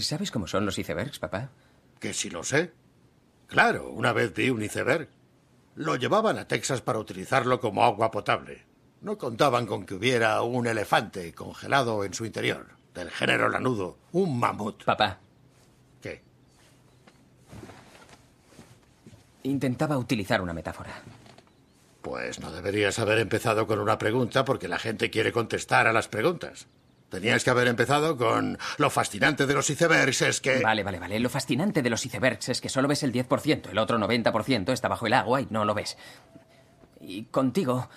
¿Sabes cómo son los icebergs, papá? Que si lo sé. Claro, una vez vi un iceberg. Lo llevaban a Texas para utilizarlo como agua potable. No contaban con que hubiera un elefante congelado en su interior, del género lanudo, un mamut. Papá. ¿Qué? Intentaba utilizar una metáfora. Pues no deberías haber empezado con una pregunta porque la gente quiere contestar a las preguntas. Tenías que haber empezado con lo fascinante de los icebergs es que... Vale, vale, vale. Lo fascinante de los icebergs es que solo ves el 10%, el otro 90% está bajo el agua y no lo ves. Y contigo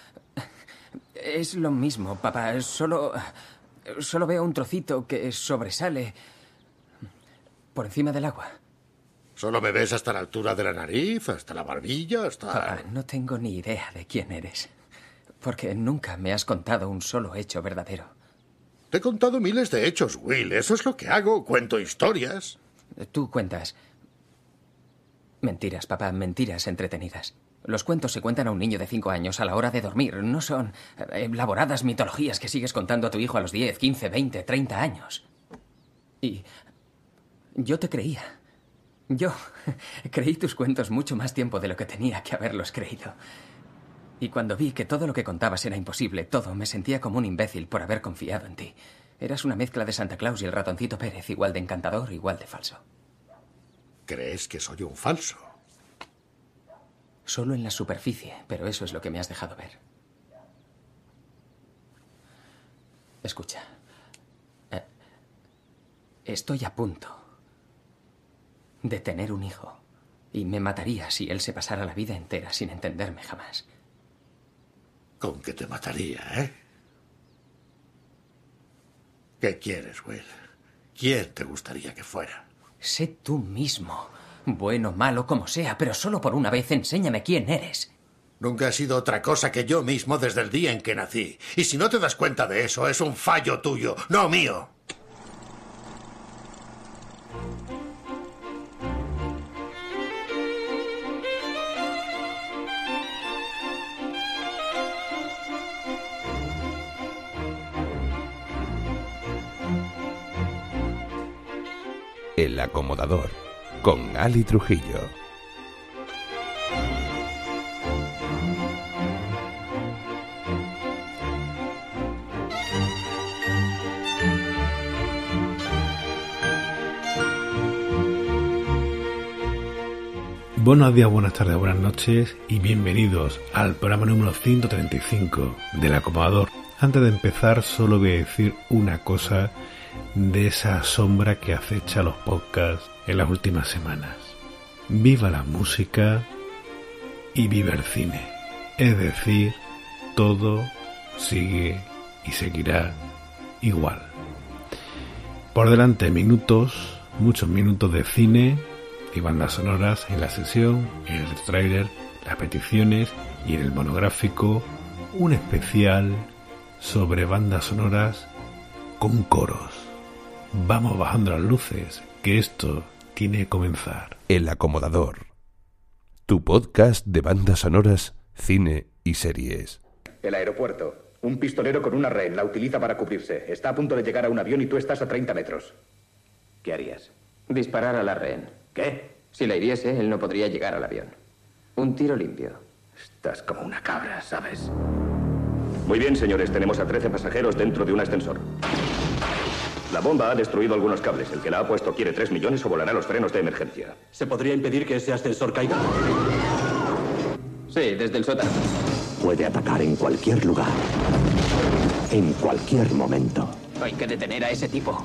es lo mismo, papá. Solo solo veo un trocito que sobresale por encima del agua. Solo me ves hasta la altura de la nariz, hasta la barbilla, hasta... Papá, no tengo ni idea de quién eres. Porque nunca me has contado un solo hecho verdadero. Te he contado miles de hechos, Will. Eso es lo que hago. Cuento historias. Tú cuentas. Mentiras, papá, mentiras entretenidas. Los cuentos se cuentan a un niño de cinco años a la hora de dormir. No son elaboradas mitologías que sigues contando a tu hijo a los 10, 15, 20, 30 años. Y yo te creía. Yo creí tus cuentos mucho más tiempo de lo que tenía que haberlos creído. Y cuando vi que todo lo que contabas era imposible, todo, me sentía como un imbécil por haber confiado en ti. Eras una mezcla de Santa Claus y el ratoncito Pérez, igual de encantador, igual de falso. ¿Crees que soy un falso? Solo en la superficie, pero eso es lo que me has dejado ver. Escucha. Eh, estoy a punto de tener un hijo. Y me mataría si él se pasara la vida entera sin entenderme jamás. Con que te mataría, ¿eh? ¿Qué quieres, Will? ¿Quién te gustaría que fuera? Sé tú mismo. Bueno, malo, como sea, pero solo por una vez enséñame quién eres. Nunca he sido otra cosa que yo mismo desde el día en que nací. Y si no te das cuenta de eso, es un fallo tuyo, no mío. El acomodador con Ali Trujillo. Buenos días, buenas tardes, buenas noches y bienvenidos al programa número 135 del acomodador. Antes de empezar, solo voy a decir una cosa de esa sombra que acecha los podcasts en las últimas semanas. Viva la música y viva el cine. Es decir, todo sigue y seguirá igual. Por delante minutos, muchos minutos de cine y bandas sonoras en la sesión, en el trailer, las peticiones y en el monográfico un especial sobre bandas sonoras con coros. Vamos bajando las luces, que esto tiene que comenzar. El acomodador. Tu podcast de bandas sonoras, cine y series. El aeropuerto. Un pistolero con una rehén la utiliza para cubrirse. Está a punto de llegar a un avión y tú estás a 30 metros. ¿Qué harías? Disparar a la rehén. ¿Qué? Si la hiriese, él no podría llegar al avión. Un tiro limpio. Estás como una cabra, ¿sabes? Muy bien, señores. Tenemos a 13 pasajeros dentro de un ascensor. La bomba ha destruido algunos cables. El que la ha puesto quiere 3 millones o volará los frenos de emergencia. ¿Se podría impedir que ese ascensor caiga? Sí, desde el sótano. Puede atacar en cualquier lugar. En cualquier momento. Hay que detener a ese tipo.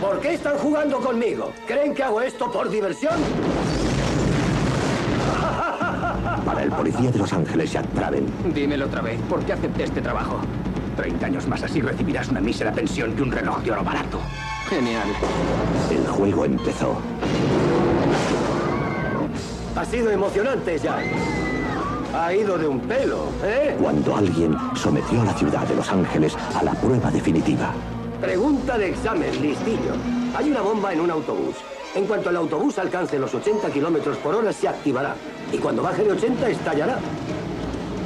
¿Por qué están jugando conmigo? ¿Creen que hago esto por diversión? Para el policía de Los Ángeles, Jack Traven, Dímelo otra vez. ¿Por qué acepté este trabajo? 30 años más así recibirás una mísera pensión y un reloj de oro barato. Genial. el juego empezó. Ha sido emocionante, Jack. Ha ido de un pelo, ¿eh? Cuando alguien sometió a la ciudad de Los Ángeles a la prueba definitiva. Pregunta de examen, listillo. Hay una bomba en un autobús. En cuanto el autobús alcance los 80 kilómetros por hora, se activará. Y cuando baje de 80, estallará.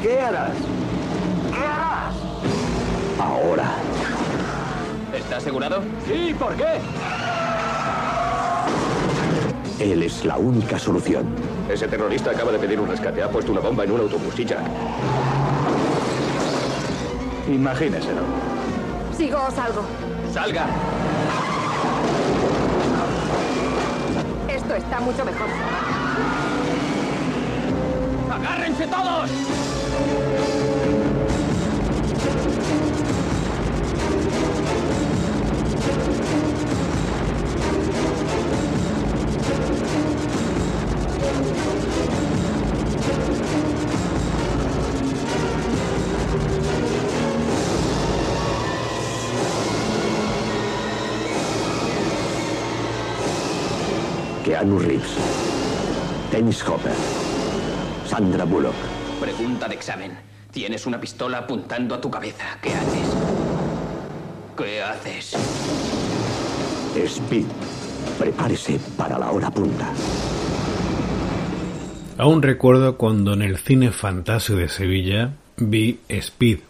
¿Qué harás? ¿Qué harás? Ahora, ¿Está asegurado? Sí, ¿por qué? Él es la única solución. Ese terrorista acaba de pedir un rescate. Ha puesto una bomba en un autobús. Y Jack. Imagíneselo. ¿Sigo o salgo? ¡Salga! Esto está mucho mejor. ¡Agárrense todos! Keanu Reeves, Dennis Hopper, Sandra Bullock. Pregunta de examen. Tienes una pistola apuntando a tu cabeza. ¿Qué haces? ¿Qué haces? Speed, prepárese para la hora punta. Aún recuerdo cuando en el cine Fantasio de Sevilla vi Speed.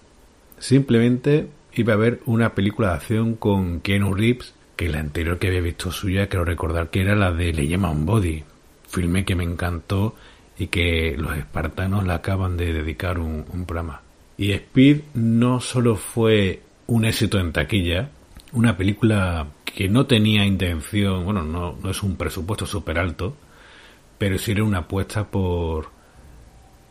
Simplemente iba a ver una película de acción con Keanu Reeves, que la anterior que había visto suya, creo recordar que era la de Le llaman Body, filme que me encantó y que los espartanos le acaban de dedicar un, un programa. Y Speed no solo fue un éxito en taquilla, una película que no tenía intención, bueno, no, no es un presupuesto súper alto, pero sí era una apuesta por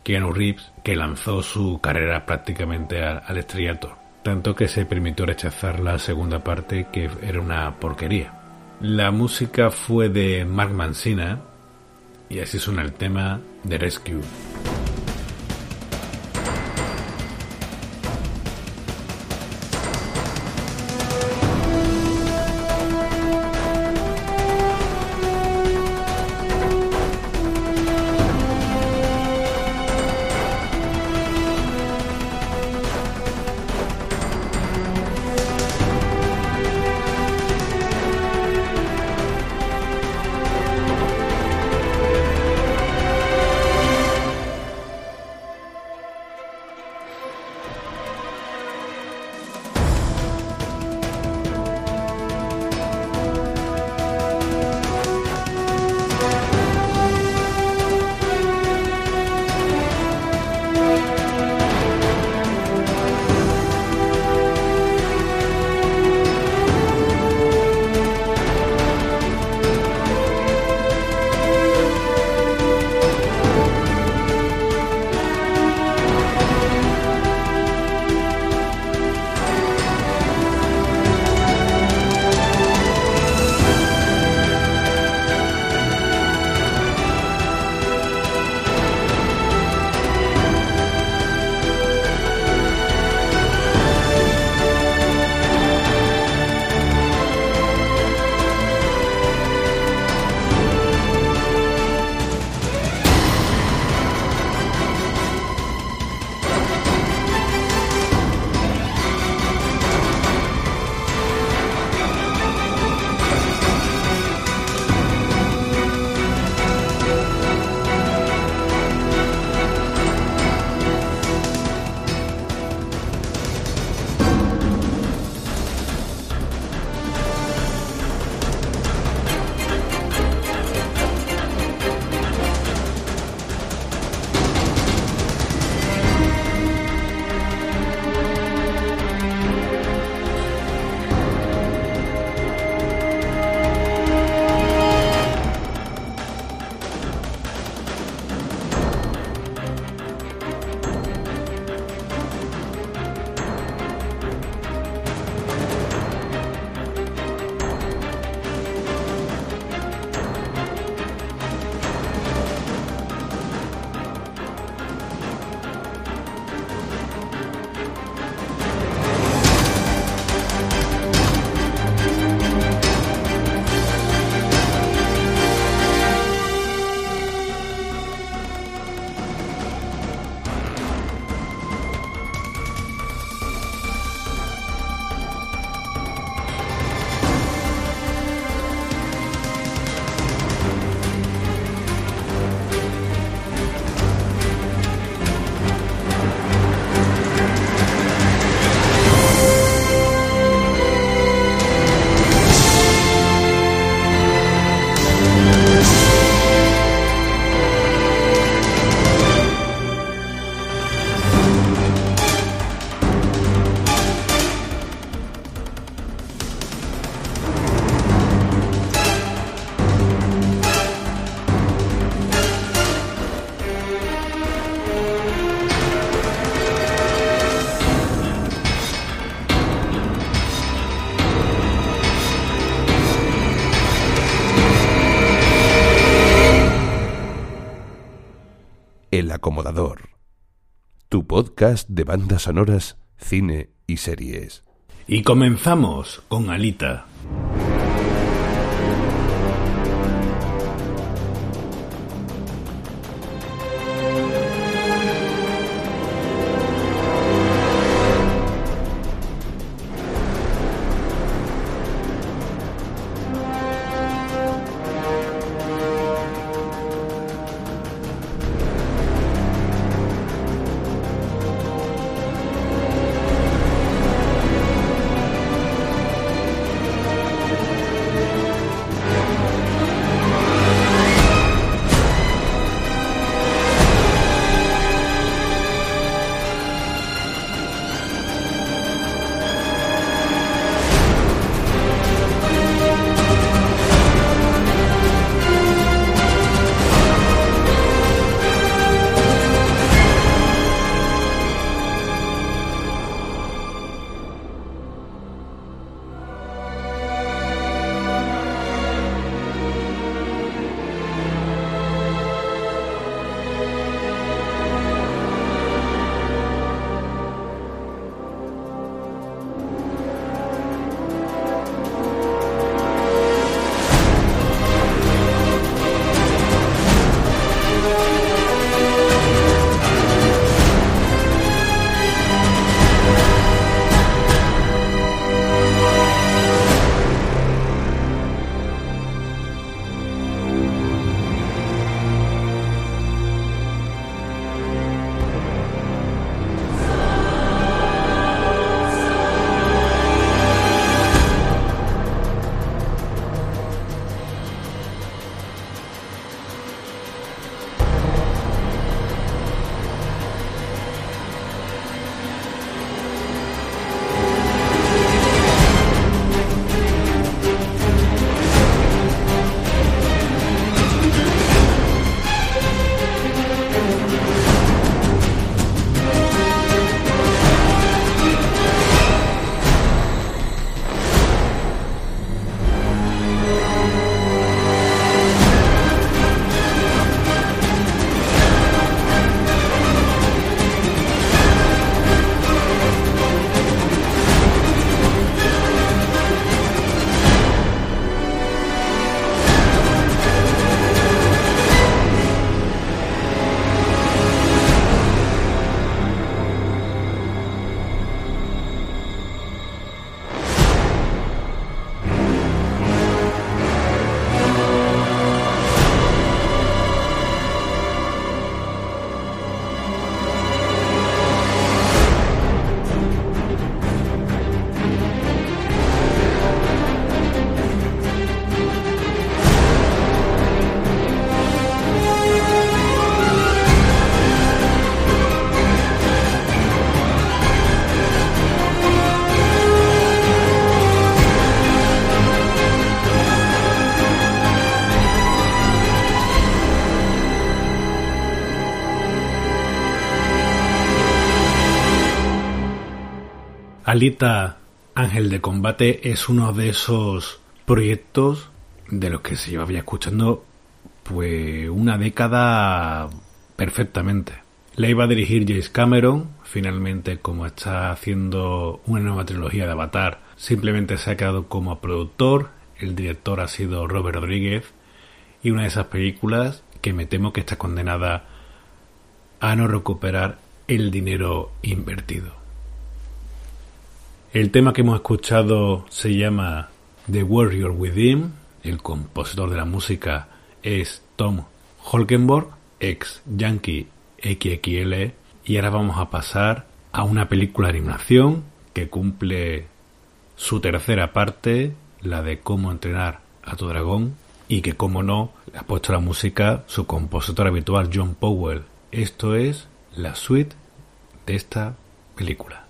Keanu Reeves, que lanzó su carrera prácticamente al, al estrellato, tanto que se permitió rechazar la segunda parte, que era una porquería. La música fue de Mark Mancina, y así suena el tema de Rescue. Acomodador. Tu podcast de bandas sonoras, cine y series. Y comenzamos con Alita. Alita Ángel de Combate es uno de esos proyectos de los que se llevaba escuchando pues una década perfectamente. La iba a dirigir James Cameron, finalmente como está haciendo una nueva trilogía de Avatar, simplemente se ha quedado como productor, el director ha sido Robert Rodríguez y una de esas películas que me temo que está condenada a no recuperar el dinero invertido. El tema que hemos escuchado se llama The Warrior Within. El compositor de la música es Tom Holkenborg, ex Yankee XXL. Y ahora vamos a pasar a una película de animación que cumple su tercera parte, la de cómo entrenar a tu dragón, y que como no, le ha puesto la música su compositor habitual John Powell. Esto es la suite de esta película.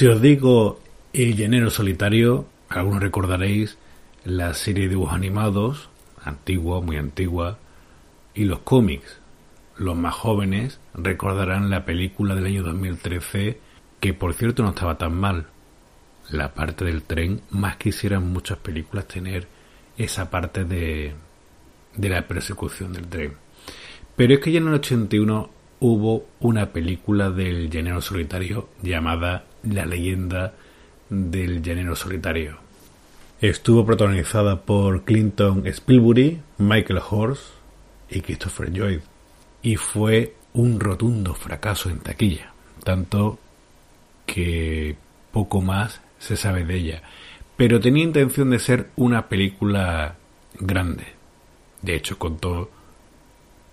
Si os digo El Llanero Solitario, algunos recordaréis la serie de dibujos animados, antigua, muy antigua, y los cómics. Los más jóvenes recordarán la película del año 2013, que por cierto no estaba tan mal. La parte del tren, más quisieran muchas películas tener esa parte de, de la persecución del tren. Pero es que ya en el 81 hubo una película del llanero solitario llamada La leyenda del llanero solitario. Estuvo protagonizada por Clinton Spielberg, Michael Horst y Christopher Lloyd y fue un rotundo fracaso en taquilla, tanto que poco más se sabe de ella, pero tenía intención de ser una película grande. De hecho, contó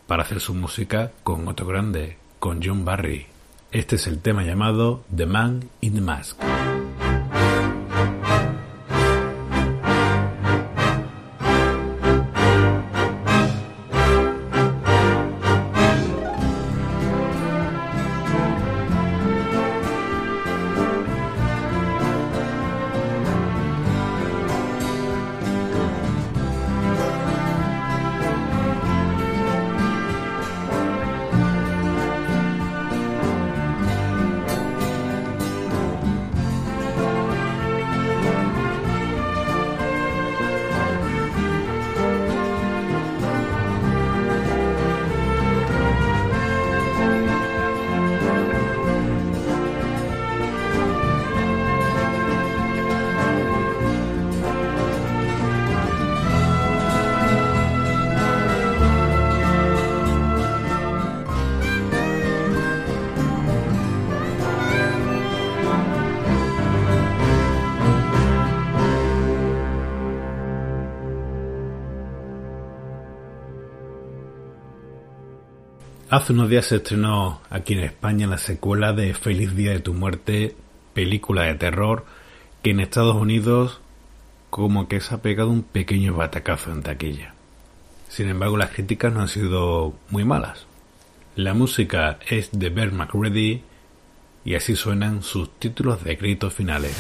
para hacer su música con otro grande, con John Barry. Este es el tema llamado The Man in the Mask. Hace unos días se estrenó aquí en España la secuela de Feliz Día de tu Muerte, película de terror que en Estados Unidos como que se ha pegado un pequeño batacazo en taquilla. Sin embargo, las críticas no han sido muy malas. La música es de Bert McReady y así suenan sus títulos de créditos finales.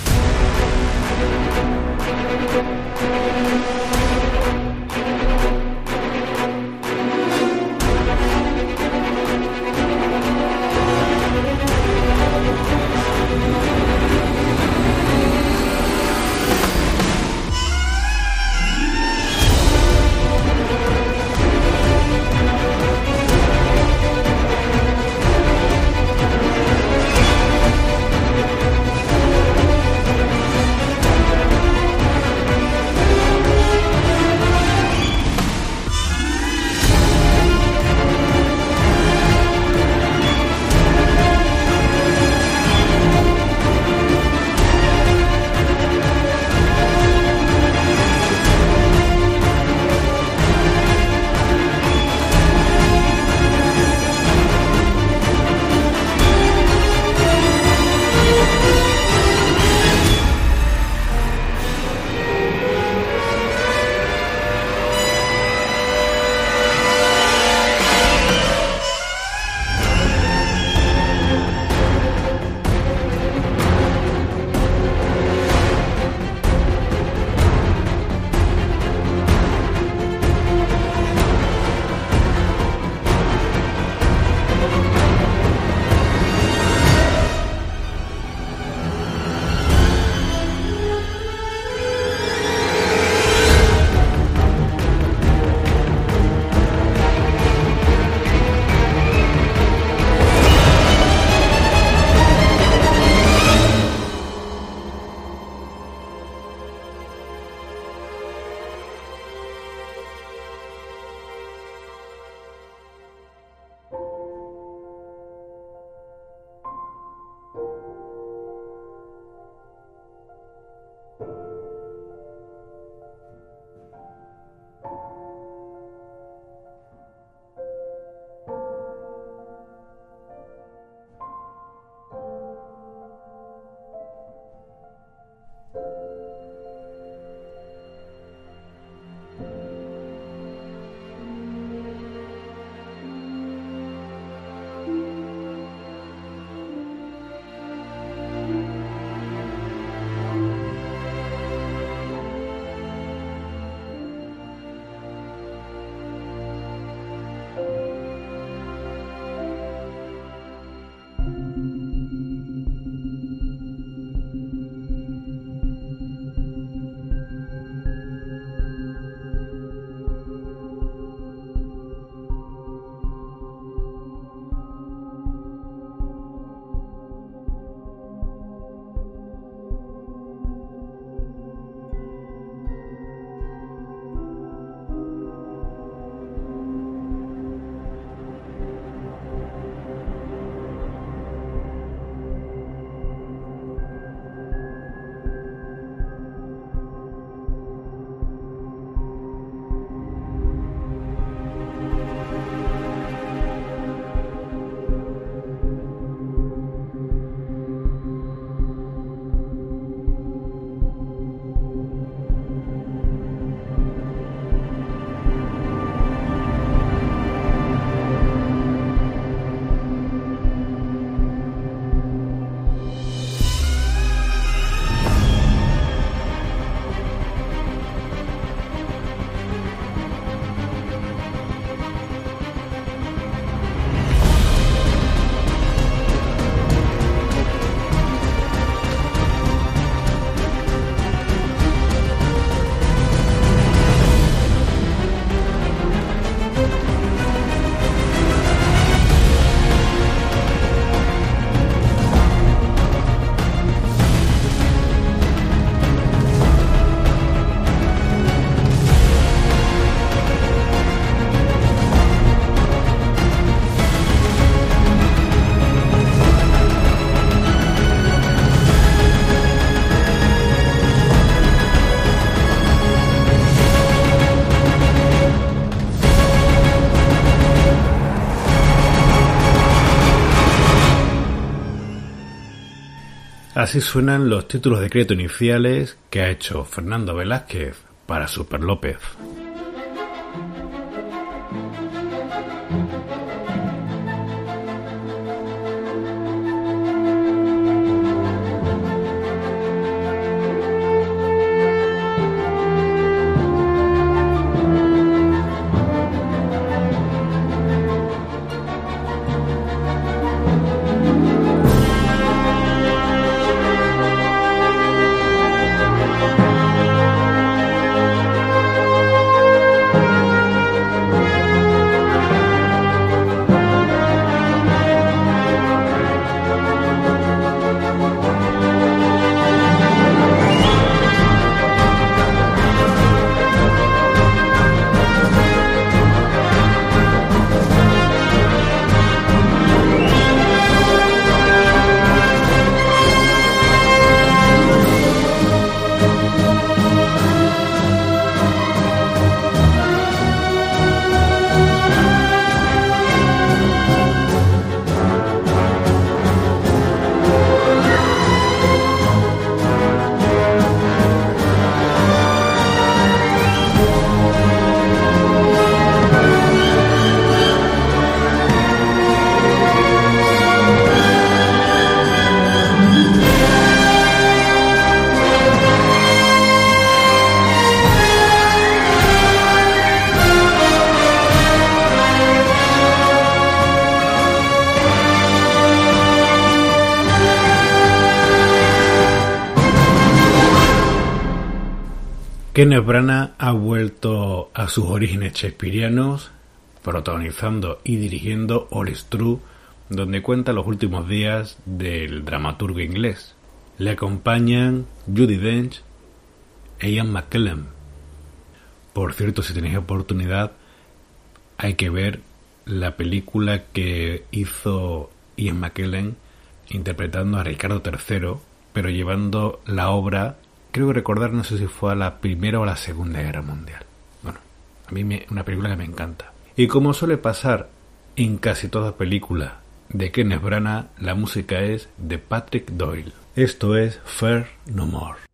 Así suenan los títulos de crédito iniciales que ha hecho Fernando Velázquez para Super López. Kenneth Branagh ha vuelto a sus orígenes shakespearianos, protagonizando y dirigiendo All is True, donde cuenta los últimos días del dramaturgo inglés. Le acompañan Judy Dench e Ian McKellen. Por cierto, si tenéis oportunidad, hay que ver la película que hizo Ian McKellen interpretando a Ricardo III, pero llevando la obra creo recordar, no sé si fue a la Primera o la Segunda Guerra Mundial. Bueno, a mí me, una película que me encanta. Y como suele pasar en casi toda película de Kenneth Branagh, la música es de Patrick Doyle. Esto es Fair No More.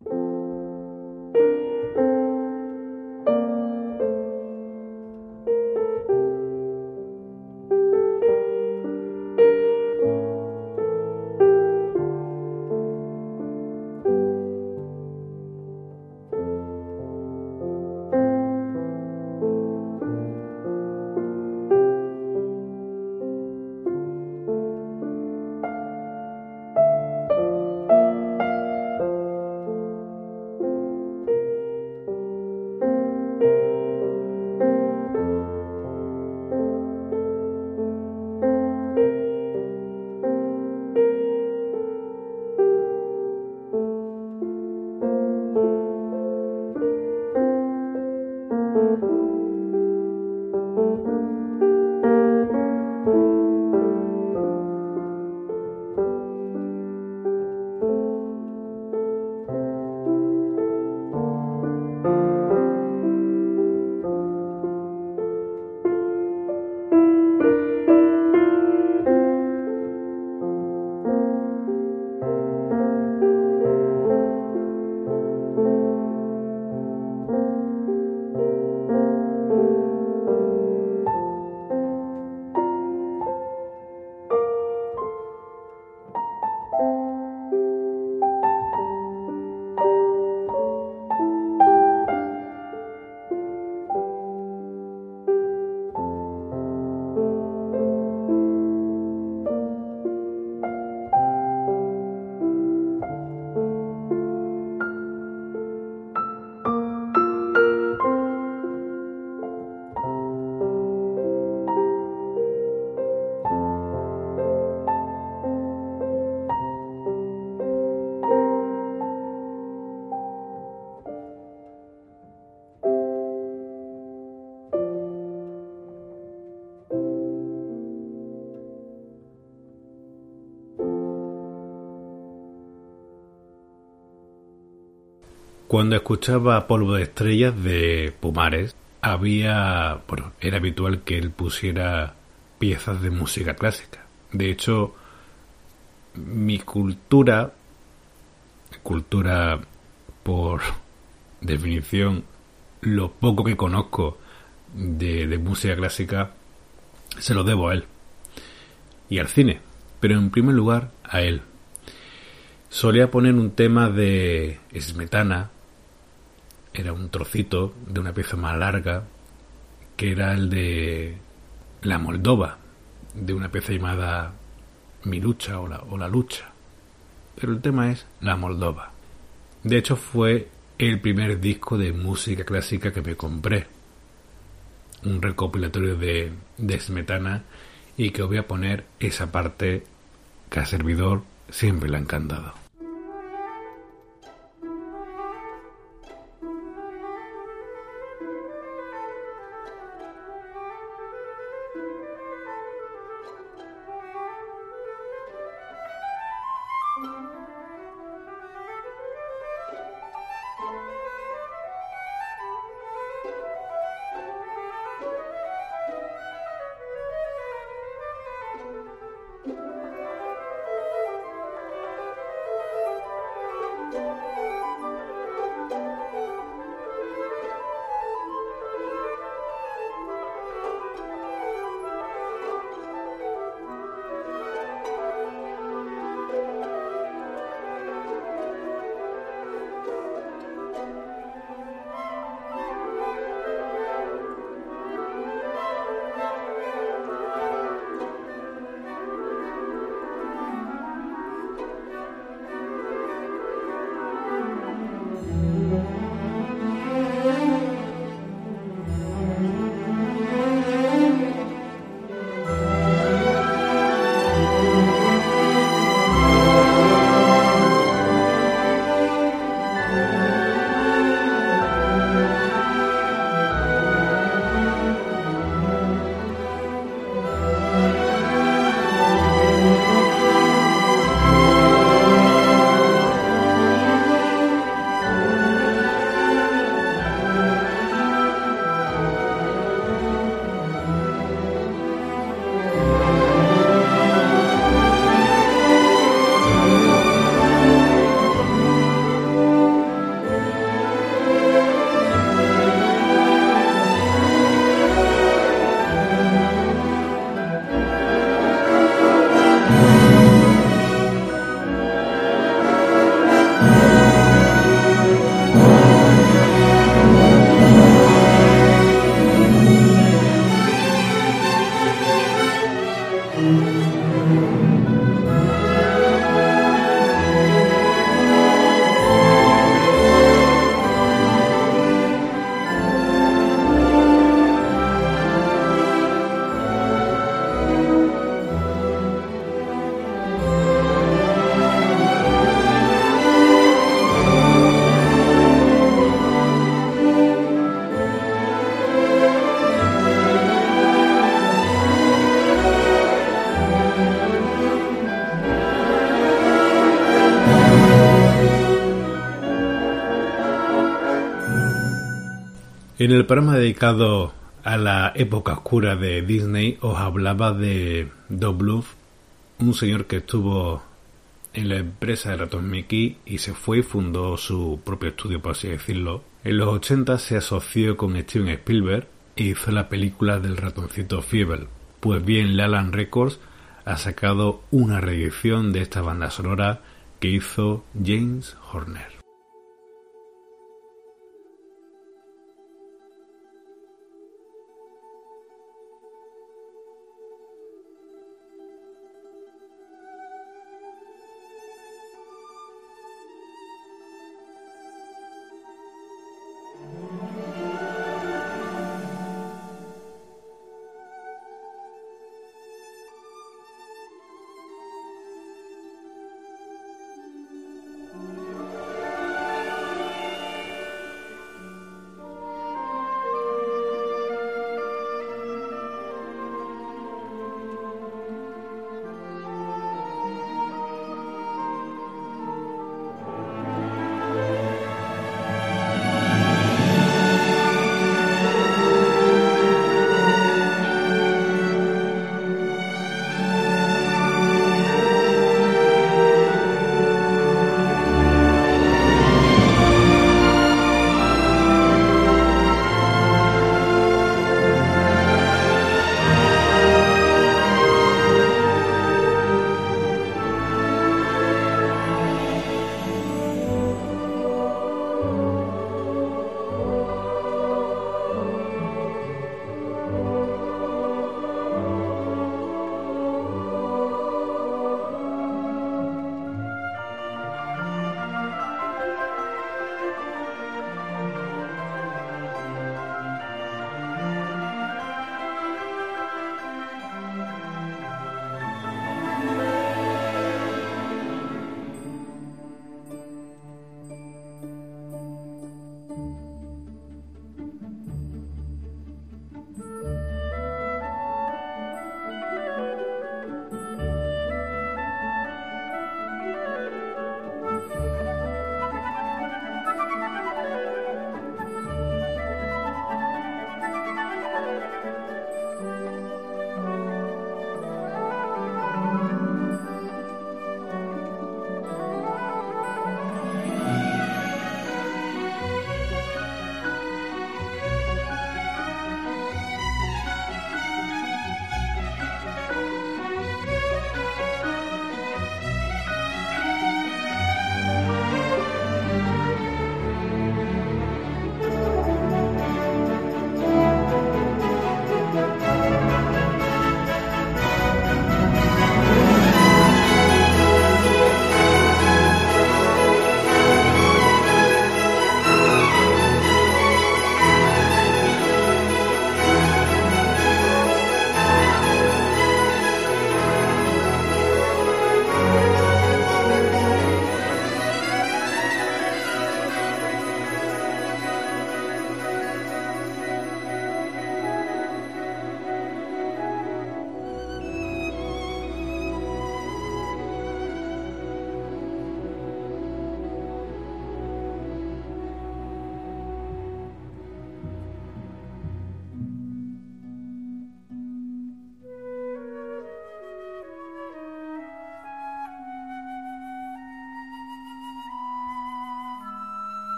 Cuando escuchaba Polvo de Estrellas de Pumares, había, bueno, era habitual que él pusiera piezas de música clásica. De hecho, mi cultura cultura por definición, lo poco que conozco de, música clásica, se lo debo a él. Y al cine, pero en primer lugar a él. Solía poner un tema de Smetana, era un trocito de una pieza más larga, que era el de La Moldova, de una pieza llamada Mi lucha o la, o la lucha. Pero el tema es La Moldova. De hecho fue el primer disco de música clásica que me compré. Un recopilatorio de, de Smetana y que os voy a poner esa parte que a servidor siempre le ha encantado. En el programa dedicado a la época oscura de Disney os hablaba de Doug un señor que estuvo en la empresa de ratón Mickey y se fue y fundó su propio estudio, por así decirlo. En los 80 se asoció con Steven Spielberg e hizo la película del ratoncito Fievel. Pues bien, Lalan Records ha sacado una reedición de esta banda sonora que hizo James Horner.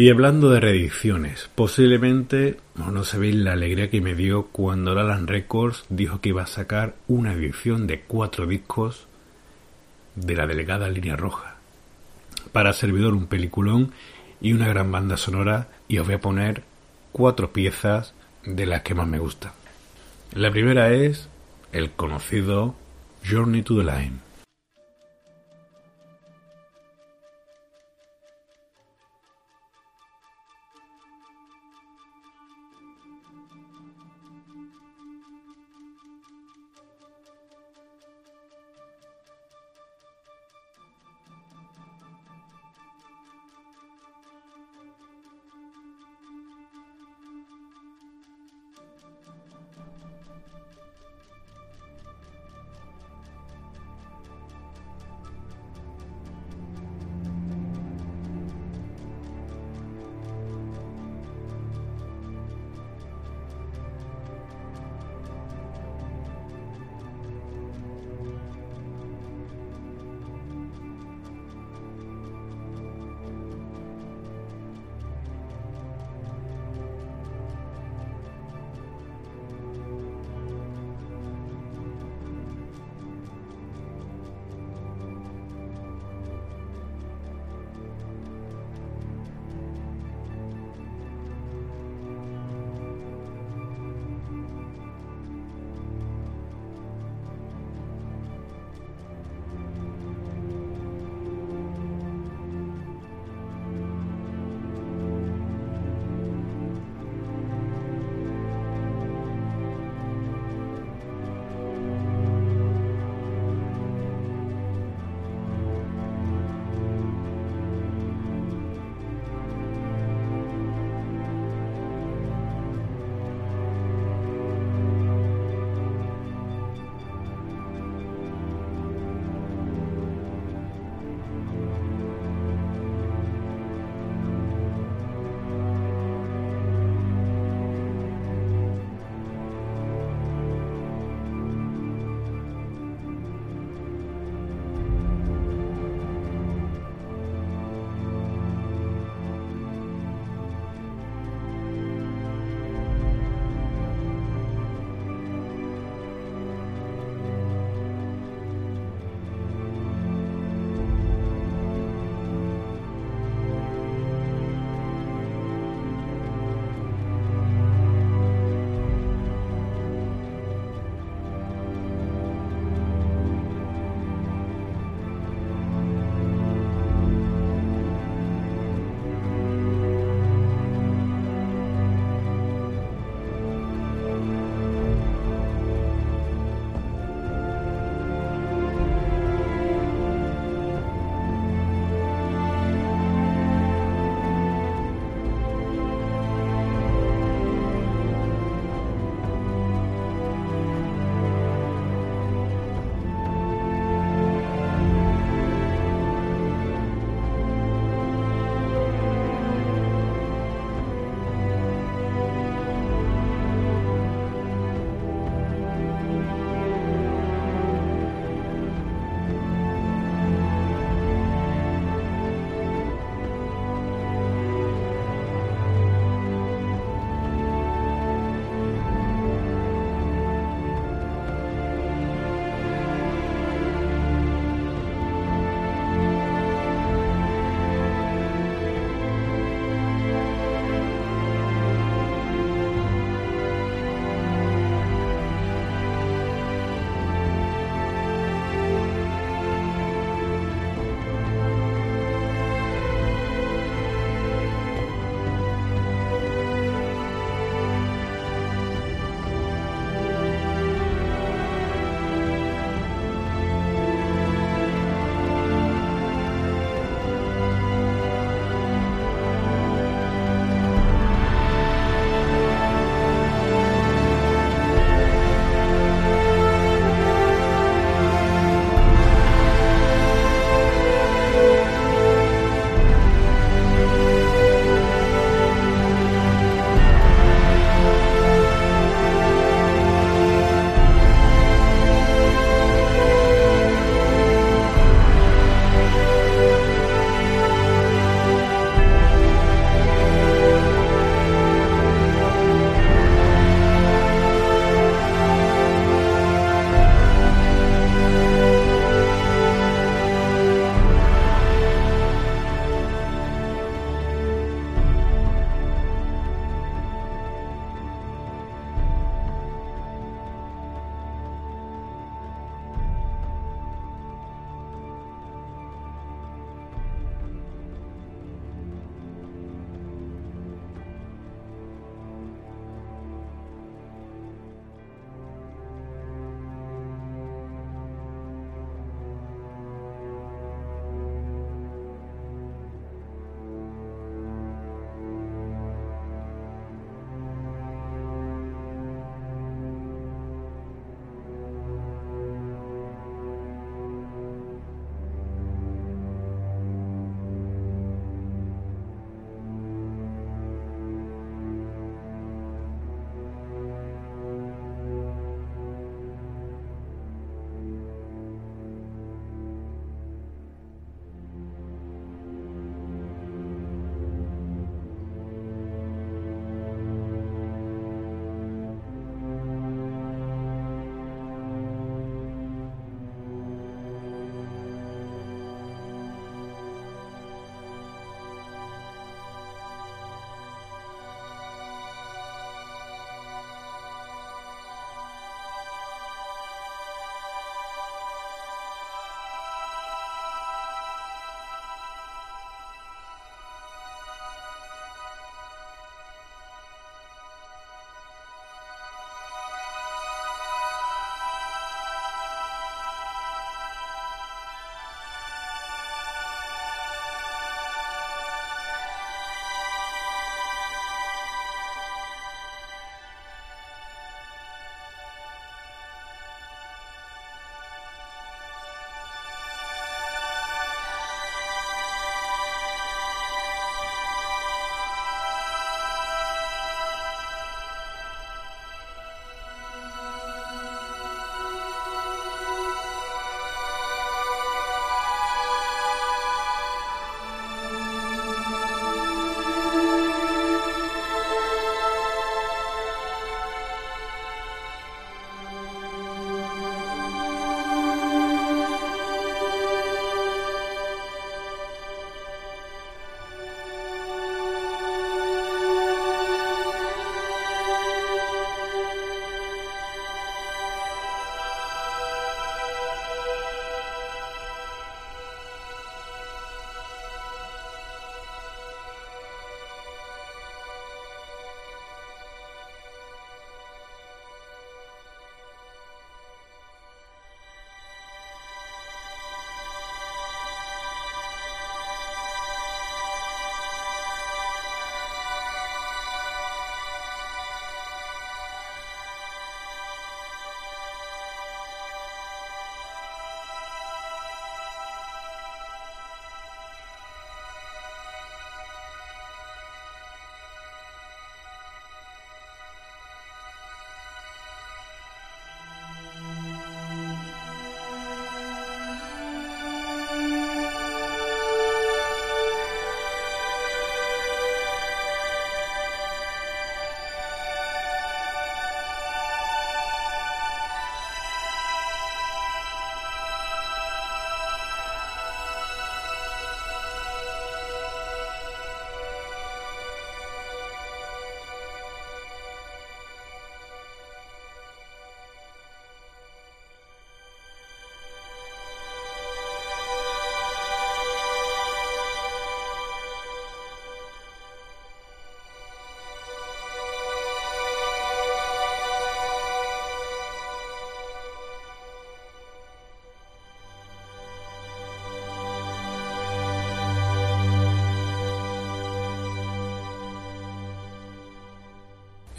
Y hablando de reediciones, posiblemente no sabéis la alegría que me dio cuando Alan Records dijo que iba a sacar una edición de cuatro discos de la delegada Línea Roja. Para servidor un peliculón y una gran banda sonora y os voy a poner cuatro piezas de las que más me gustan. La primera es el conocido Journey to the Line.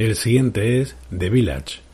El siguiente es The Village.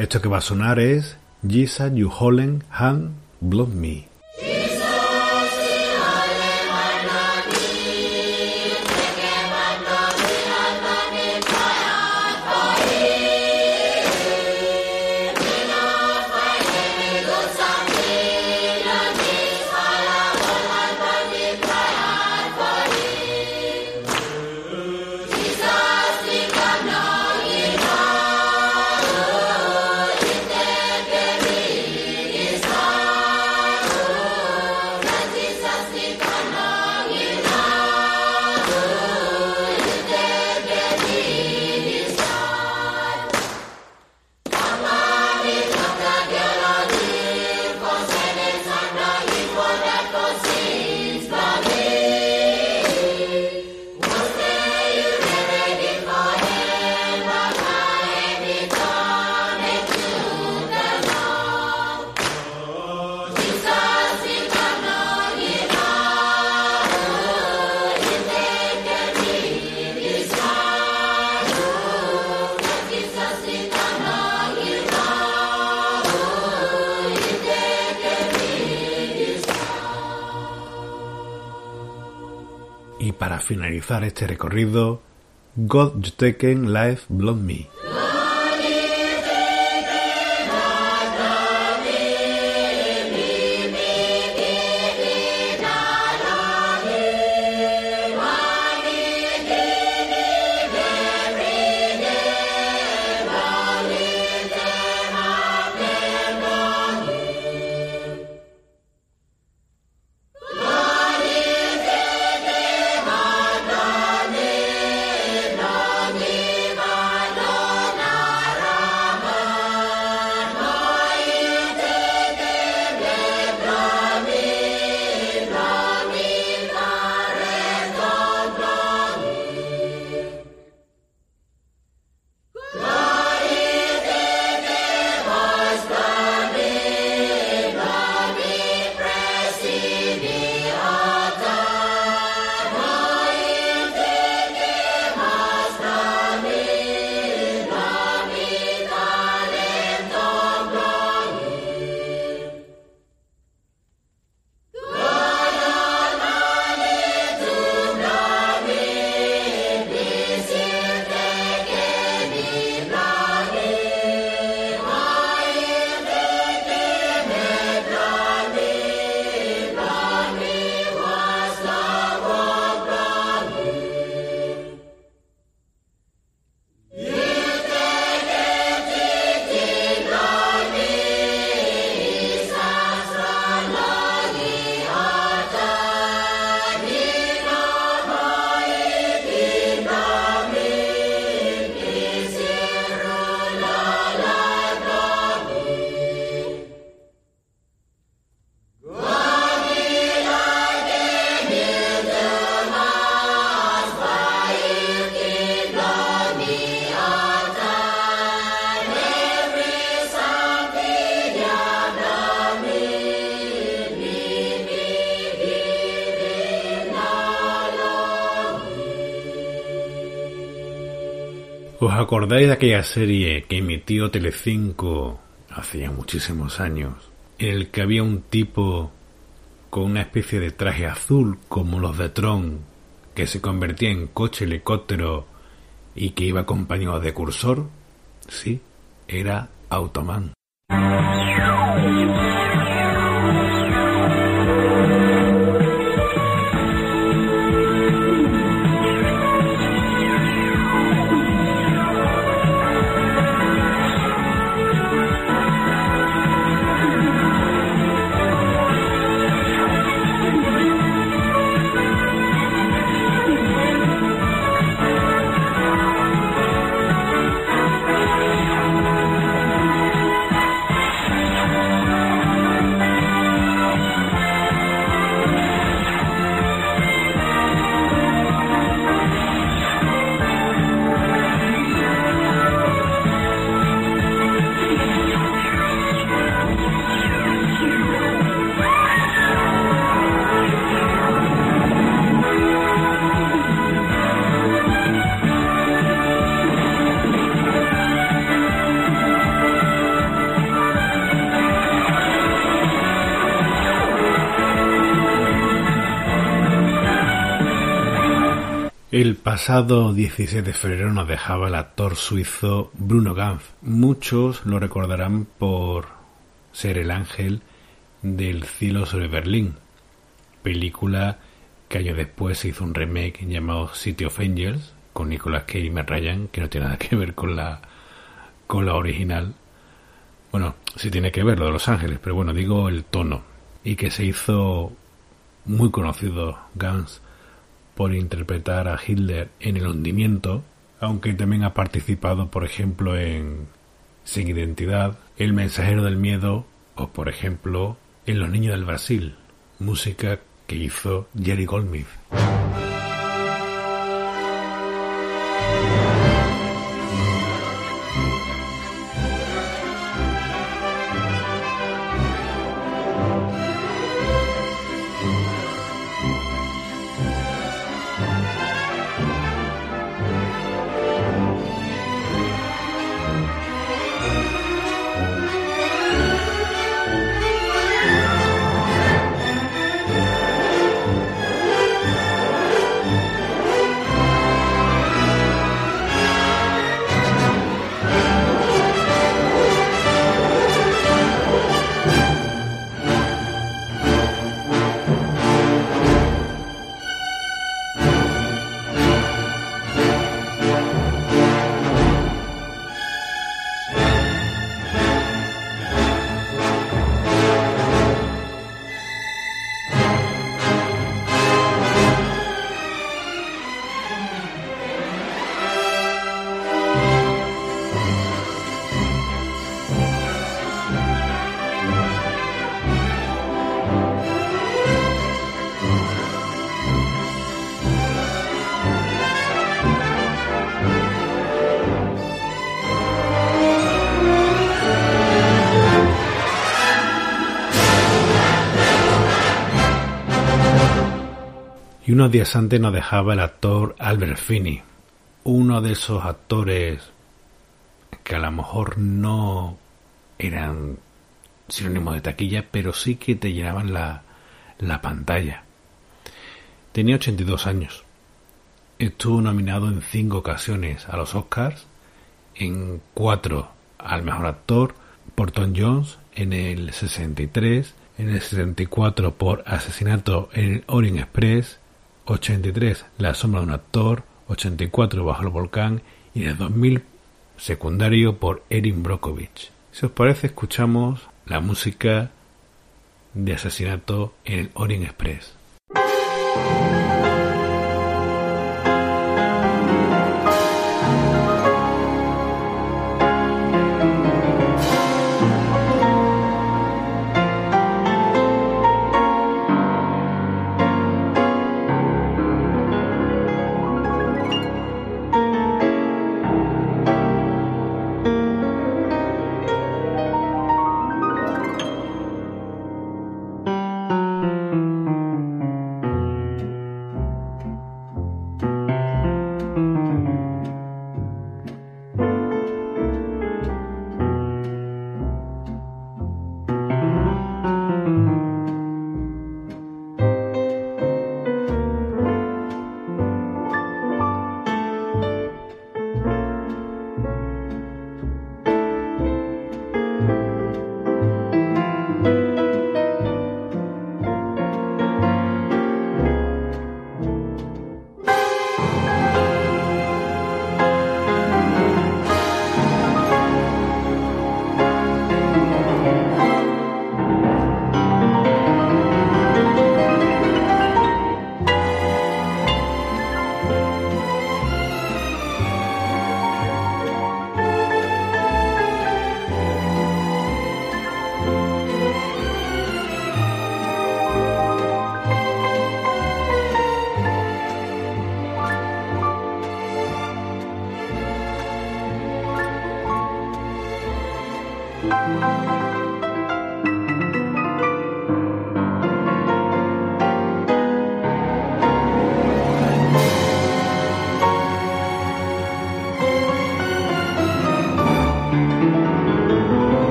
Esto que va a sonar es You Holland Hand Blood Me. Este recorrido, God You Taken Life Blood Me. Acordáis de aquella serie que emitió Telecinco hacía muchísimos años? En el que había un tipo con una especie de traje azul como los de Tron que se convertía en coche helicóptero y que iba acompañado de cursor? Sí, era Automan. Pasado 16 de febrero nos dejaba el actor suizo Bruno Ganz. Muchos lo recordarán por ser el ángel del cielo sobre Berlín, película que años después se hizo un remake llamado City of Angels con Nicolas Cage y Matt Ryan, que no tiene nada que ver con la con la original. Bueno, sí tiene que ver lo de Los Ángeles, pero bueno, digo el tono. Y que se hizo muy conocido Gans por interpretar a Hitler en El hundimiento, aunque también ha participado, por ejemplo, en Sin Identidad, El mensajero del miedo o, por ejemplo, en Los niños del Brasil, música que hizo Jerry Goldsmith. Unos días antes nos dejaba el actor Albert Finney, uno de esos actores que a lo mejor no eran sinónimos de taquilla, pero sí que te llenaban la, la pantalla. Tenía 82 años. Estuvo nominado en cinco ocasiones a los Oscars, en cuatro al mejor actor por Tom Jones, en el 63, en el 64 por Asesinato en el Orient Express, 83 La sombra de un actor, 84 Bajo el volcán y en el 2000 secundario por Erin Brockovich. Si os parece escuchamos la música de asesinato en el Orient Express.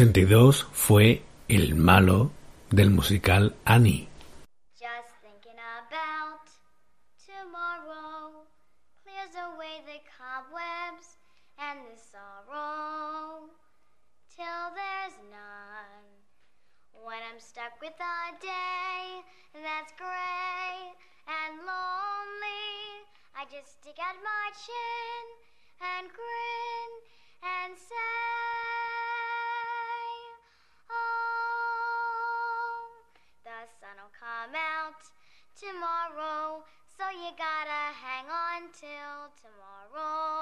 82 fue el malo del musical Annie. Just thinking about tomorrow clears away the cobwebs and the sorrow till there's none. When I'm stuck with a day that's gray and lonely, I just stick out my chin and grin and say, tomorrow, so you gotta hang on till tomorrow.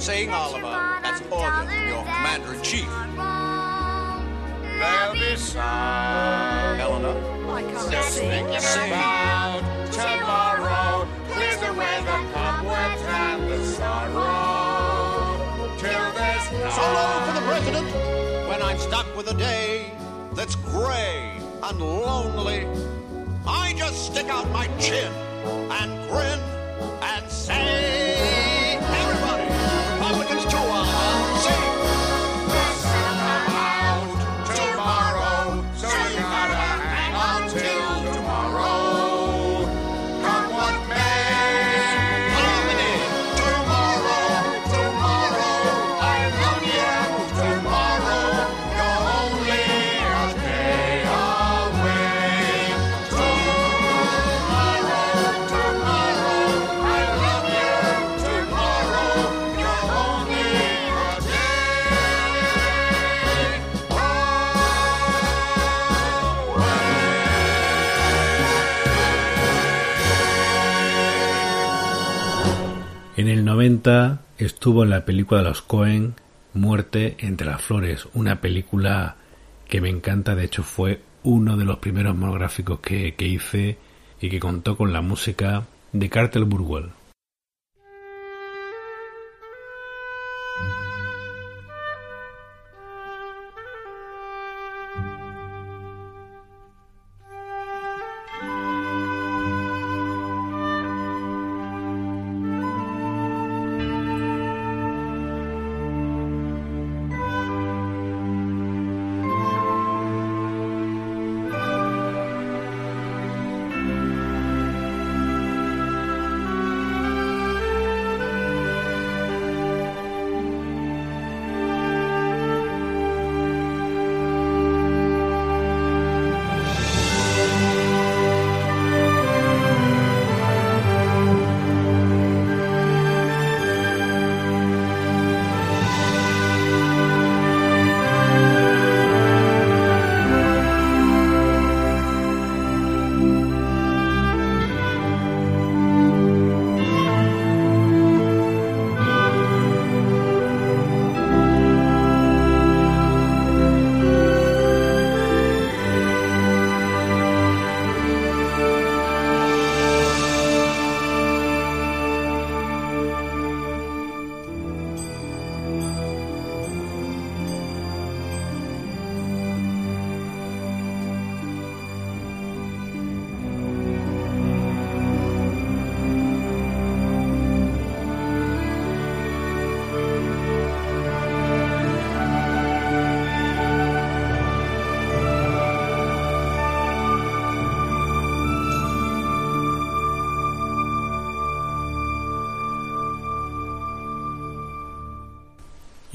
Saying Oliver, that's order from your commander in chief. There'll be sun. Eleanor, I can't just sing think about about tomorrow. Clears away the cobwebs and the sorrow. Till there's Solo for the president when I'm stuck with a day that's gray and lonely. I just stick out my chin and grin el 90 estuvo en la película de los Cohen Muerte entre las flores, una película que me encanta, de hecho fue uno de los primeros monográficos que, que hice y que contó con la música de Cartel Burwell.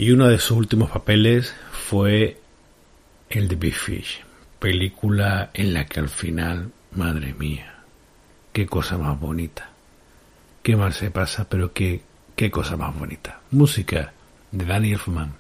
Y uno de sus últimos papeles fue el de Big Fish, película en la que al final, madre mía, qué cosa más bonita. Qué mal se pasa, pero qué, qué cosa más bonita. Música de Danny Elfman.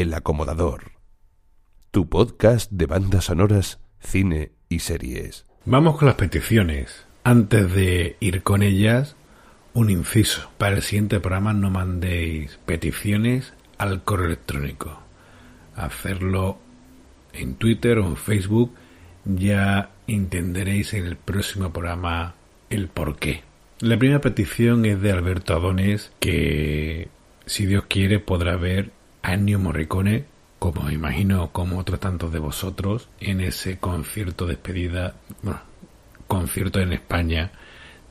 El Acomodador. Tu podcast de bandas sonoras, cine y series. Vamos con las peticiones. Antes de ir con ellas, un inciso. Para el siguiente programa no mandéis peticiones al correo electrónico. Hacerlo en Twitter o en Facebook. Ya entenderéis en el próximo programa el por qué. La primera petición es de Alberto Adones, que si Dios quiere podrá ver Ennio Morricone, como imagino como otros tantos de vosotros, en ese concierto de despedida, bueno, concierto en España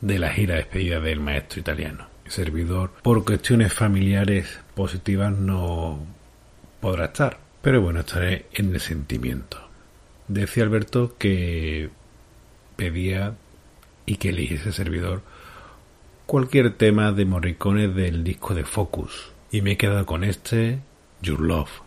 de la gira de despedida del maestro italiano. El servidor, por cuestiones familiares positivas, no podrá estar, pero bueno, estaré en el sentimiento. Decía Alberto que pedía y que eligiese servidor cualquier tema de Morricone del disco de Focus. Y me he quedado con este, Your Love.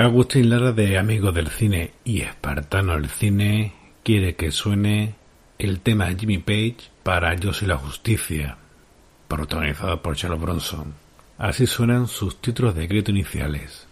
Agustín Lara de Amigos del Cine y Espartano el Cine quiere que suene el tema de Jimmy Page para Yo soy la justicia, protagonizado por Charles Bronson. Así suenan sus títulos de crédito iniciales.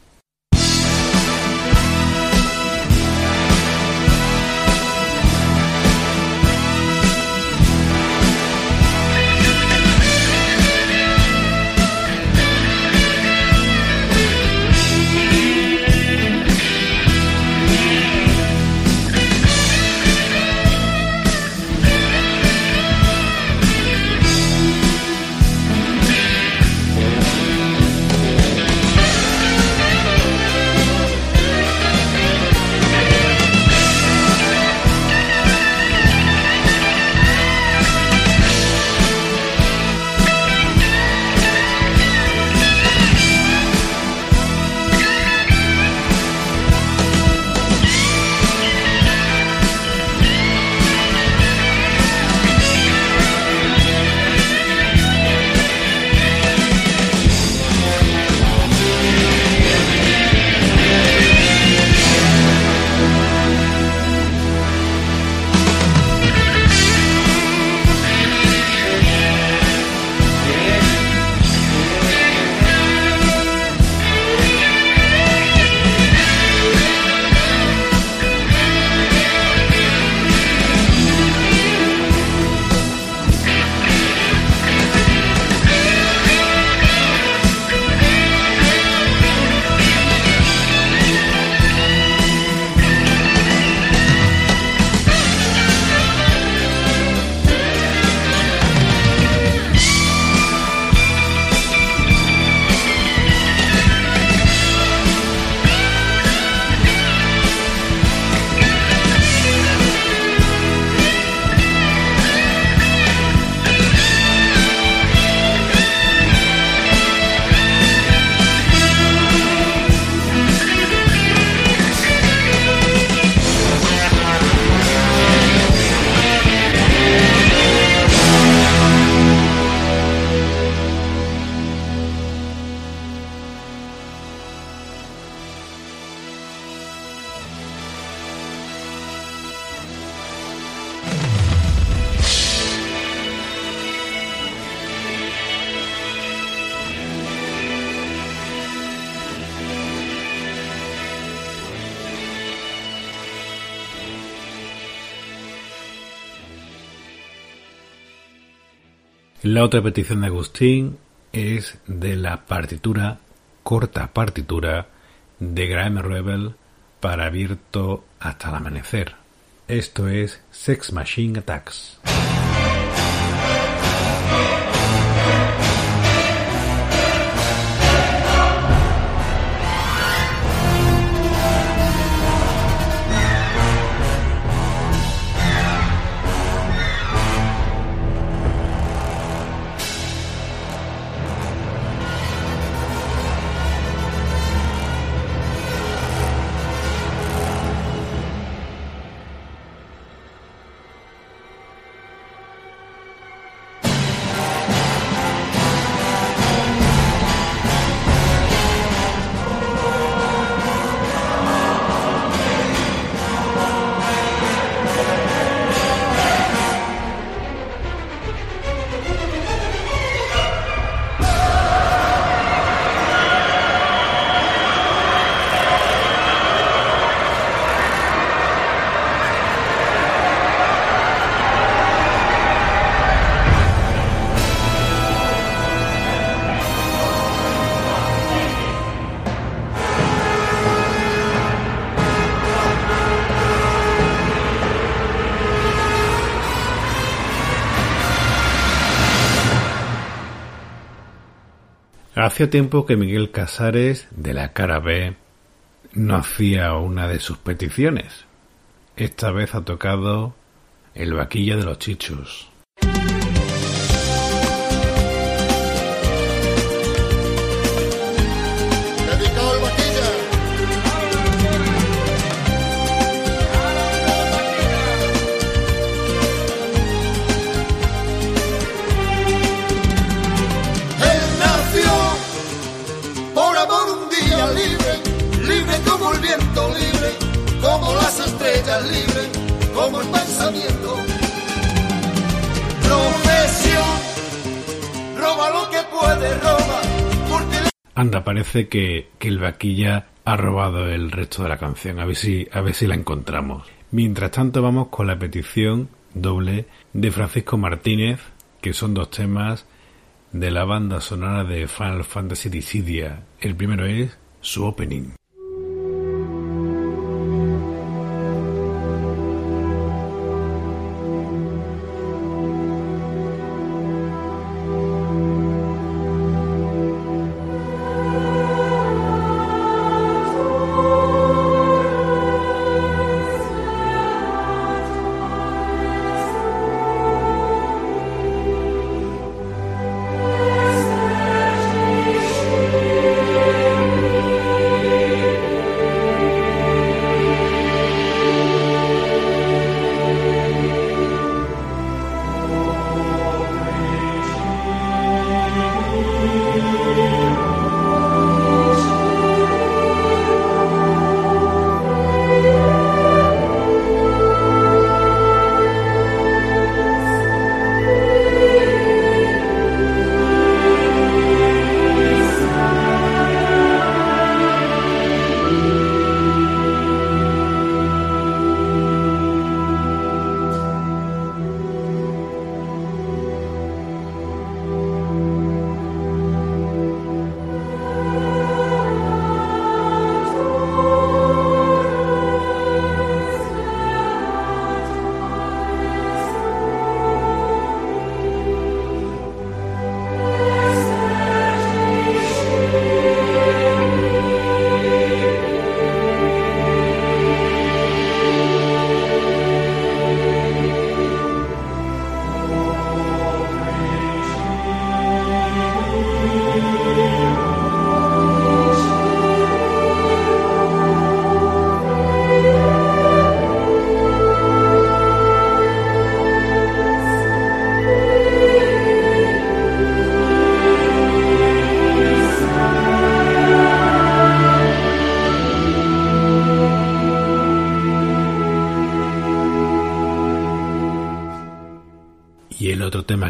La otra petición de Agustín es de la partitura, corta partitura, de Graham Rebel para abierto hasta el amanecer. Esto es Sex Machine Attacks. Hacía tiempo que Miguel Casares, de la cara B, no hacía una de sus peticiones. Esta vez ha tocado el vaquilla de los chichos. Anda, parece que, que el vaquilla ha robado el resto de la canción. A ver si, a ver si la encontramos. Mientras tanto vamos con la petición doble de Francisco Martínez, que son dos temas de la banda sonora de Final Fantasy Dissidia. El primero es su opening.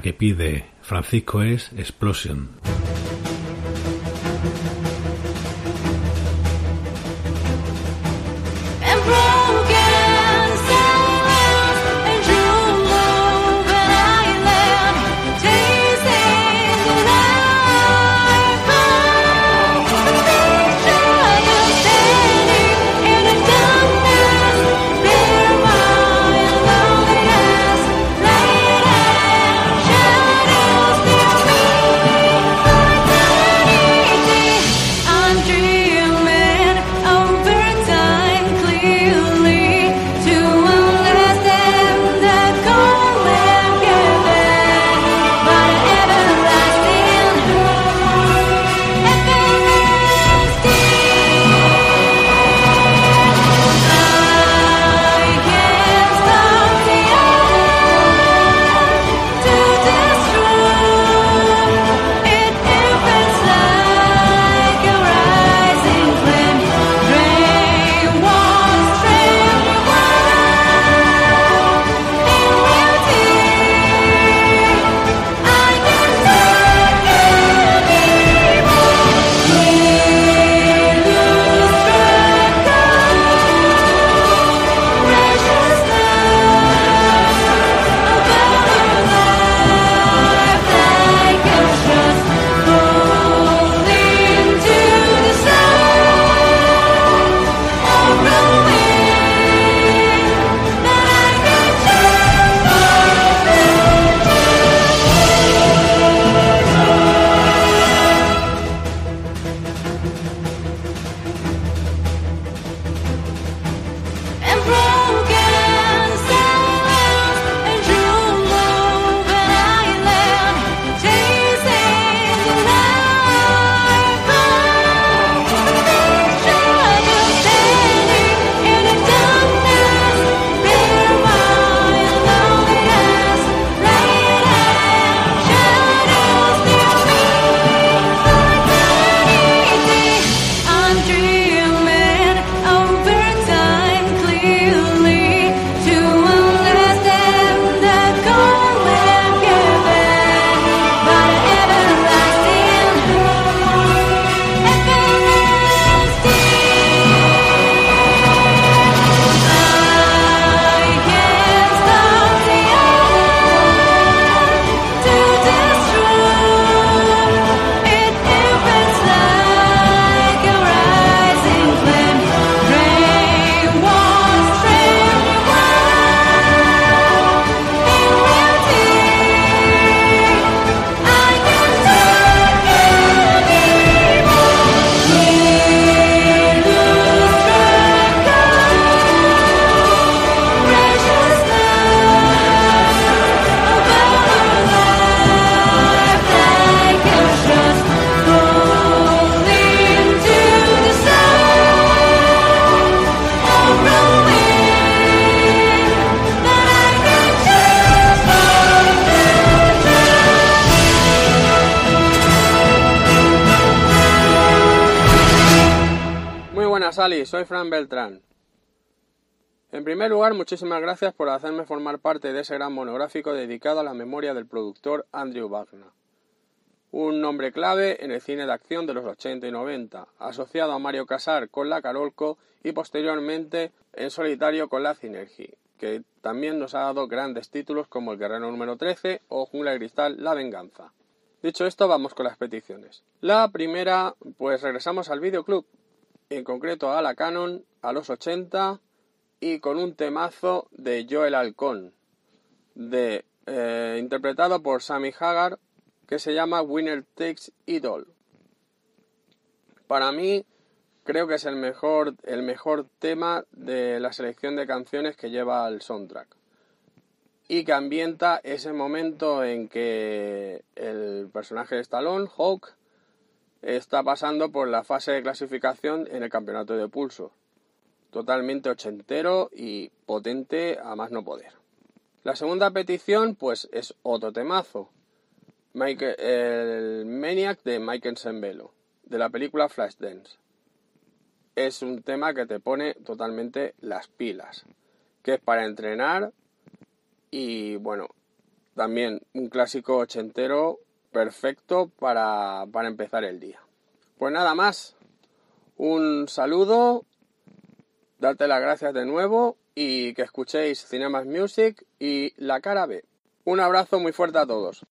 Que pide Francisco es Explosion. Muchísimas gracias por hacerme formar parte de ese gran monográfico dedicado a la memoria del productor Andrew Wagner. Un nombre clave en el cine de acción de los 80 y 90, asociado a Mario Casar con la Carolco y posteriormente en solitario con la Synergy, que también nos ha dado grandes títulos como El Guerrero número 13 o Jungla de Cristal La Venganza. Dicho esto, vamos con las peticiones. La primera, pues regresamos al videoclub, en concreto a la Canon, a los 80 y con un temazo de Joel Halcón, eh, interpretado por Sammy Hagar, que se llama Winner Takes Idol. Para mí, creo que es el mejor, el mejor tema de la selección de canciones que lleva el soundtrack. Y que ambienta ese momento en que el personaje de Stallone, Hawk, está pasando por la fase de clasificación en el campeonato de pulso totalmente ochentero y potente a más no poder. La segunda petición, pues, es otro temazo. el Maniac de Michael Sembello, de la película Flashdance. Es un tema que te pone totalmente las pilas, que es para entrenar y, bueno, también un clásico ochentero perfecto para, para empezar el día. Pues nada más, un saludo darte las gracias de nuevo y que escuchéis Cinemas Music y La Cara B. Un abrazo muy fuerte a todos.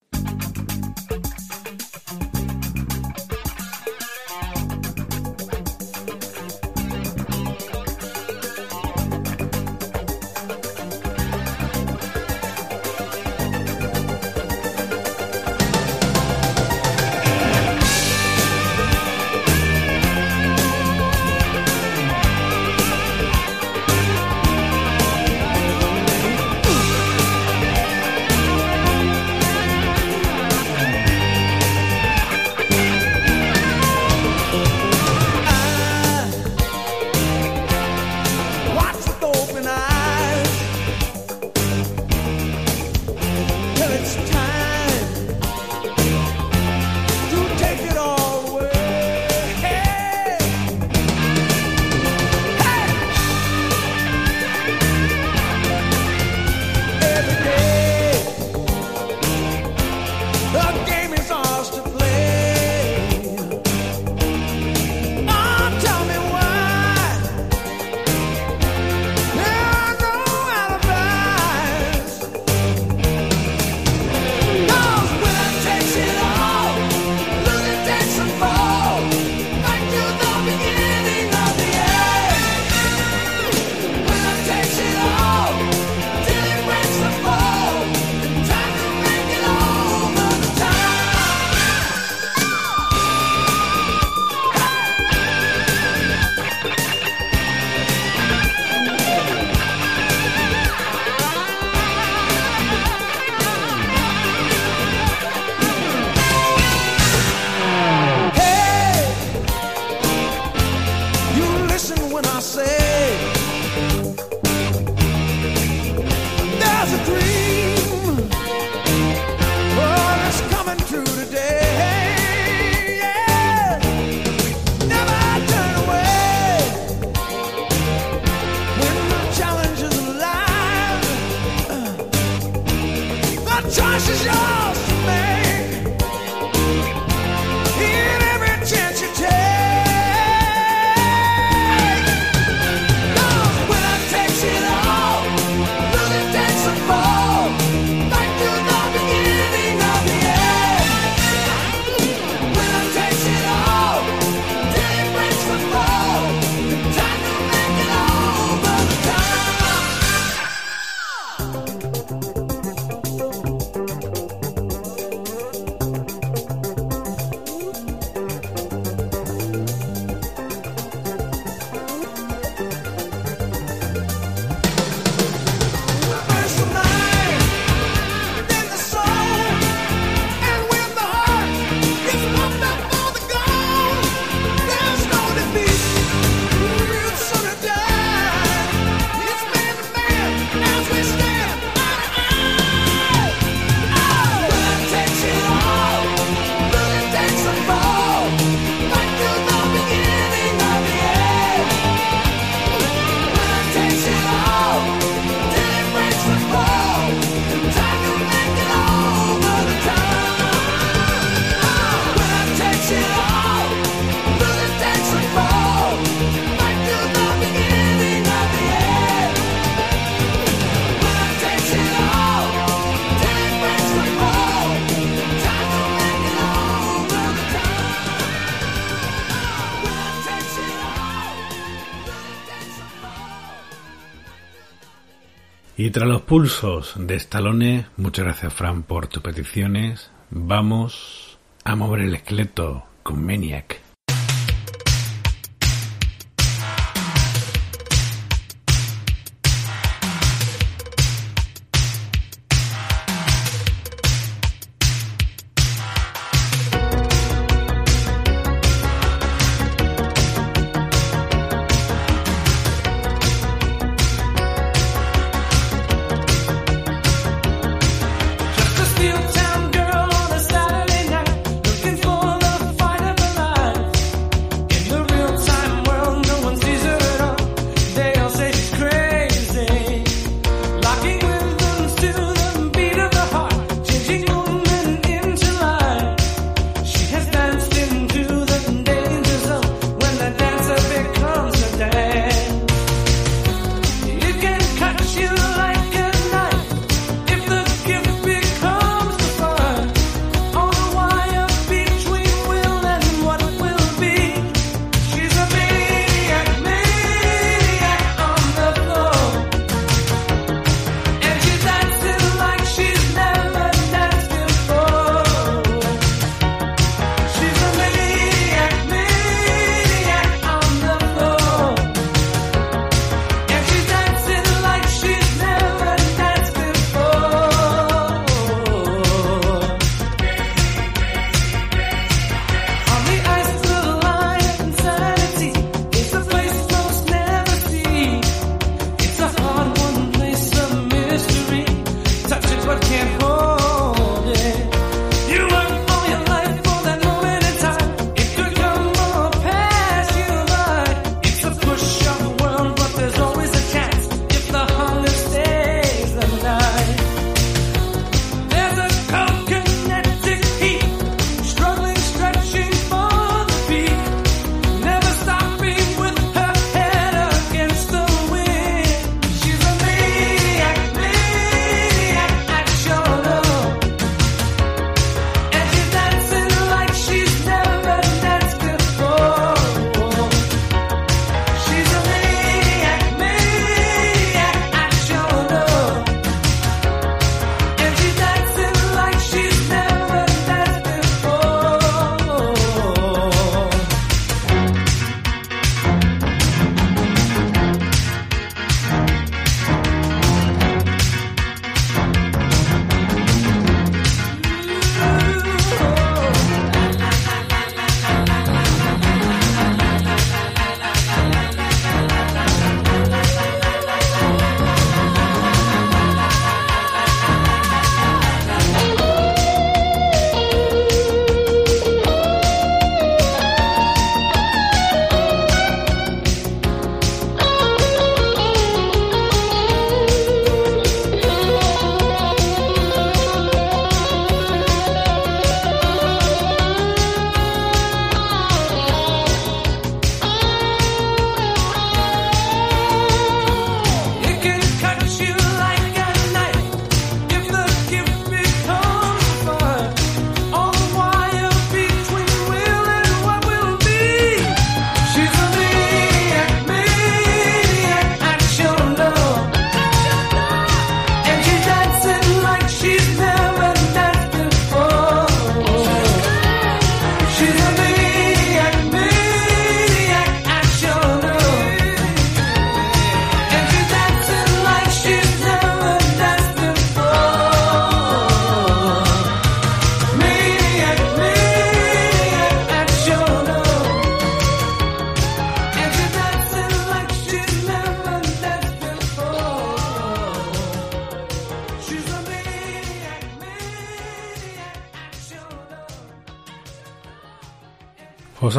Y tras los pulsos de Stallone, muchas gracias Fran por tus peticiones, vamos a mover el esqueleto con Maniac.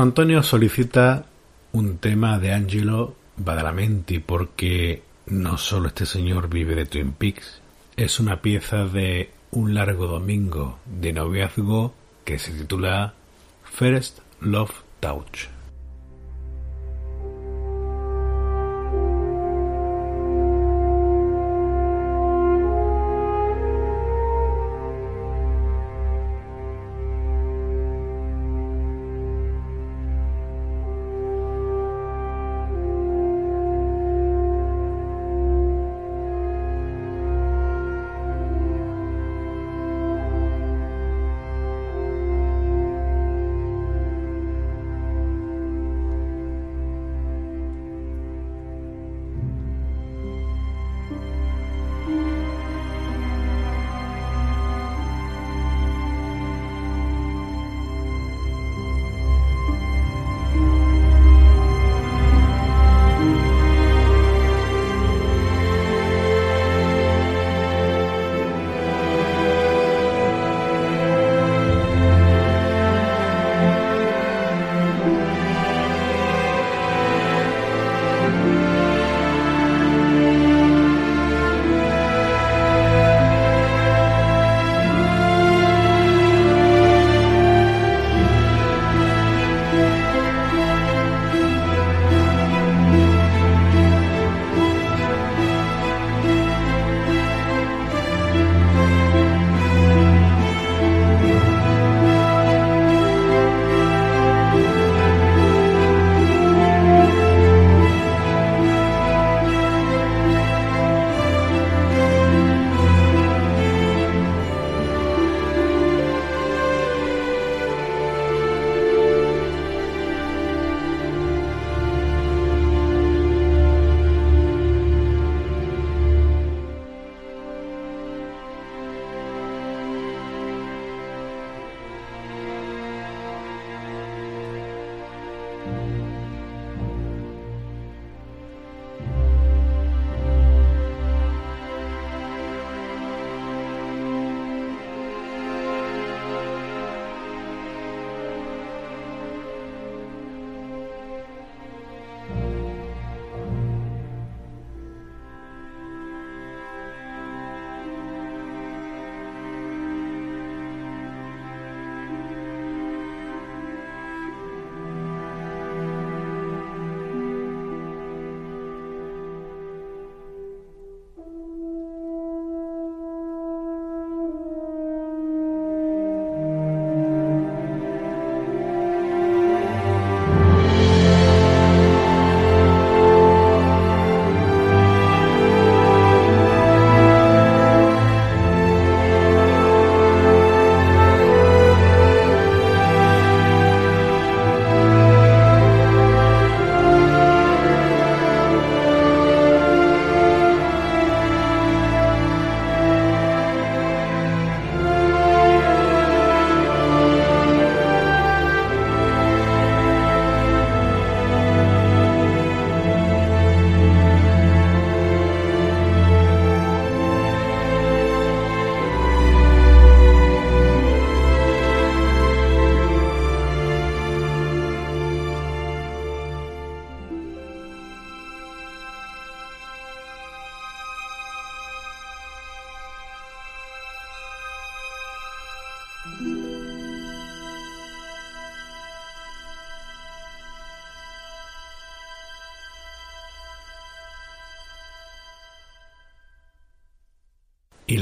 Antonio solicita un tema de Angelo Badalamenti porque no solo este señor vive de Twin Peaks, es una pieza de un largo domingo de noviazgo que se titula First Love Touch.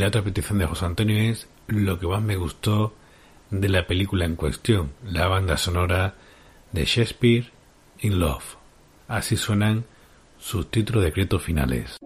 Otra petición de José Antonio es lo que más me gustó de la película en cuestión, la banda sonora de Shakespeare in Love. Así suenan sus títulos de créditos finales.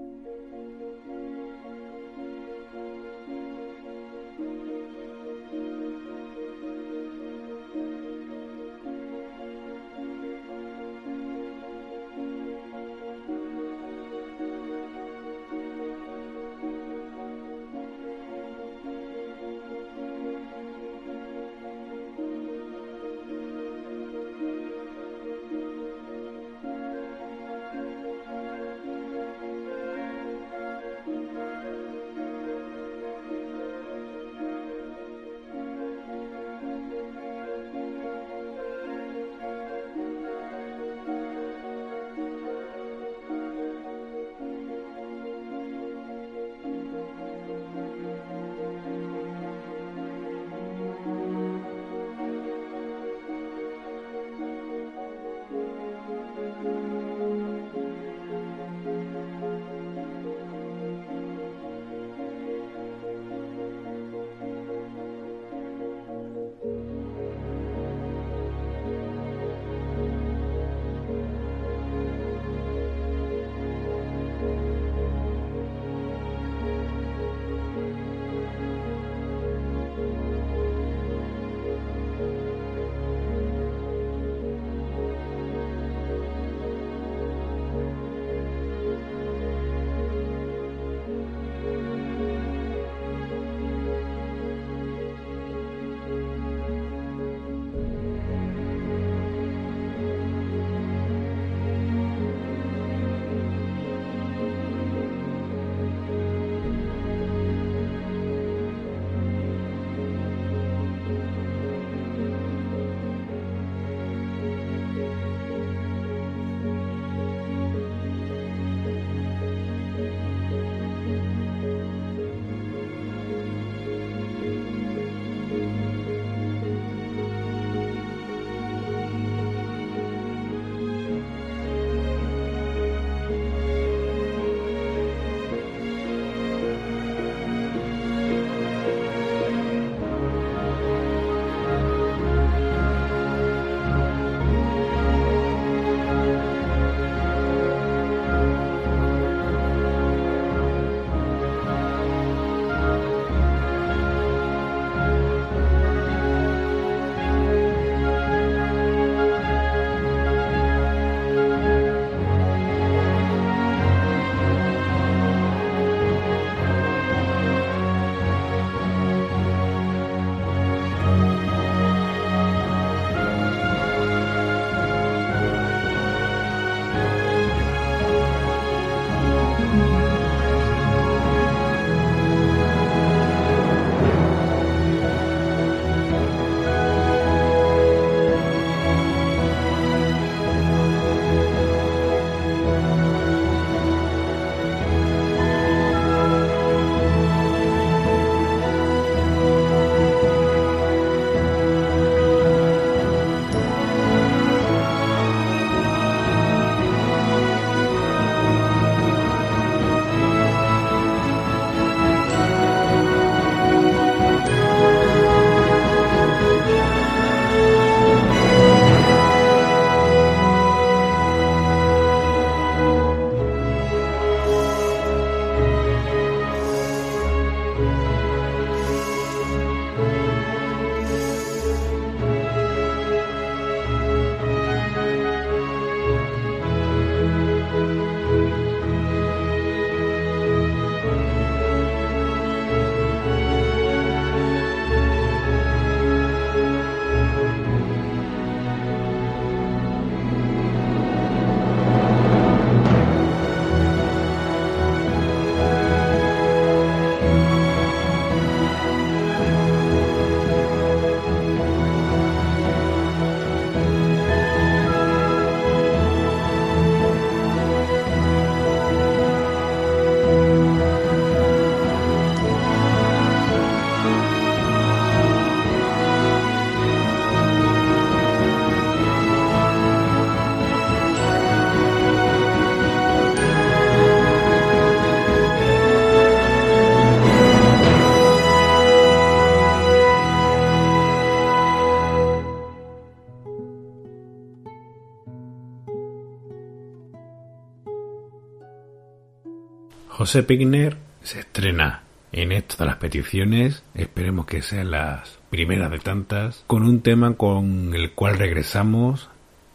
José Pigner se estrena en esto de las peticiones, esperemos que sean las primeras de tantas, con un tema con el cual regresamos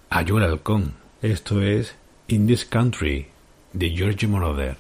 a Joel Halcón. Esto es In This Country de George Moroder.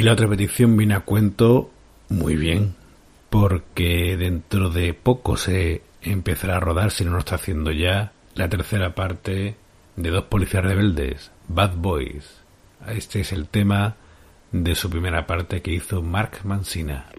Y la otra petición viene a cuento muy bien, porque dentro de poco se empezará a rodar, si no lo está haciendo ya, la tercera parte de Dos Policías Rebeldes, Bad Boys. Este es el tema de su primera parte que hizo Mark Mansina.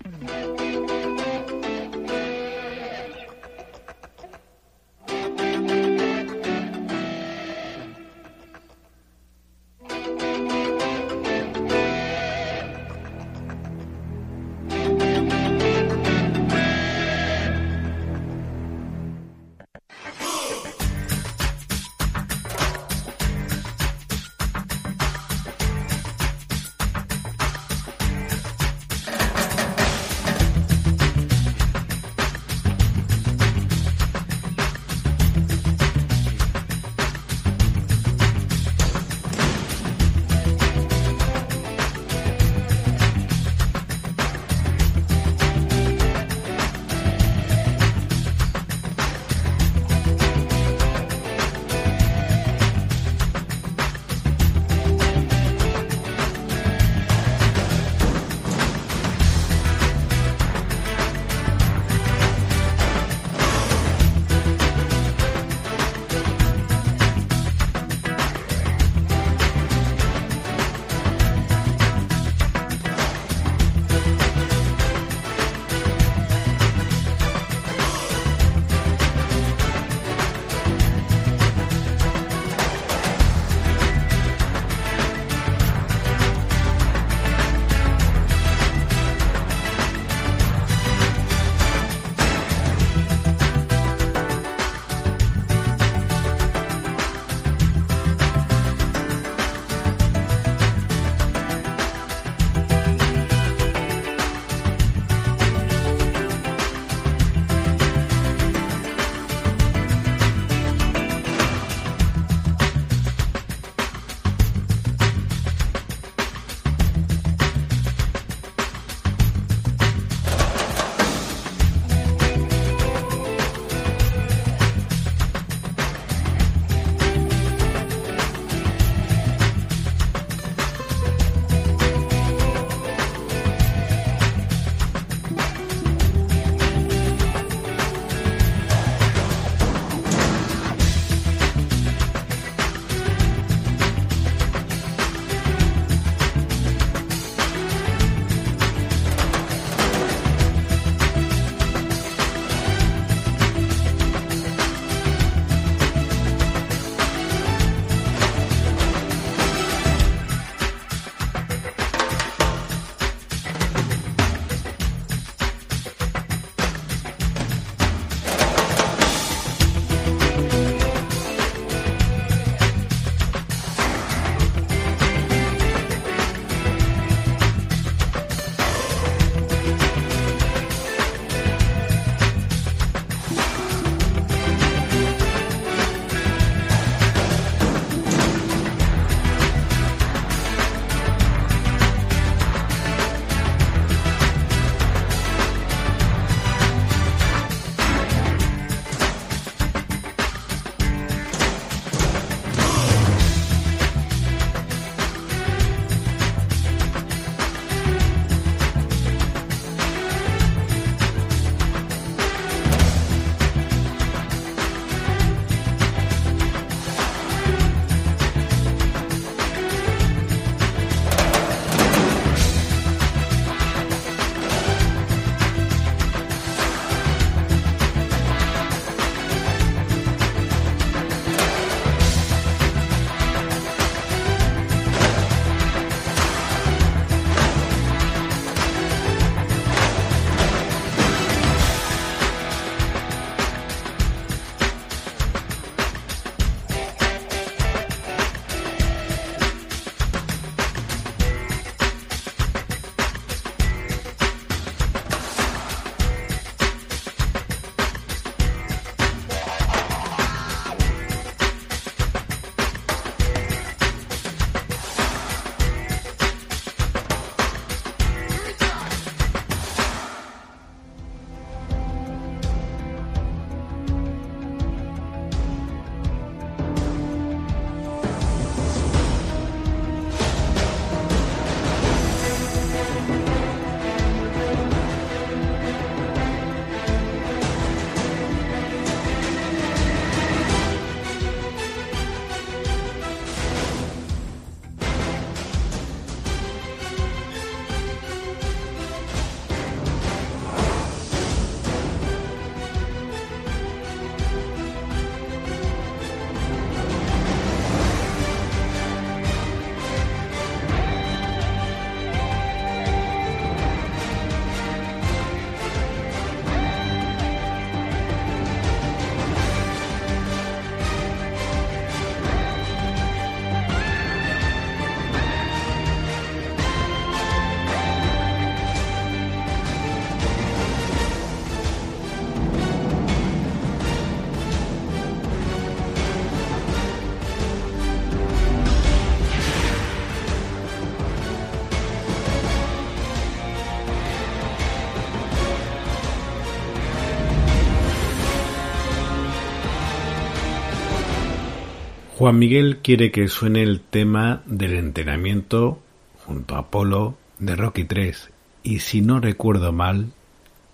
Juan Miguel quiere que suene el tema del entrenamiento junto a Apolo de Rocky 3 y si no recuerdo mal,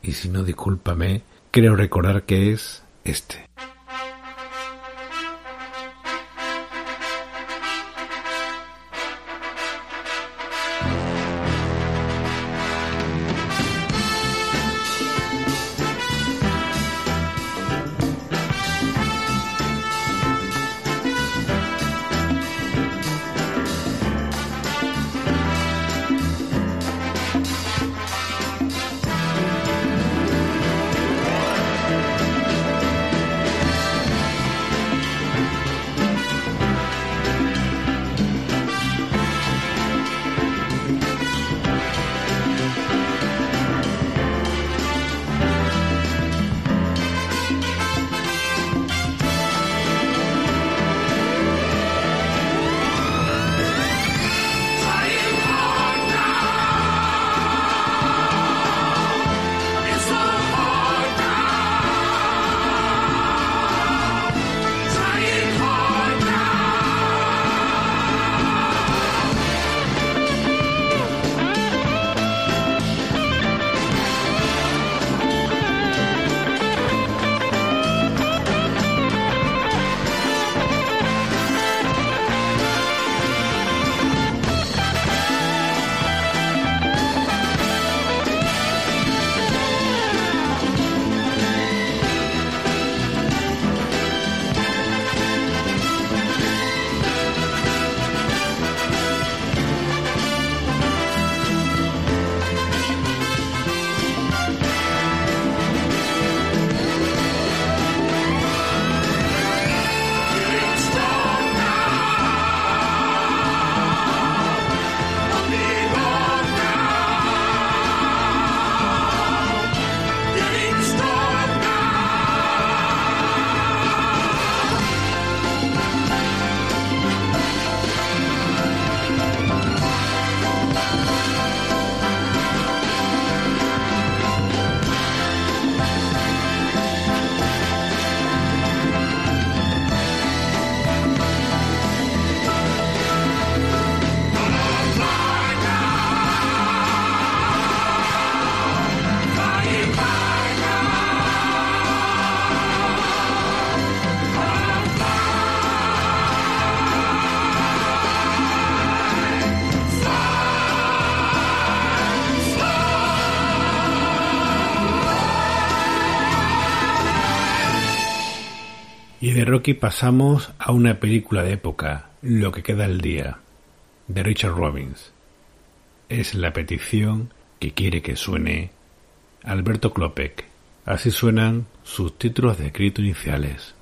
y si no discúlpame, creo recordar que es este. Rocky pasamos a una película de época, Lo que queda el día, de Richard Robbins. Es la petición que quiere que suene Alberto Klopek. Así suenan sus títulos de escrito iniciales.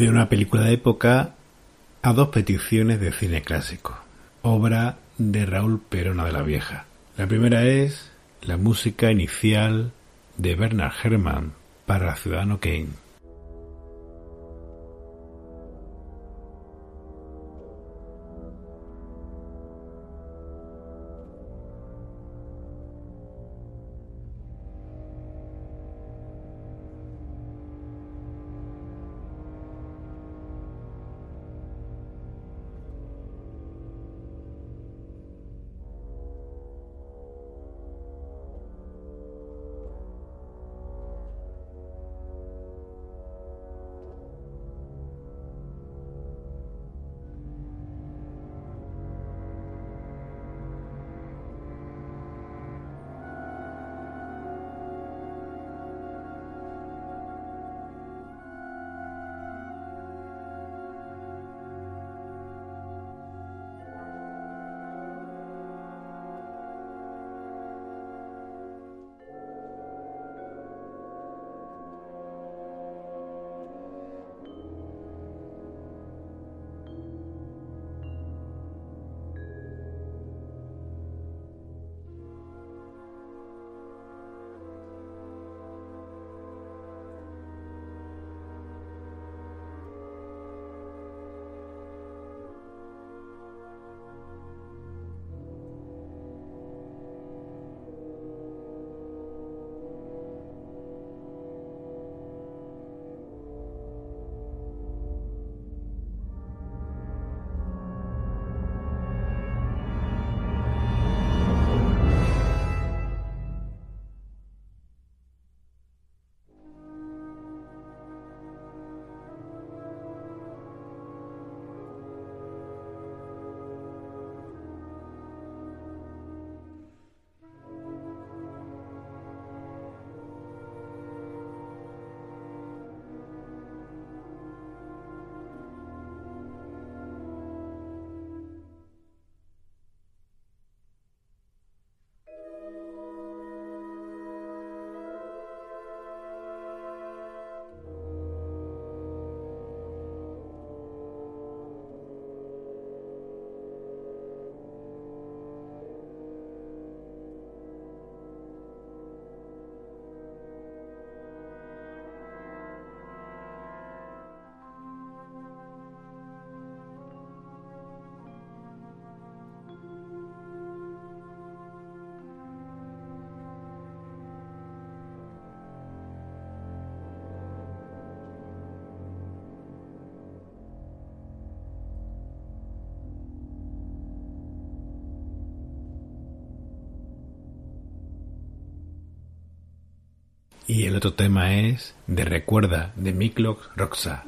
De una película de época a dos peticiones de cine clásico, obra de Raúl Perona de la Vieja. La primera es la música inicial de Bernard Herrmann para Ciudadano Kane. Y el otro tema es de Recuerda de Miklos Roxa.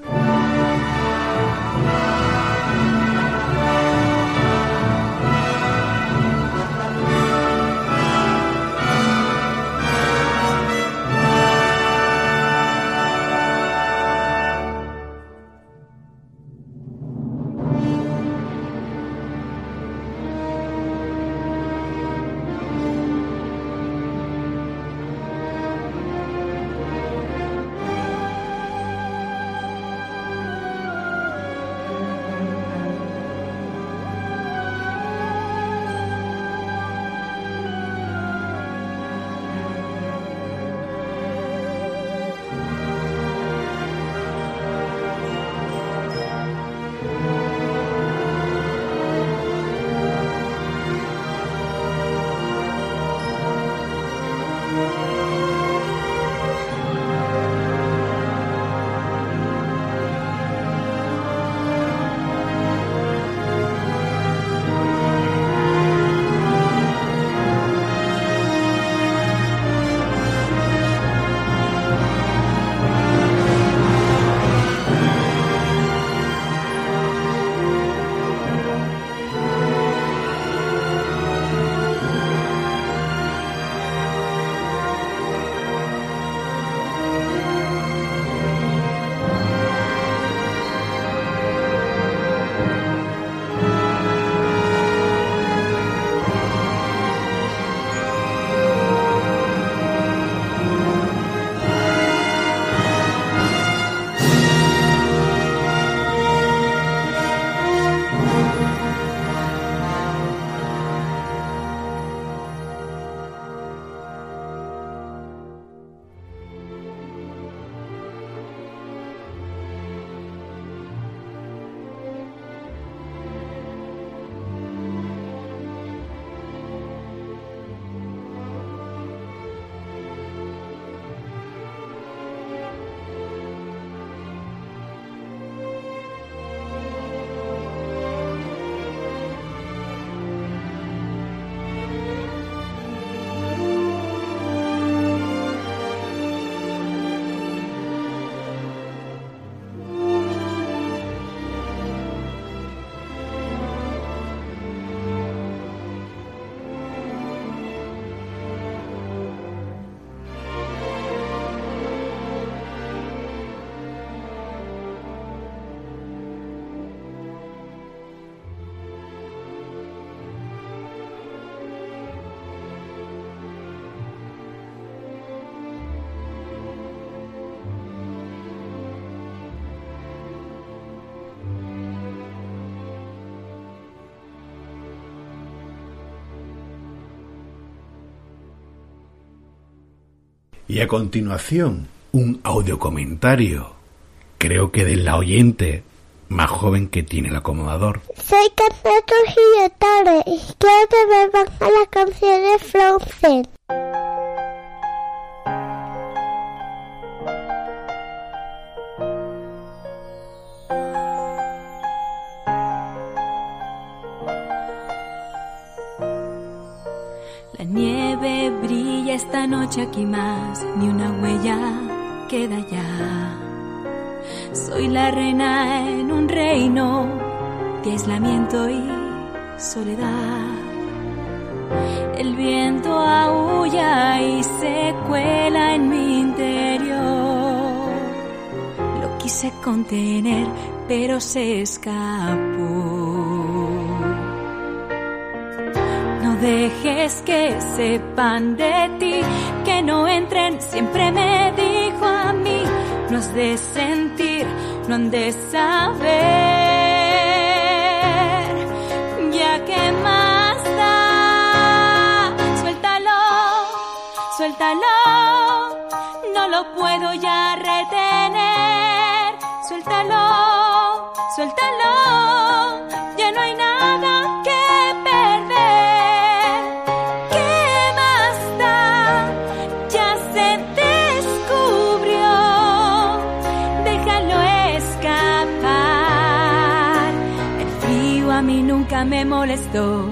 Y a continuación, un audiocomentario, creo que de la oyente más joven que tiene el acomodador. Soy Carlos Trujillo Torres y quiero que me bajen las canciones Frozen. pero se escapó. No dejes que sepan de ti, que no entren, siempre me dijo a mí, no has de sentir, no han de saber. me molestó.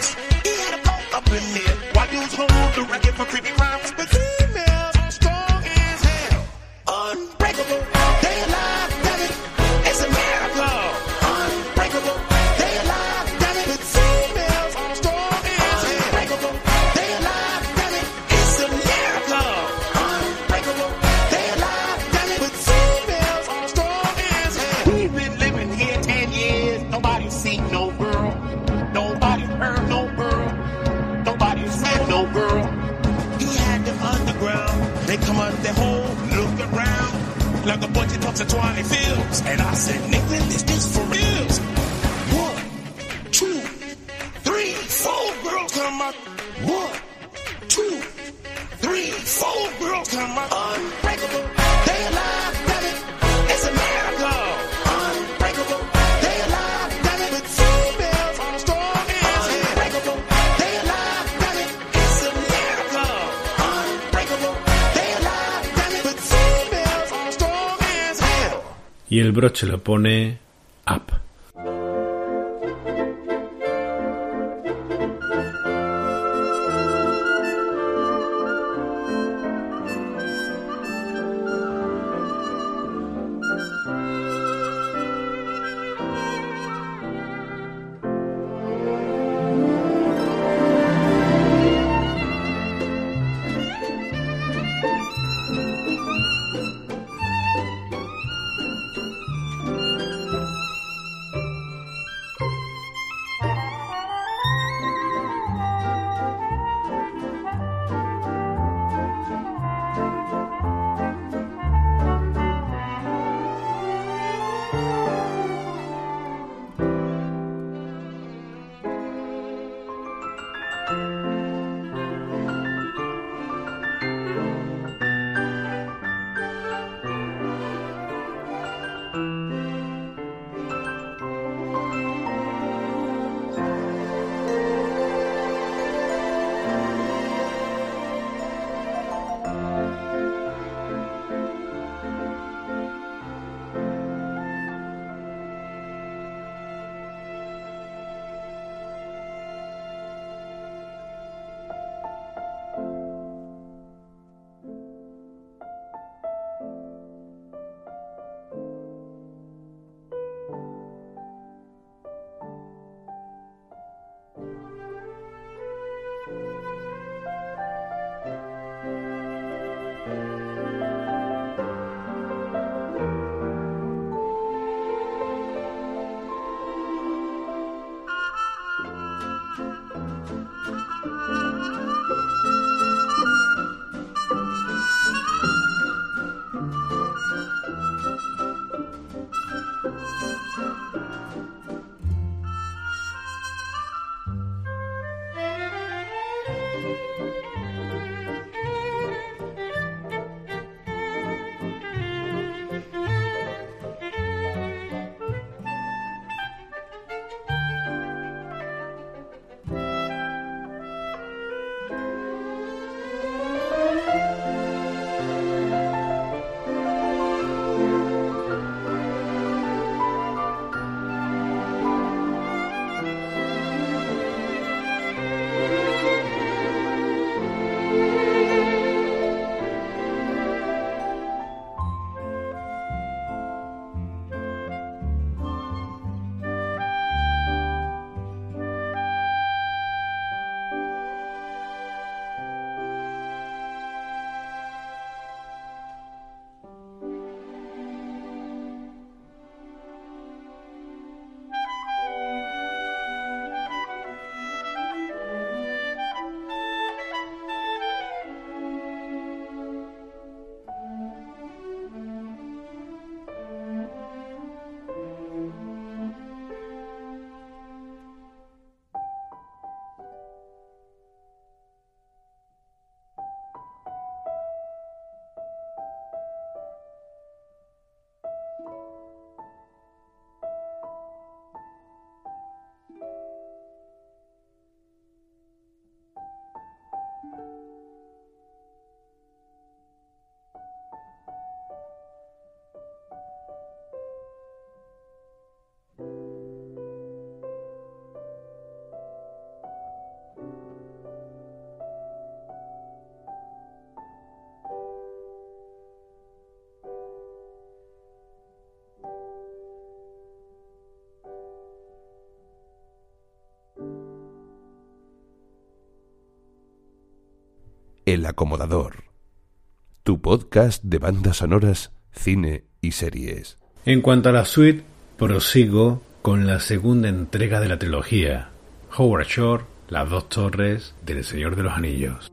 Y el broche lo pone El Acomodador. Tu podcast de bandas sonoras, cine y series. En cuanto a la suite, prosigo con la segunda entrega de la trilogía, Howard Shore, Las dos torres del Señor de los Anillos.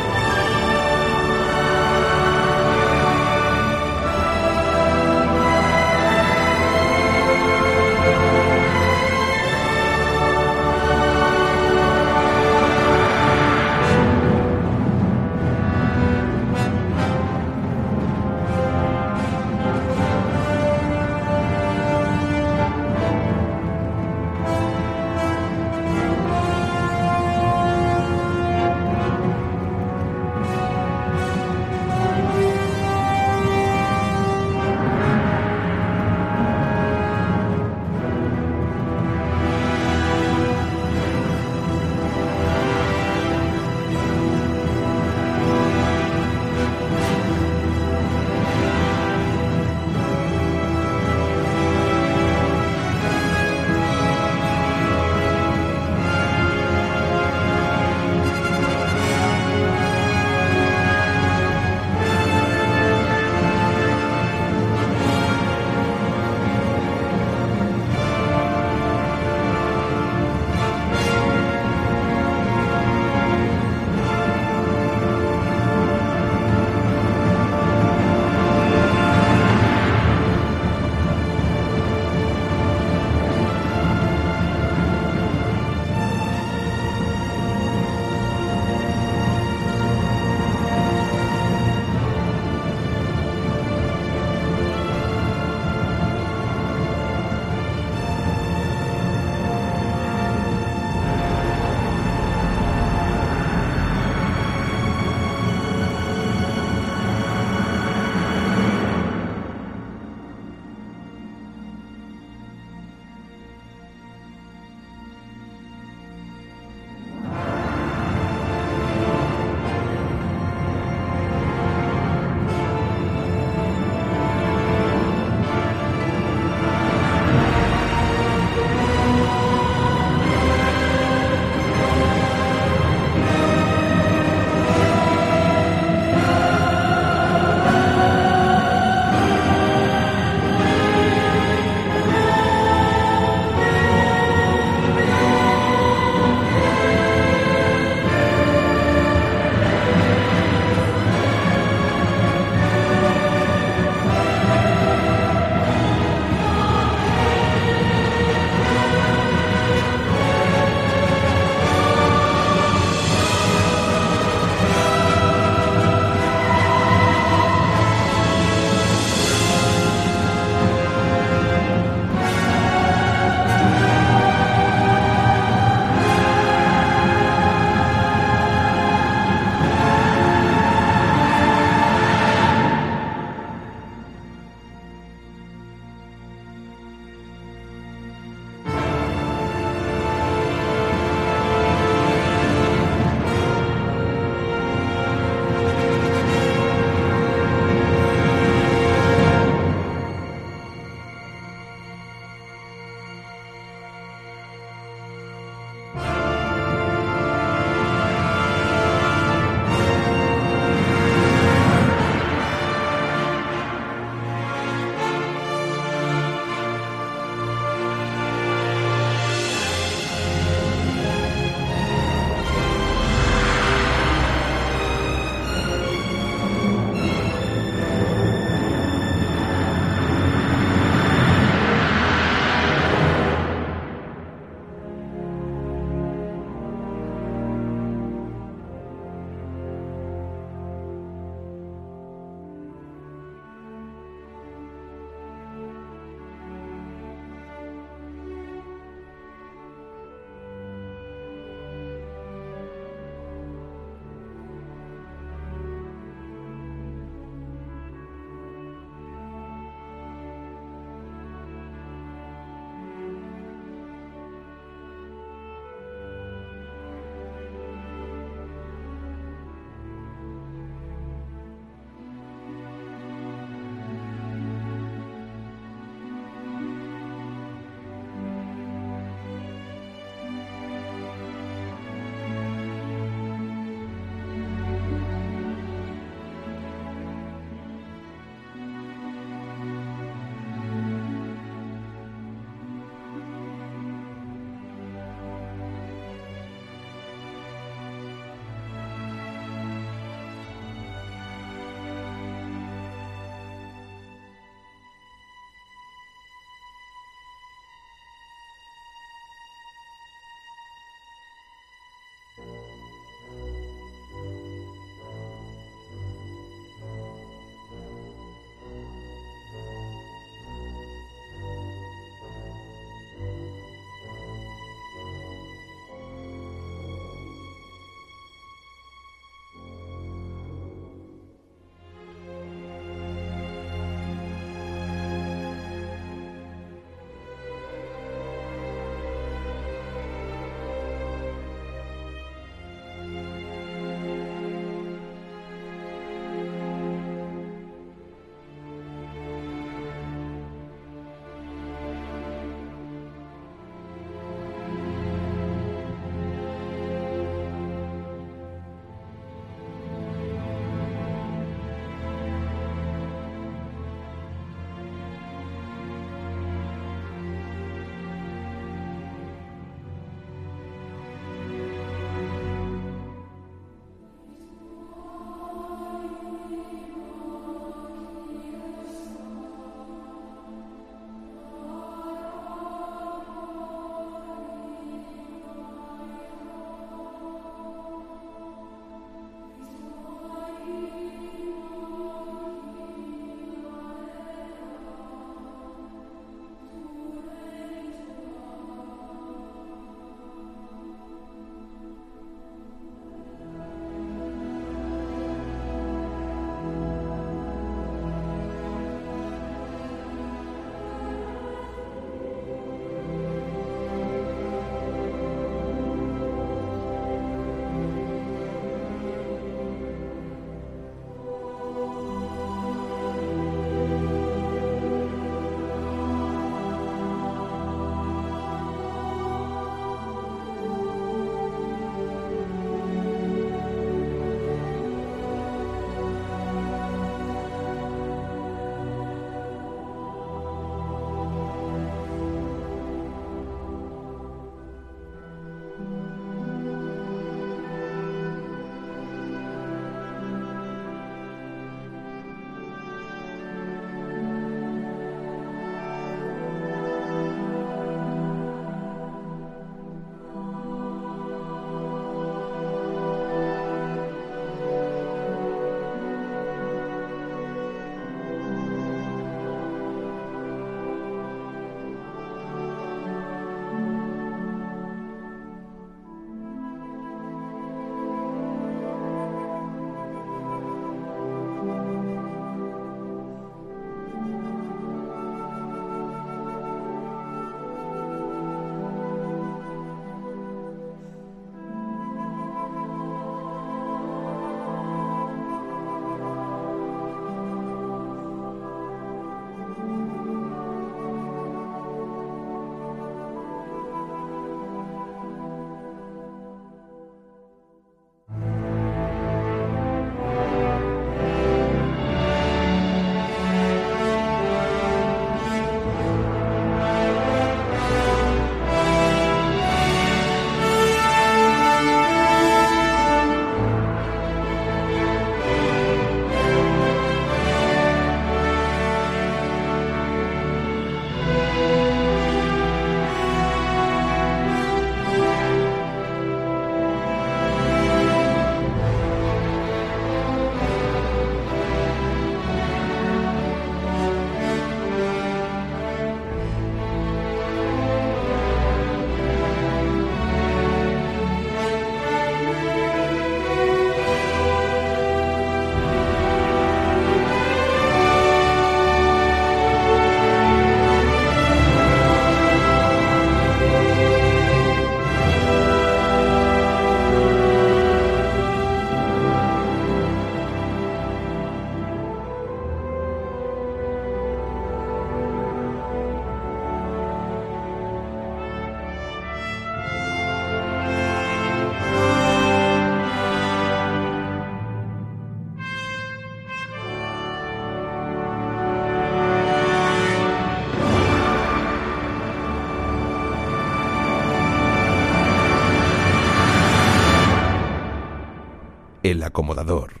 Acomodador.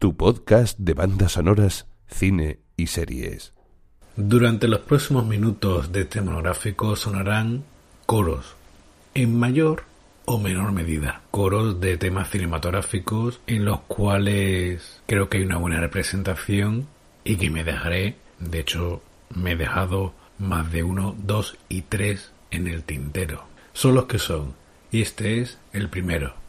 Tu podcast de bandas sonoras, cine y series. Durante los próximos minutos de este monográfico sonarán coros, en mayor o menor medida. Coros de temas cinematográficos en los cuales creo que hay una buena representación y que me dejaré, de hecho me he dejado más de uno, dos y tres en el tintero. Son los que son, y este es el primero.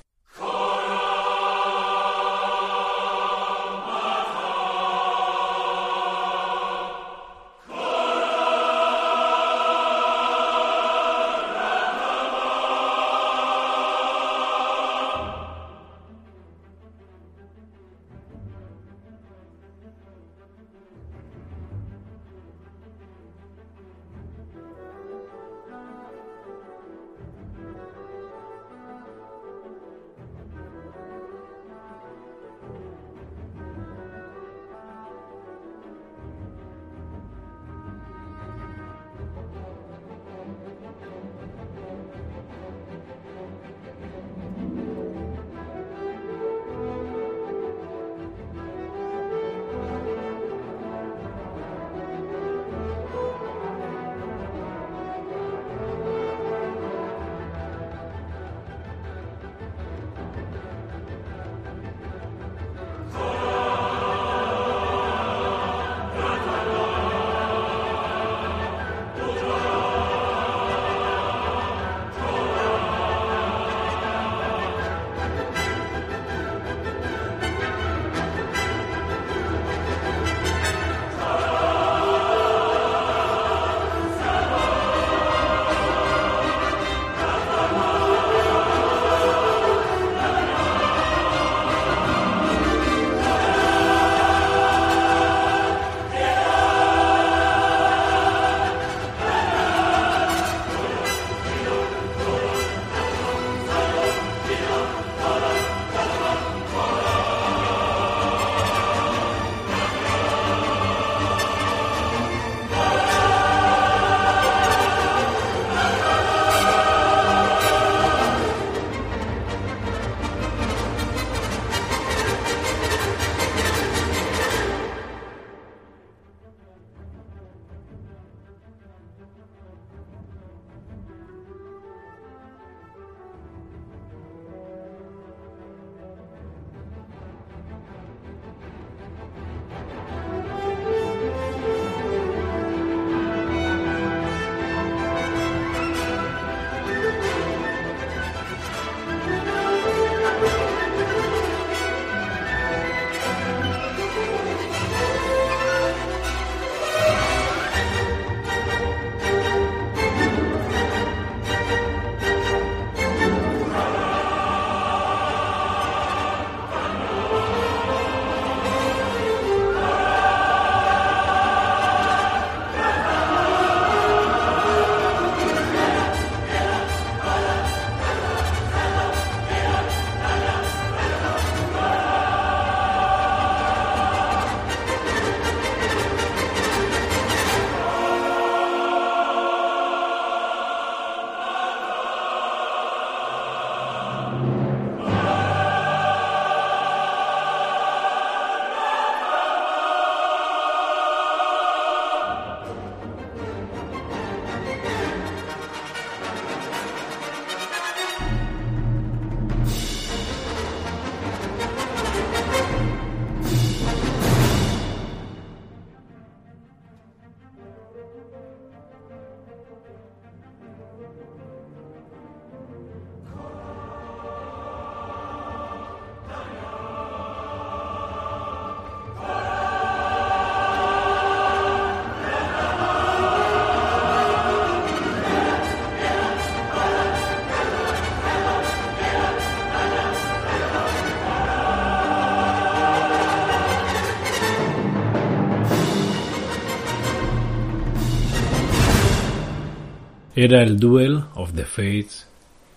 Era el Duel of the Fates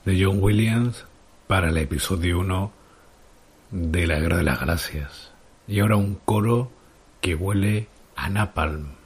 de John Williams para el episodio 1 de la Guerra de las Gracias. Y ahora un coro que huele a napalm.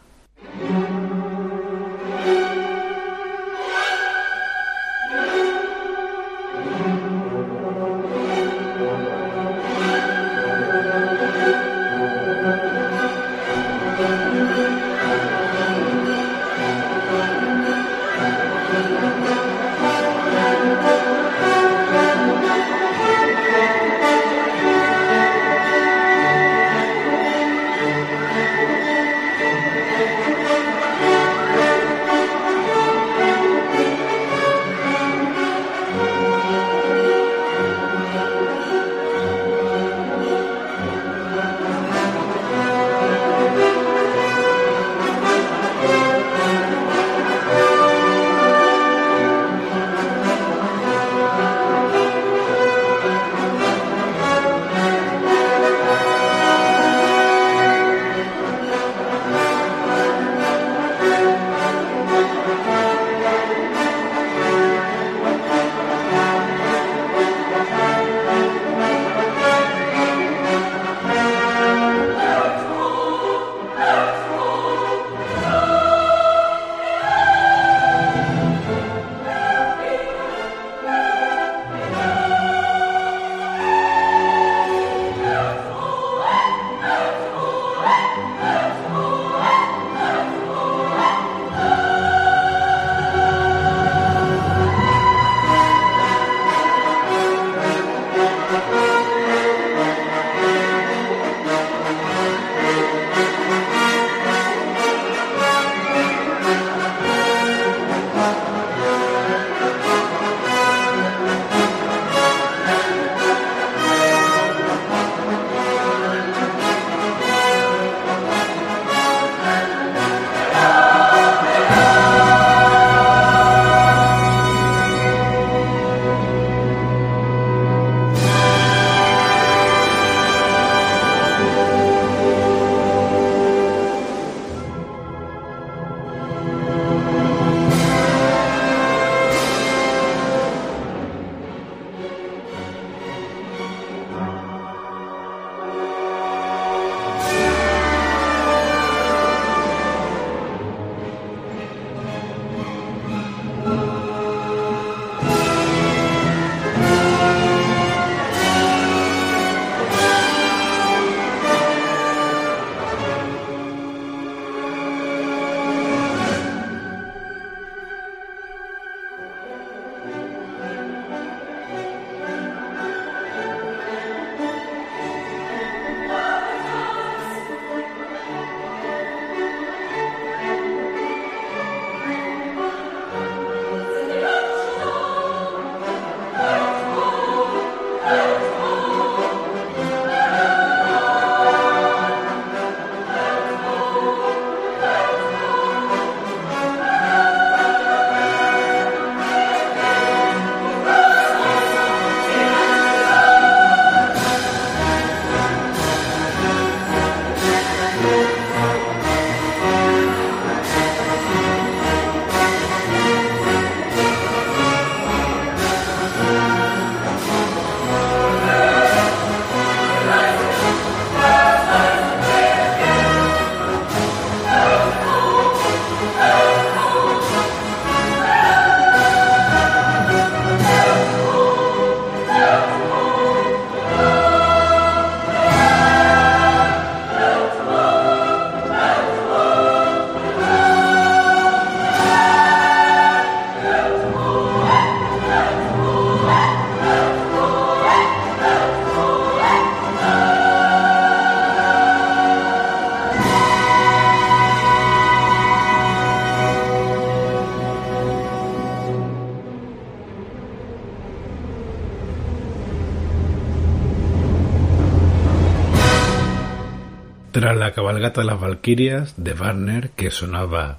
Tras la cabalgata de las Valquirias de Wagner, que sonaba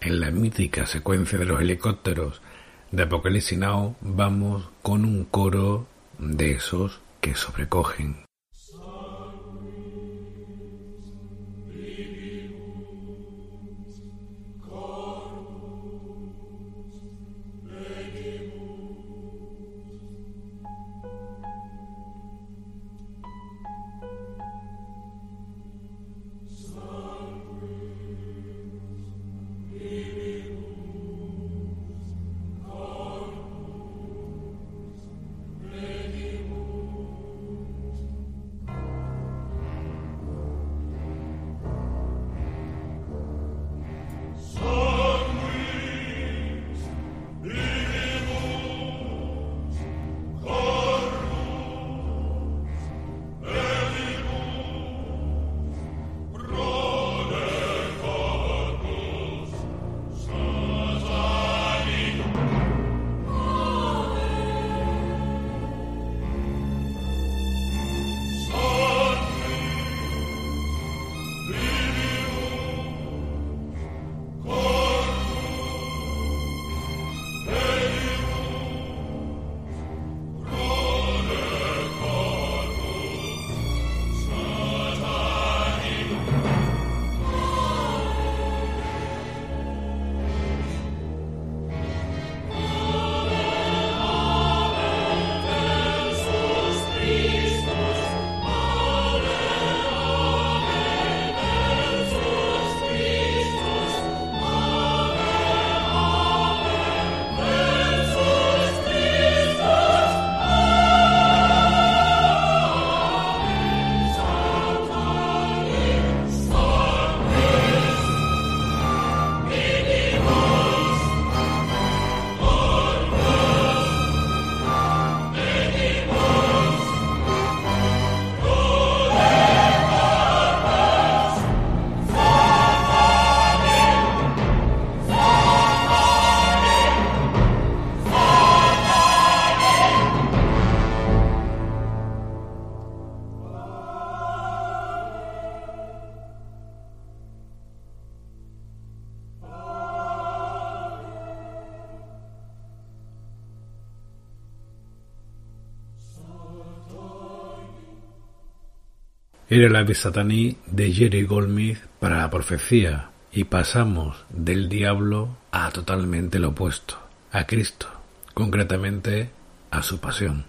en la mítica secuencia de los helicópteros de Apocalypse Now, vamos con un coro de esos que sobrecogen. El ave sataní de Jerry Goldsmith para la profecía y pasamos del diablo a totalmente lo opuesto, a Cristo, concretamente a su pasión.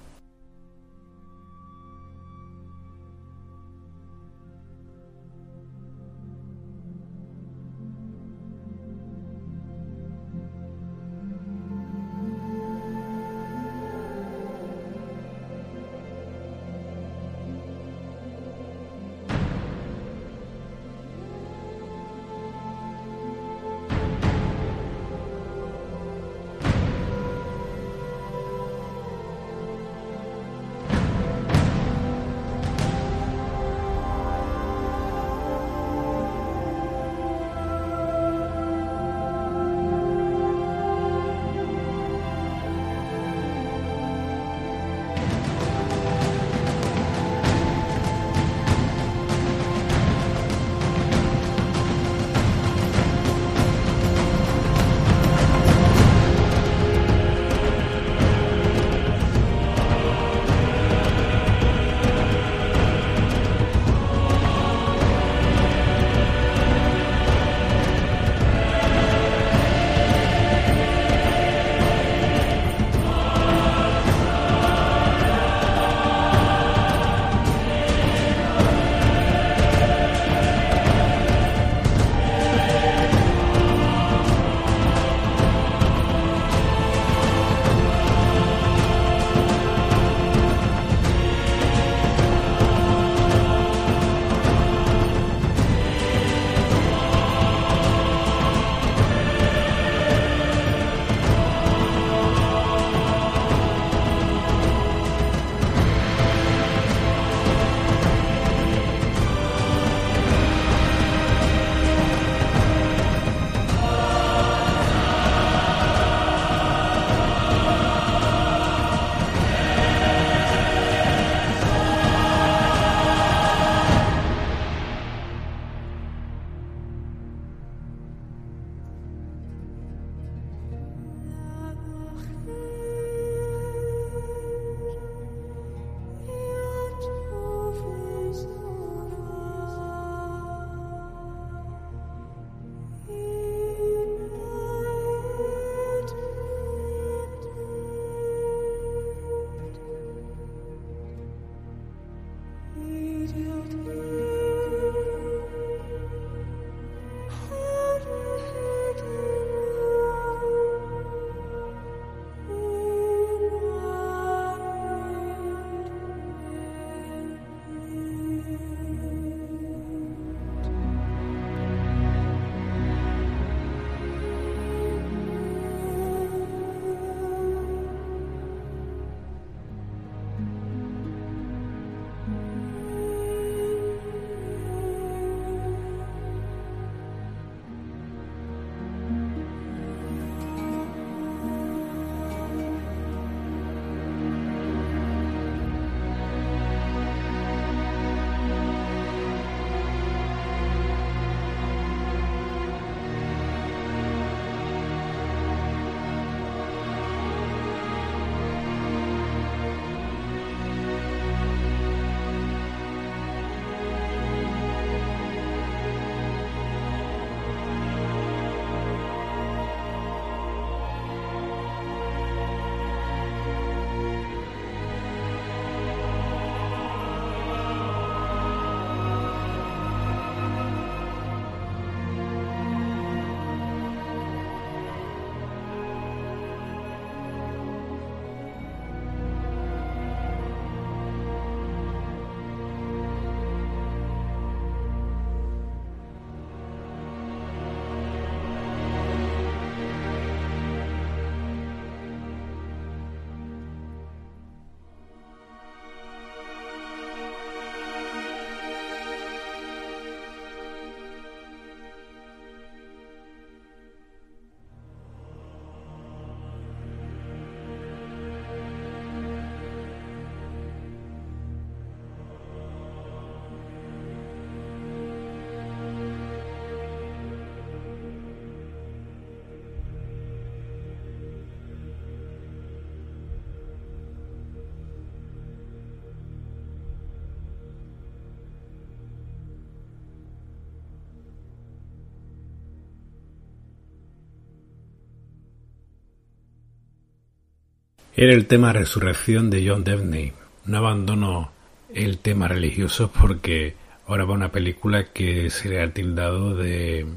Era el tema Resurrección de John Devney. No abandono el tema religioso porque ahora va una película que se le ha tildado de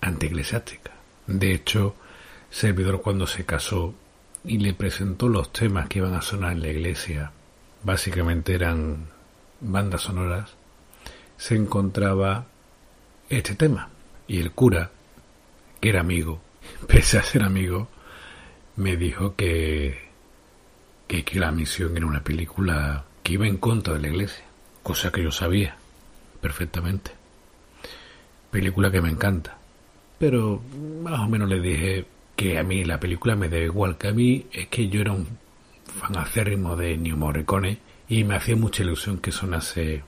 antieclesiástica. De hecho, Servidor cuando se casó y le presentó los temas que iban a sonar en la iglesia, básicamente eran bandas sonoras, se encontraba este tema. Y el cura, que era amigo, pese a ser amigo, me dijo que, que, que la misión era una película que iba en contra de la iglesia, cosa que yo sabía perfectamente. Película que me encanta. Pero más o menos le dije que a mí la película me da igual, que a mí es que yo era un fan acérrimo de New Morricone y me hacía mucha ilusión que sonase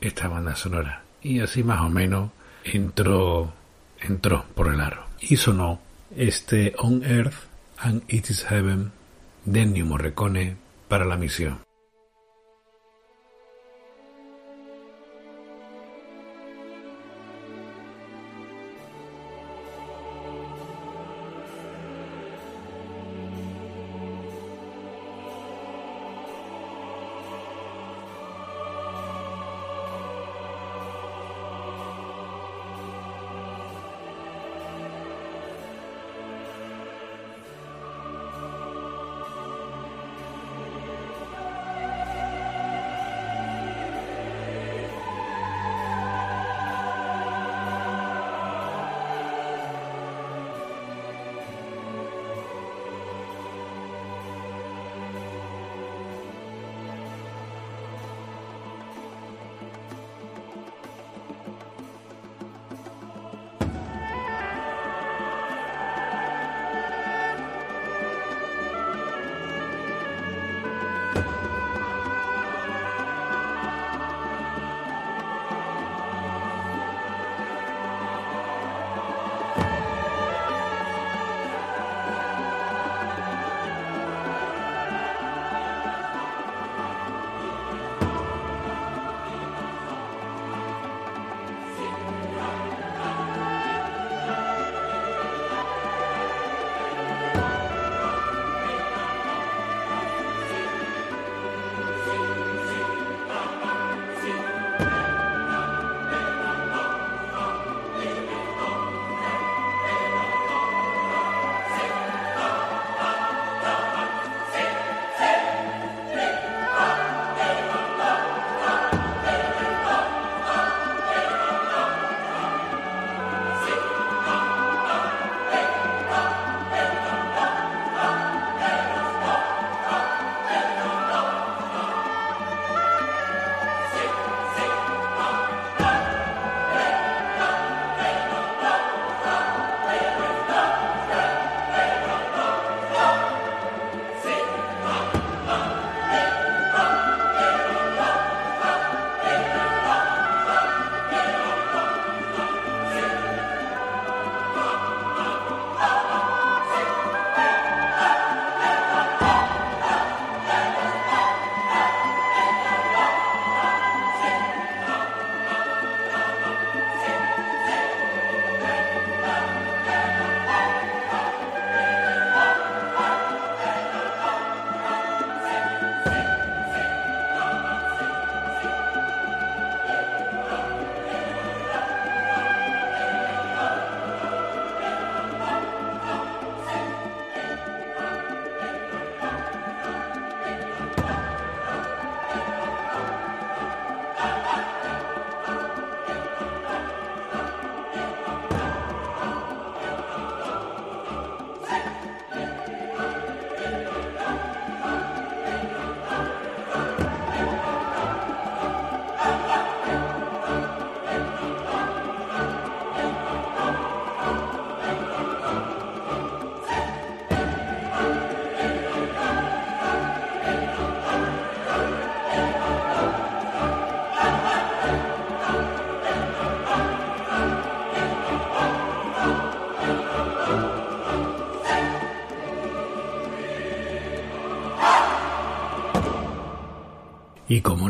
esta banda sonora. Y así más o menos entró, entró por el aro. Y sonó este On Earth and It is Heaven de Morricone para la misión.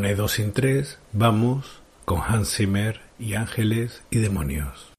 Y no hay dos sin tres, vamos con Hans Zimmer y Ángeles y Demonios.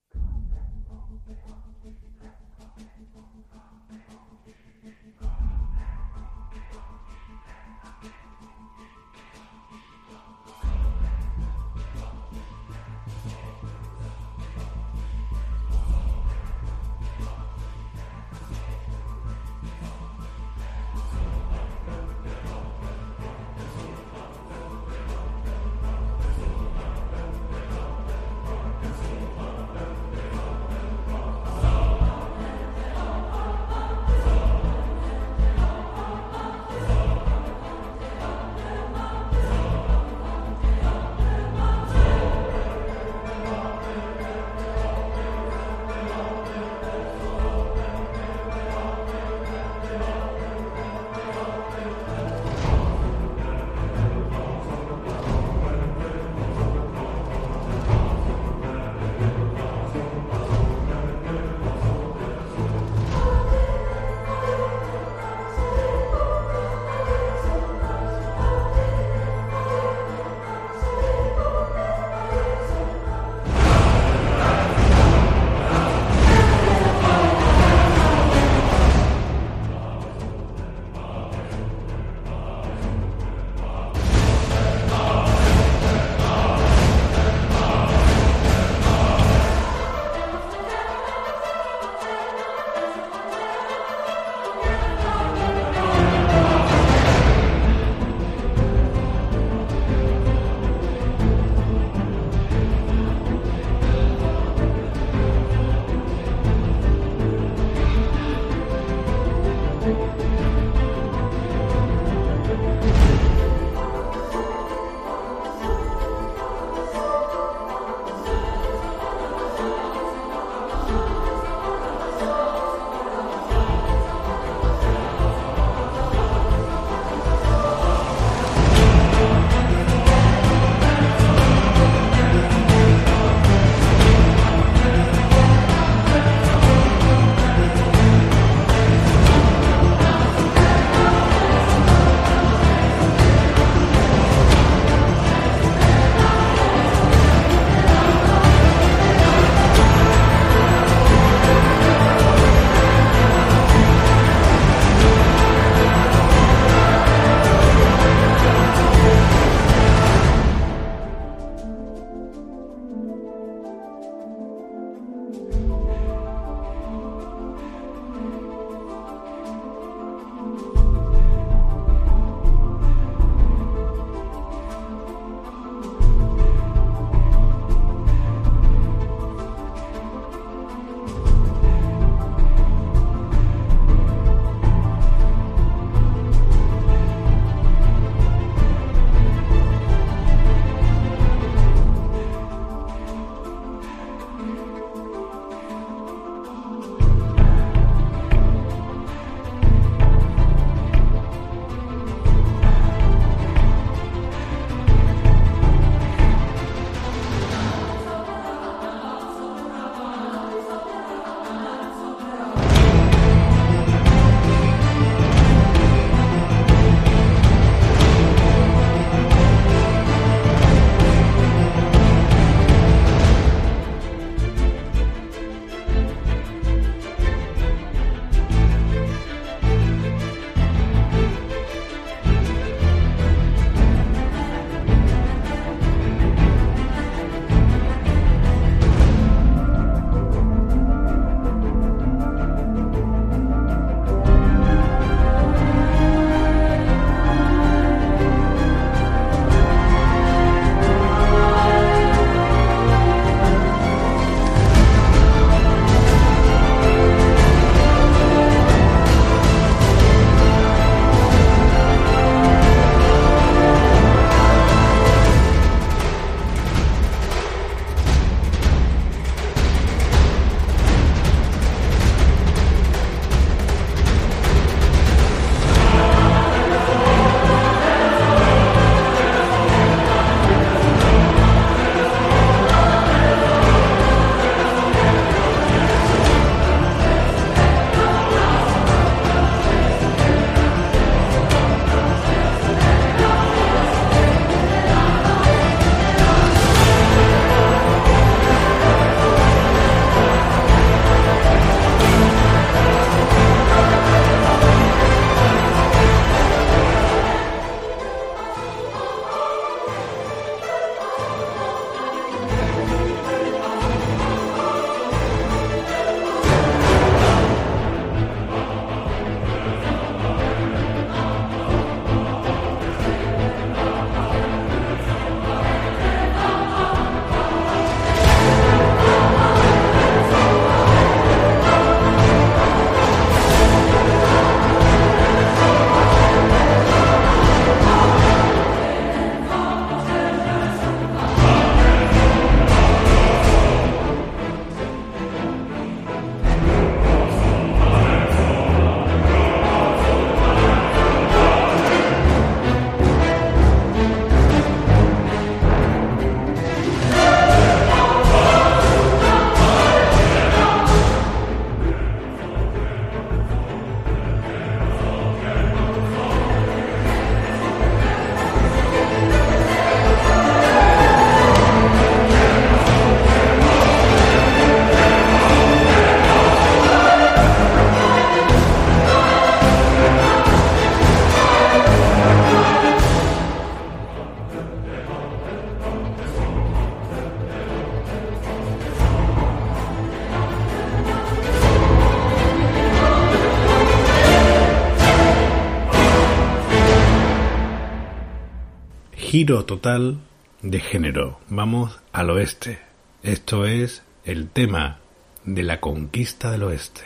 Giro total de género. Vamos al oeste. Esto es el tema de la conquista del oeste.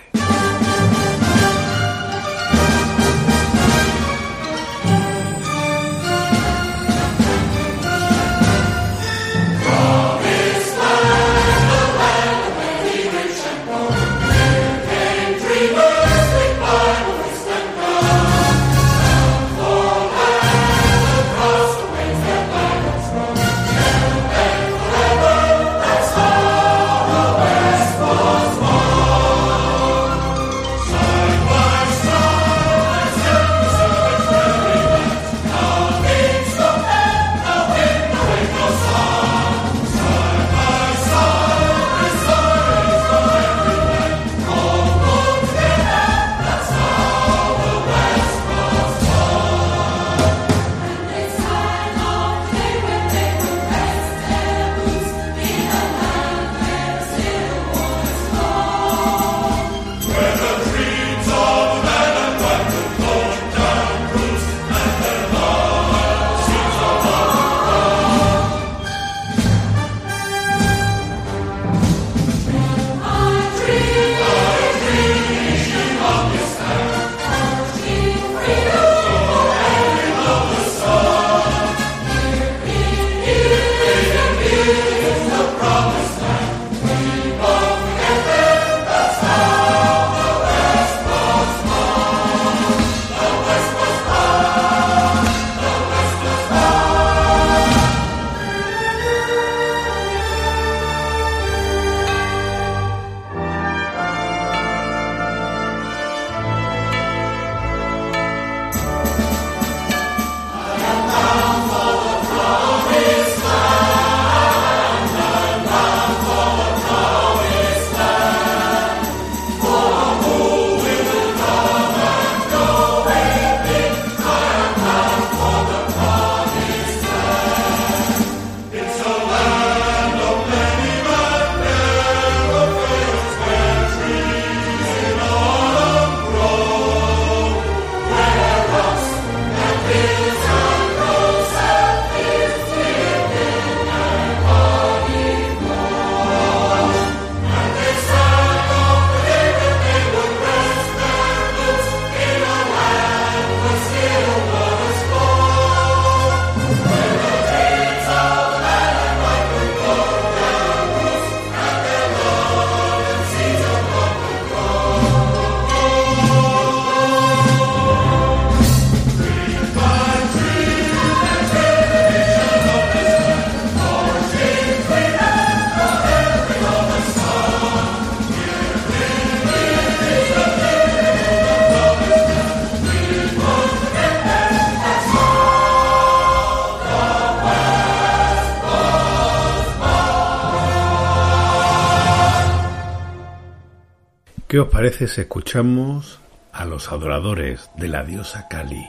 Parece escuchamos a los adoradores de la diosa Kali?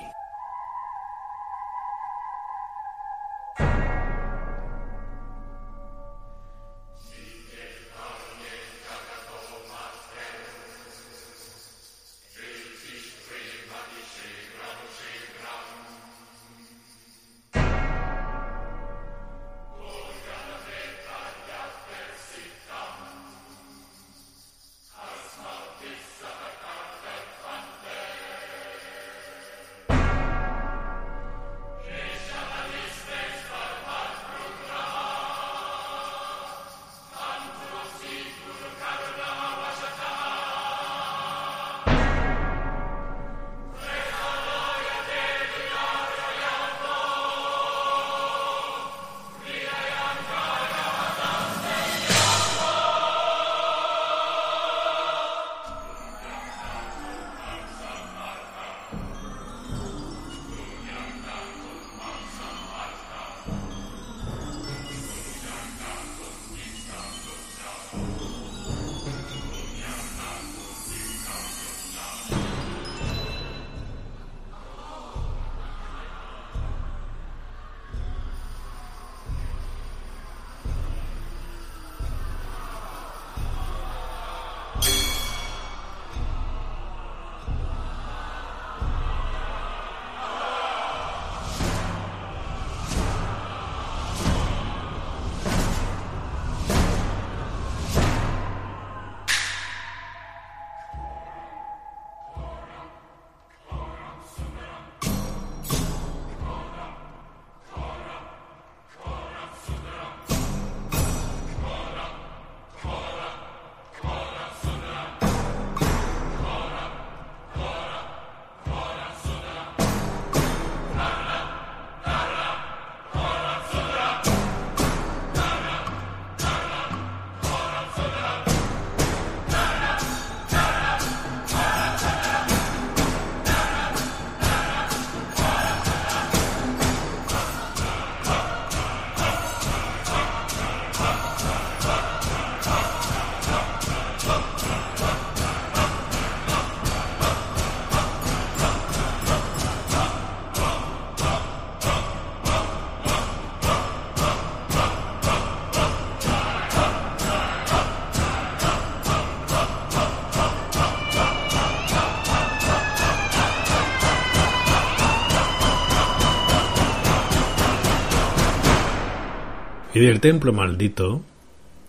Y del templo maldito,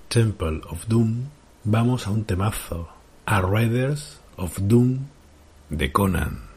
Temple of Doom, vamos a un temazo, a Riders of Doom de Conan.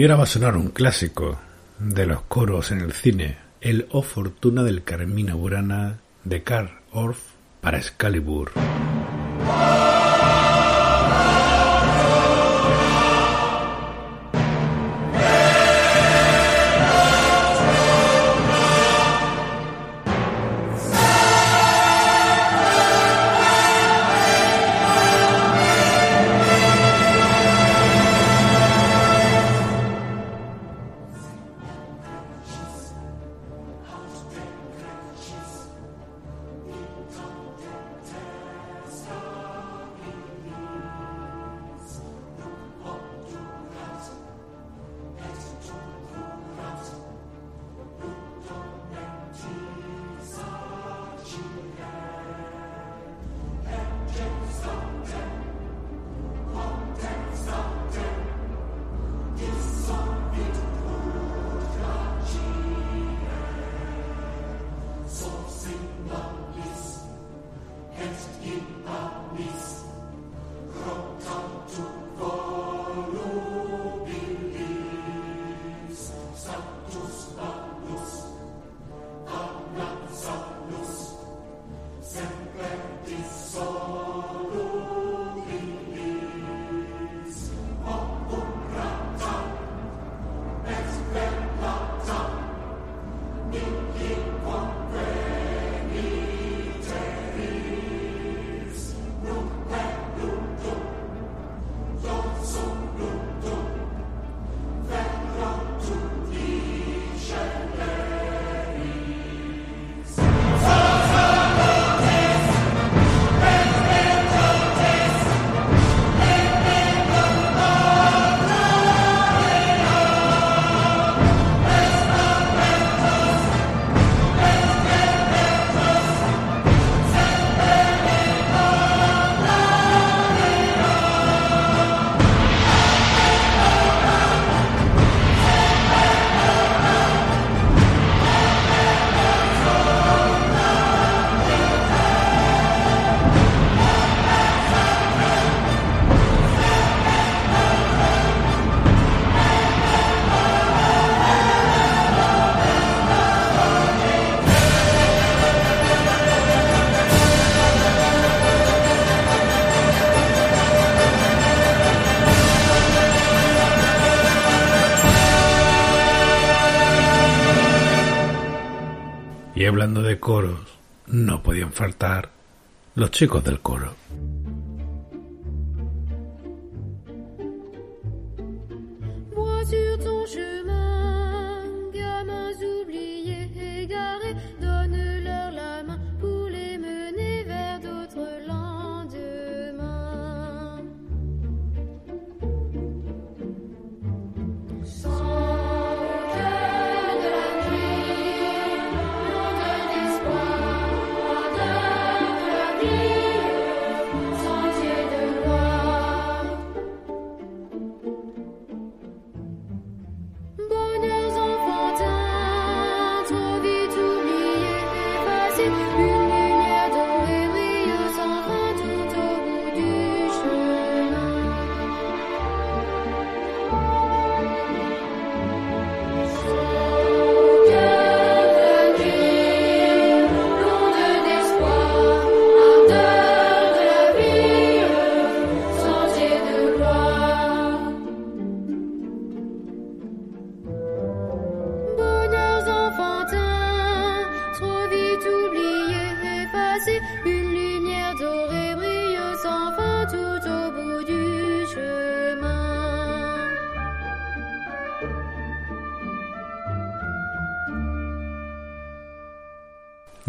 Y ahora va a sonar un clásico de los coros en el cine, el O Fortuna del Carmina Burana de Karl Orff para Excalibur. chico del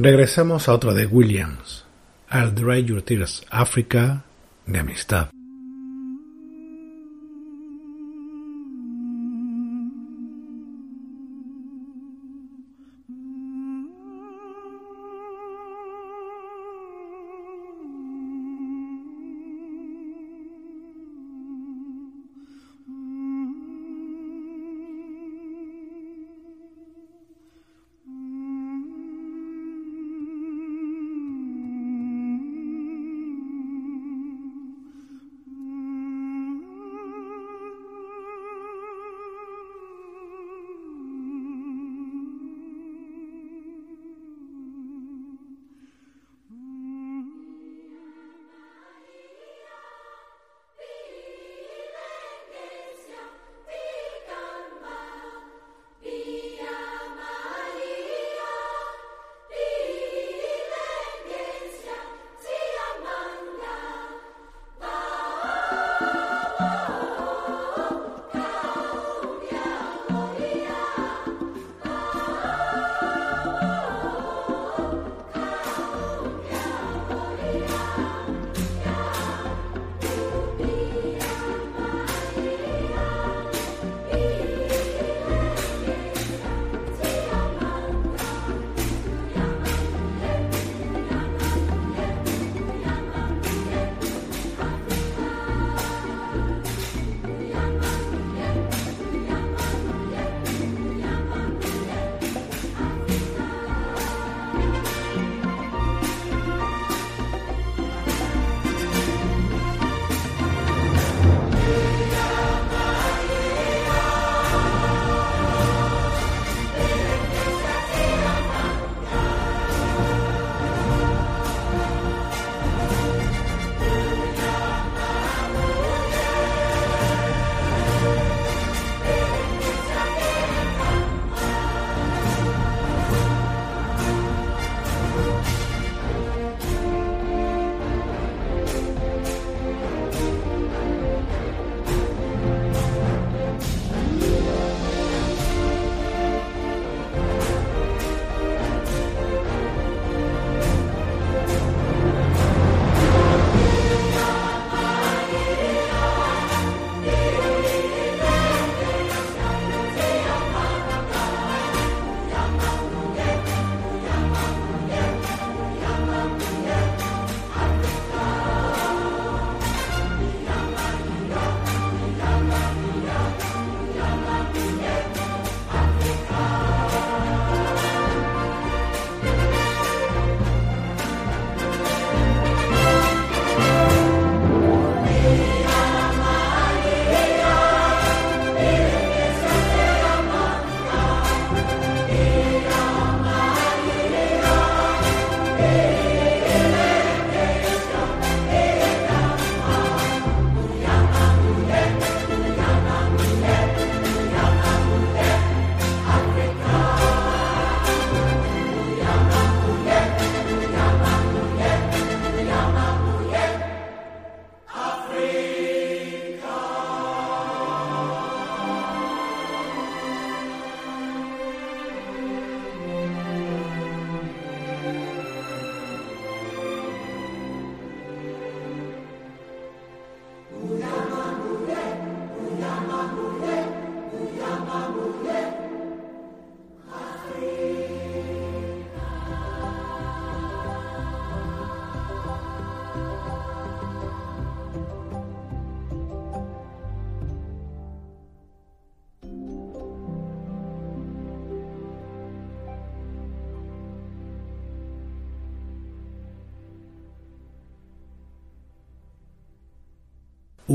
Regresamos a otra de Williams, I'll Dry Your Tears, Africa, de amistad.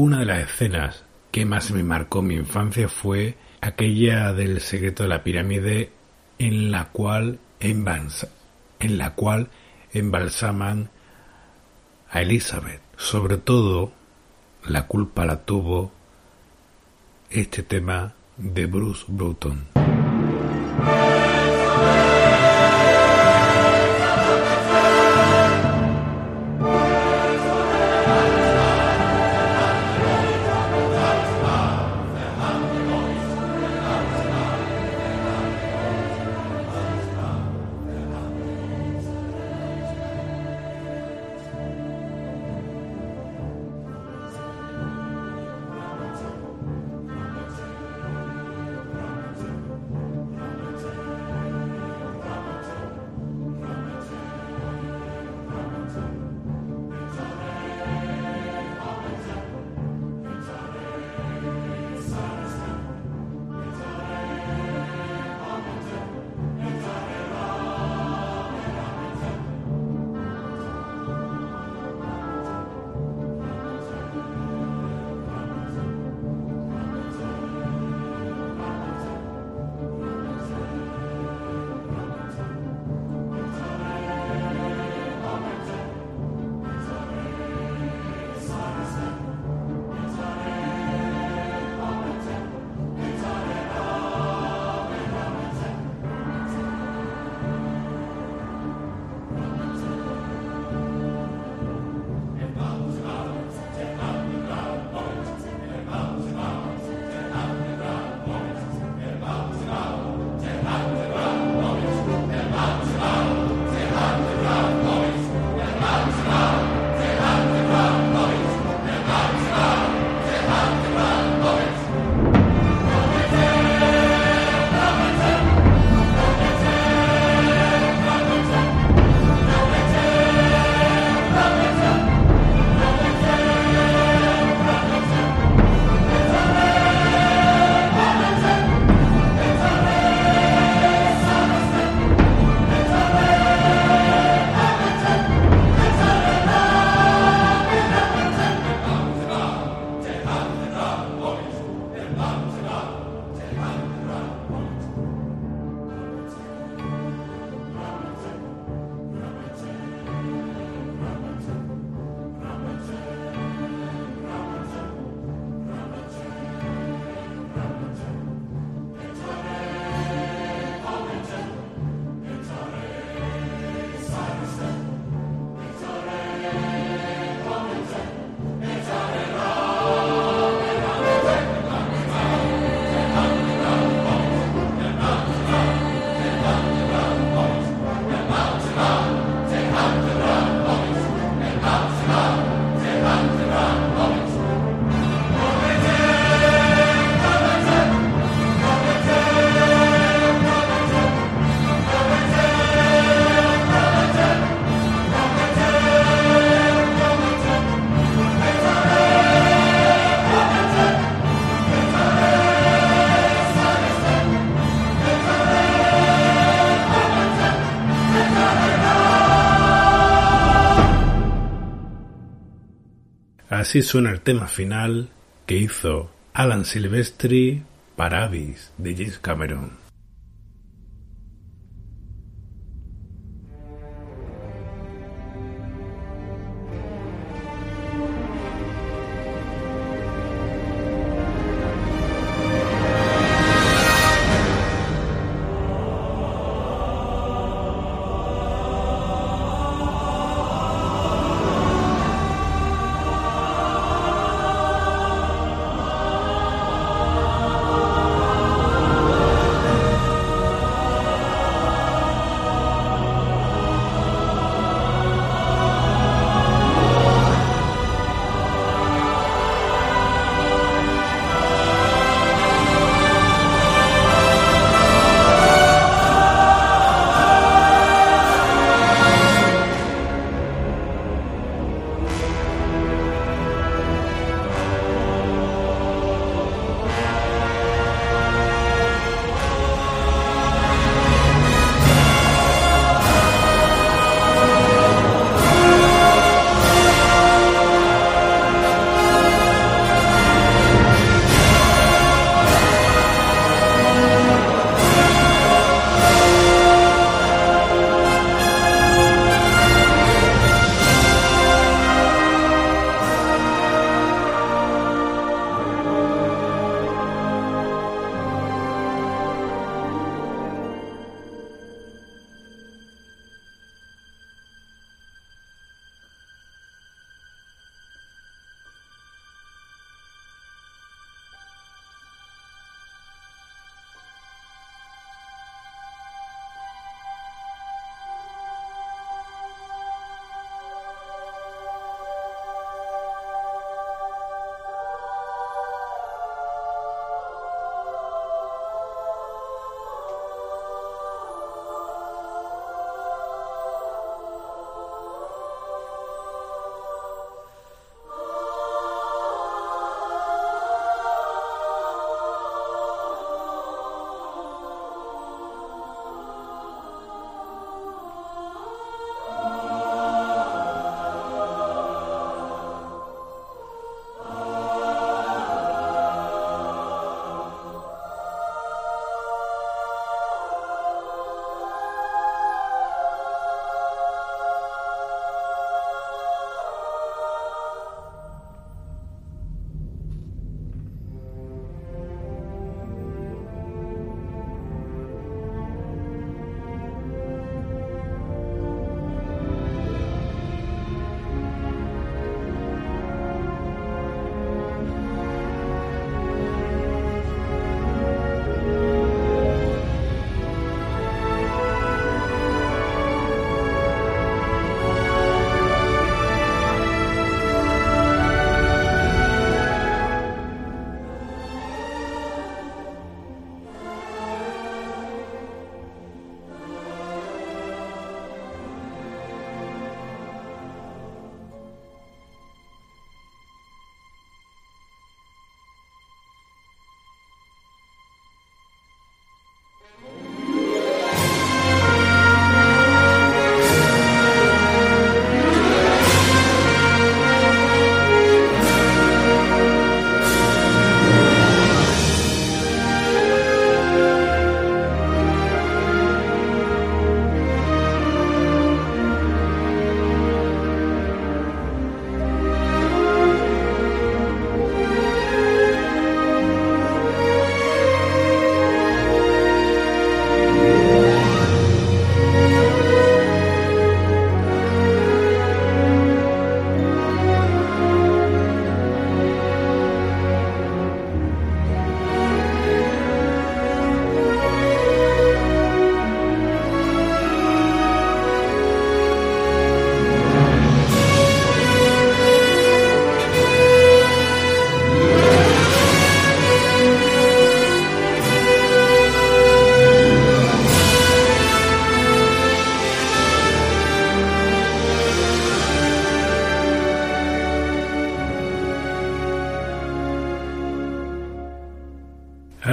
Una de las escenas que más me marcó mi infancia fue aquella del secreto de la pirámide en la cual, embals- en la cual embalsaman a Elizabeth. Sobre todo, la culpa la tuvo este tema de Bruce Broughton. Así suena el tema final que hizo Alan Silvestri para Abyss de James Cameron.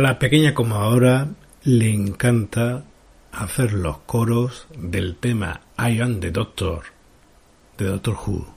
La pequeña acomodadora le encanta hacer los coros del tema I Am the Doctor de Doctor Who.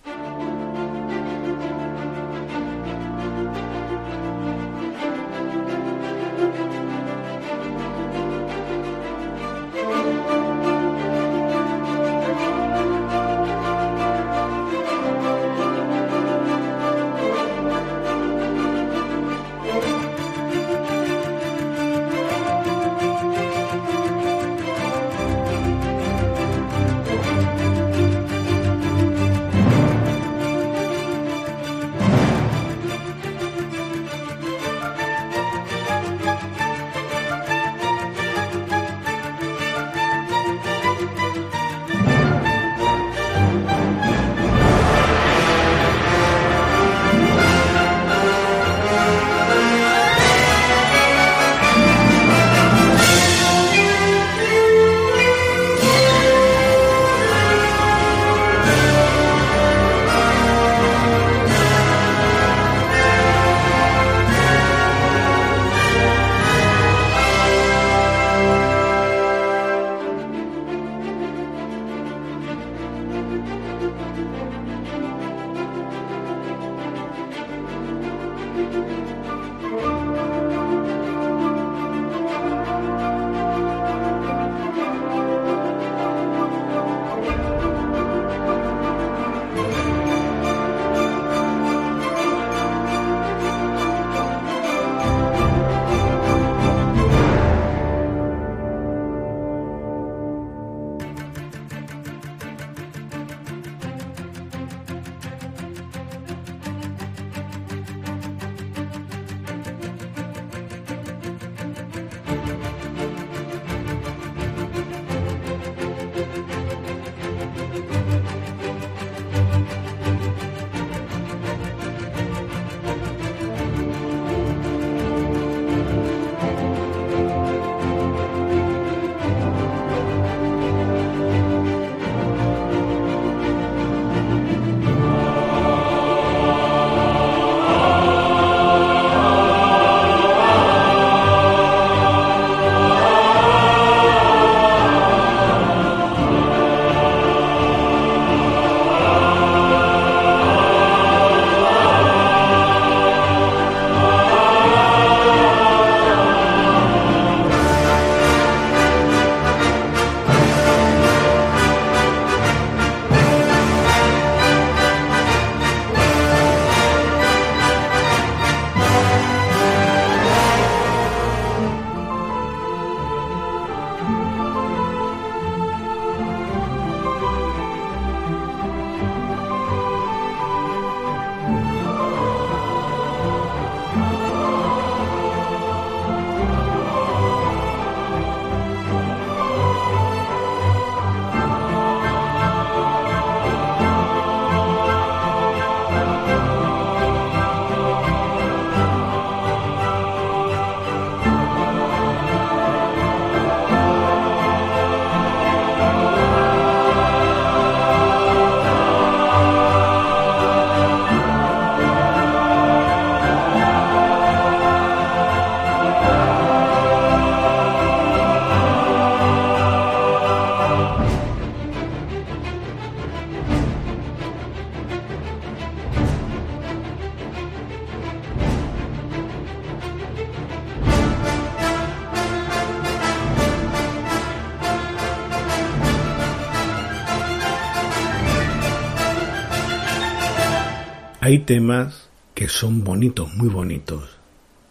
Hay temas que son bonitos, muy bonitos,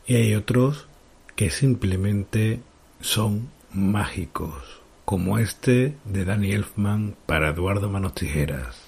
y hay otros que simplemente son mágicos, como este de Danny Elfman para Eduardo Manos Tijeras.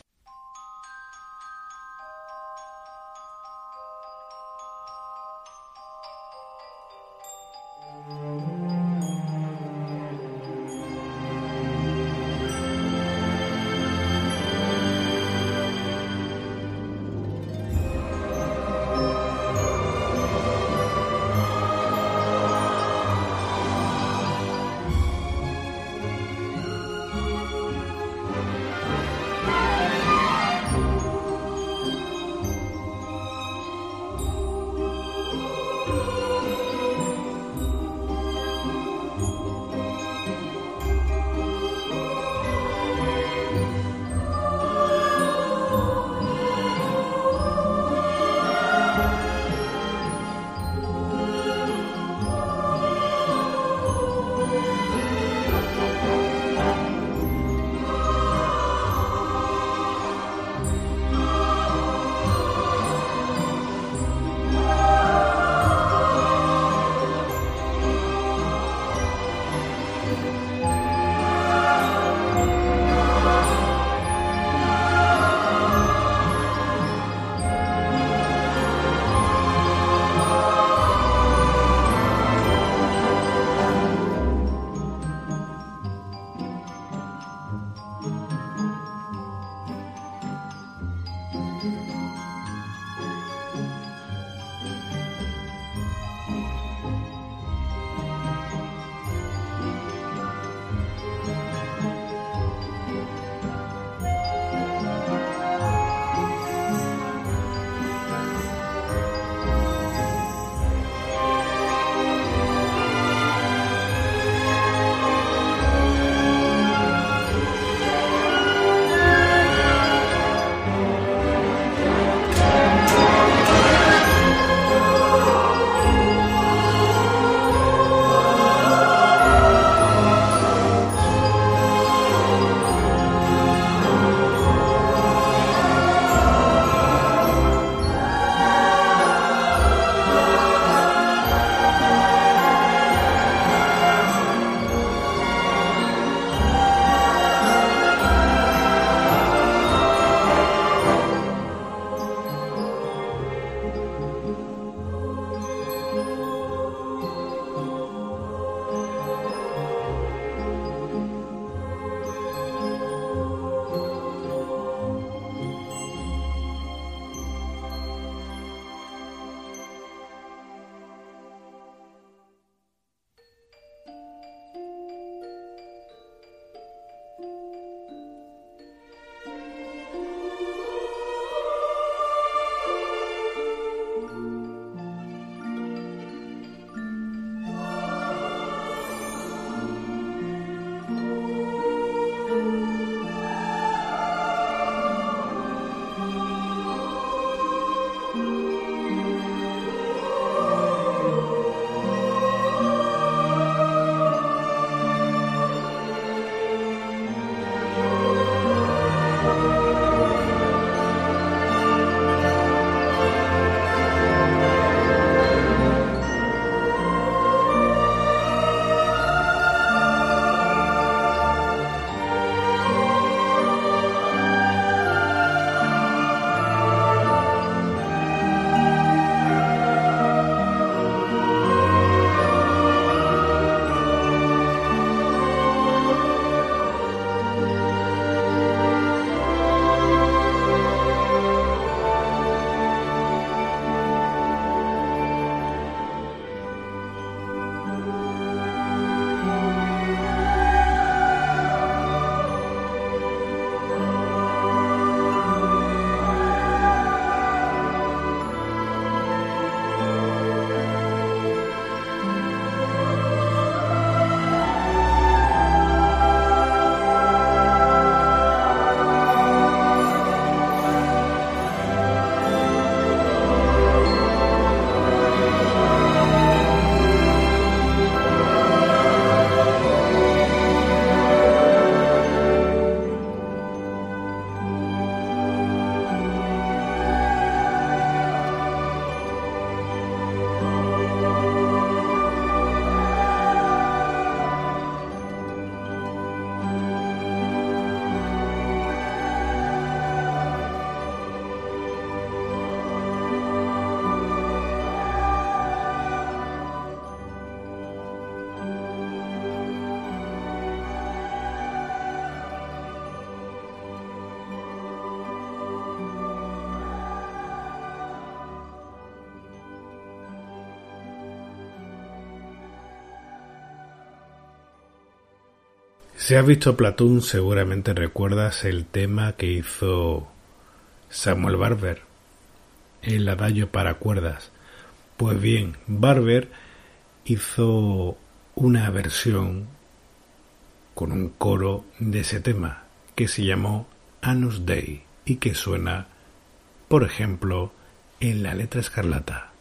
Si has visto Platoon, seguramente recuerdas el tema que hizo Samuel Barber, el adagio para cuerdas. Pues bien, Barber hizo una versión con un coro de ese tema que se llamó Anus Dei y que suena, por ejemplo, en la letra escarlata.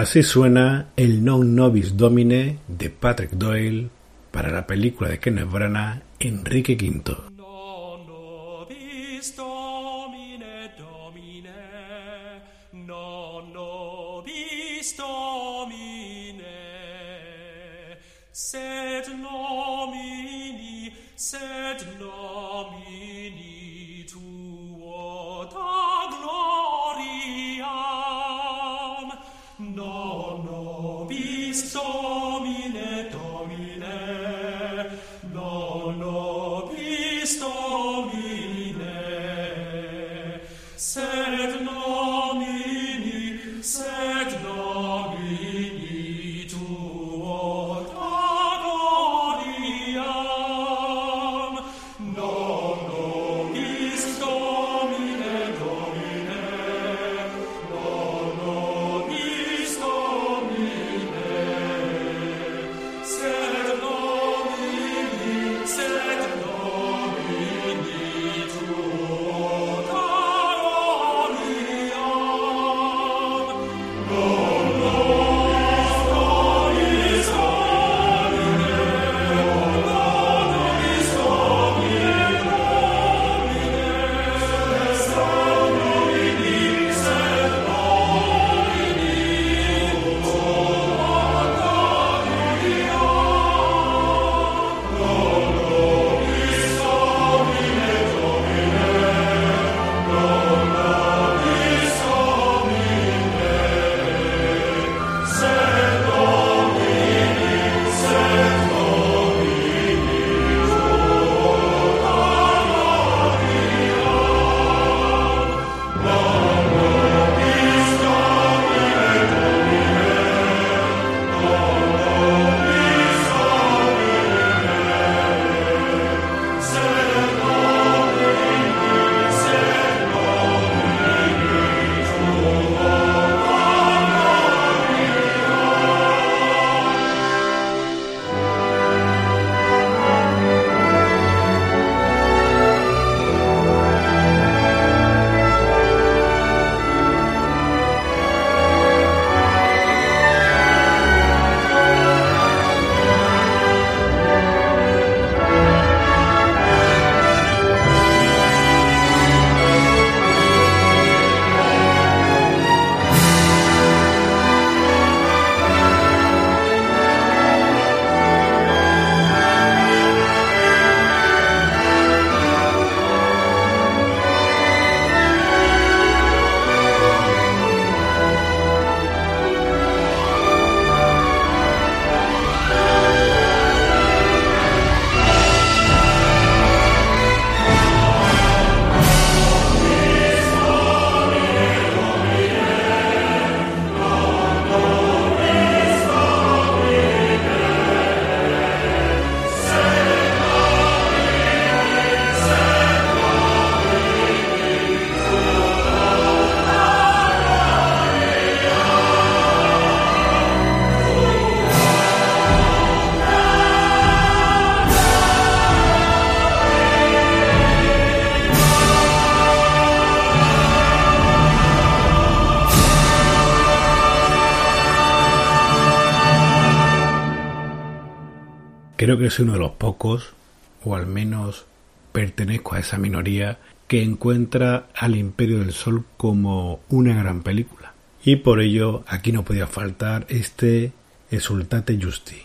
Así suena el Non Nobis Domine de Patrick Doyle para la película de Kenneth Branagh Enrique V. Creo que soy uno de los pocos, o al menos pertenezco a esa minoría, que encuentra al Imperio del Sol como una gran película. Y por ello aquí no podía faltar este Exultate Justi.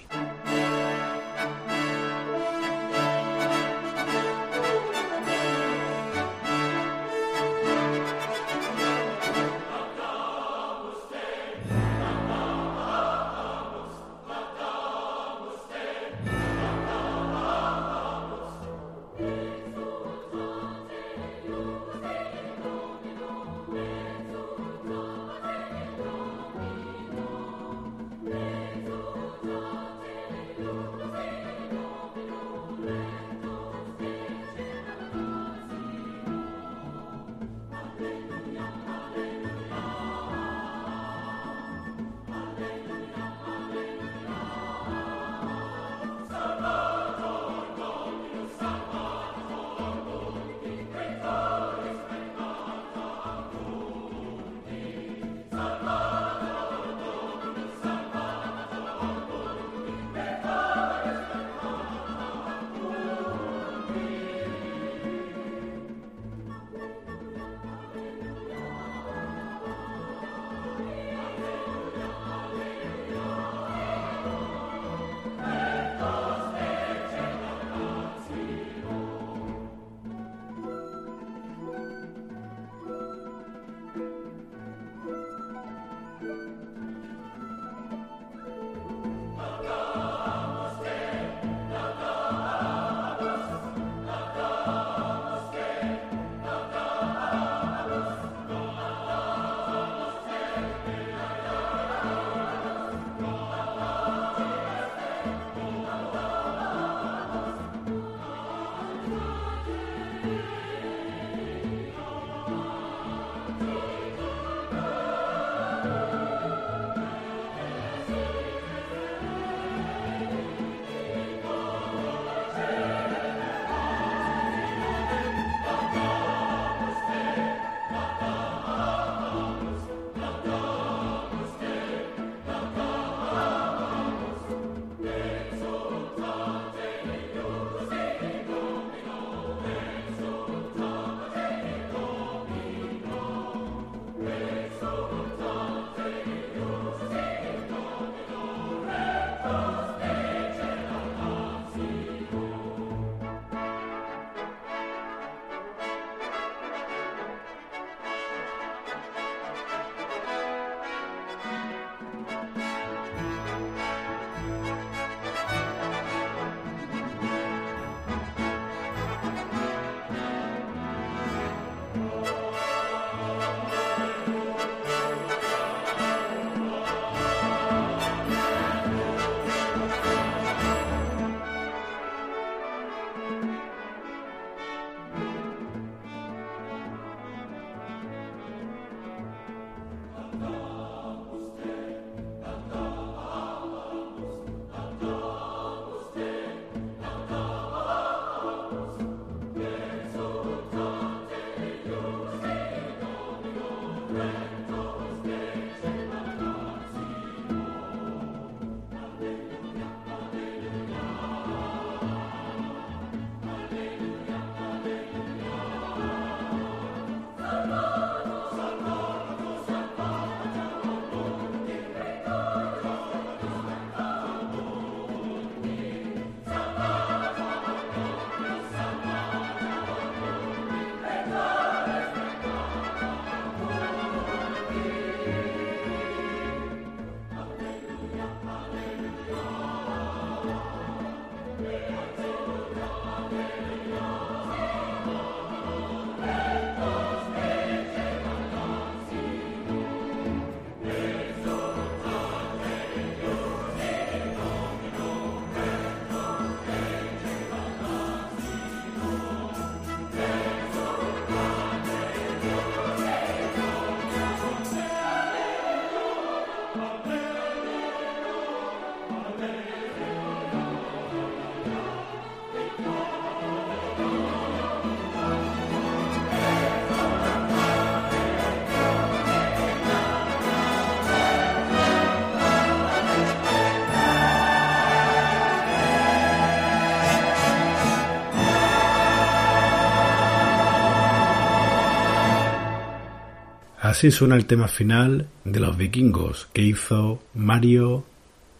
Así suena el tema final de los vikingos que hizo Mario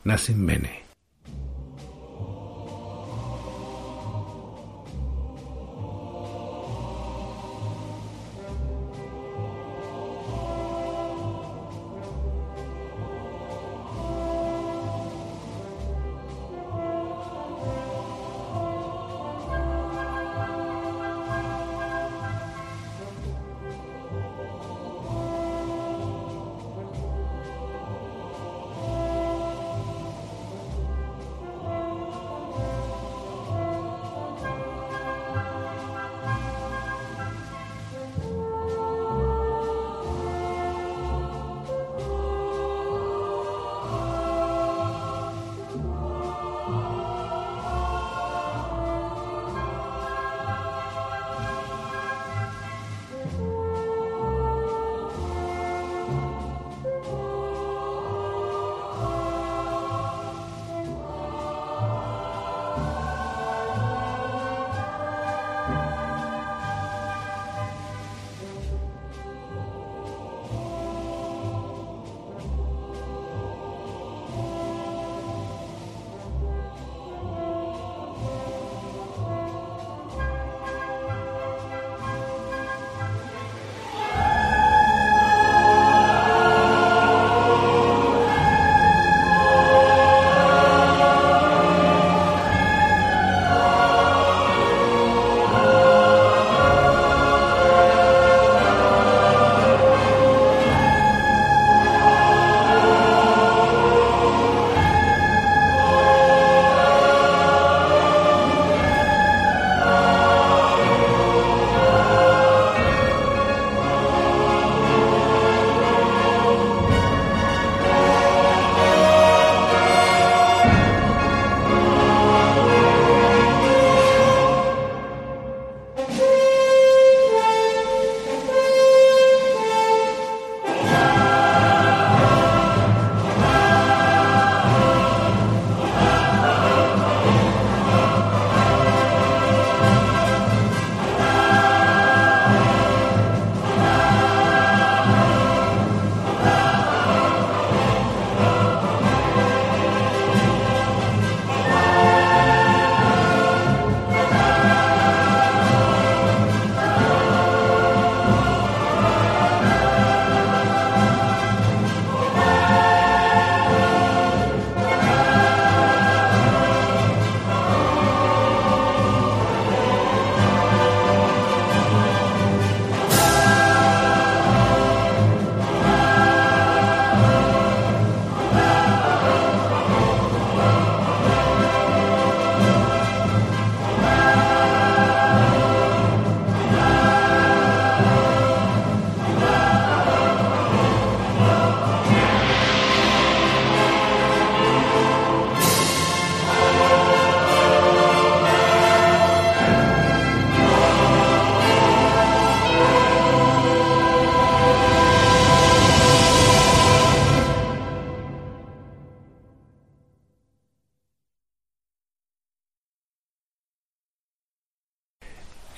Nascimbene.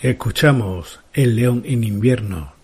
Escuchamos El león en invierno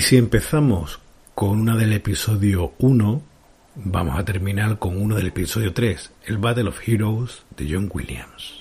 Y si empezamos con una del episodio 1, vamos a terminar con uno del episodio 3, el Battle of Heroes de John Williams.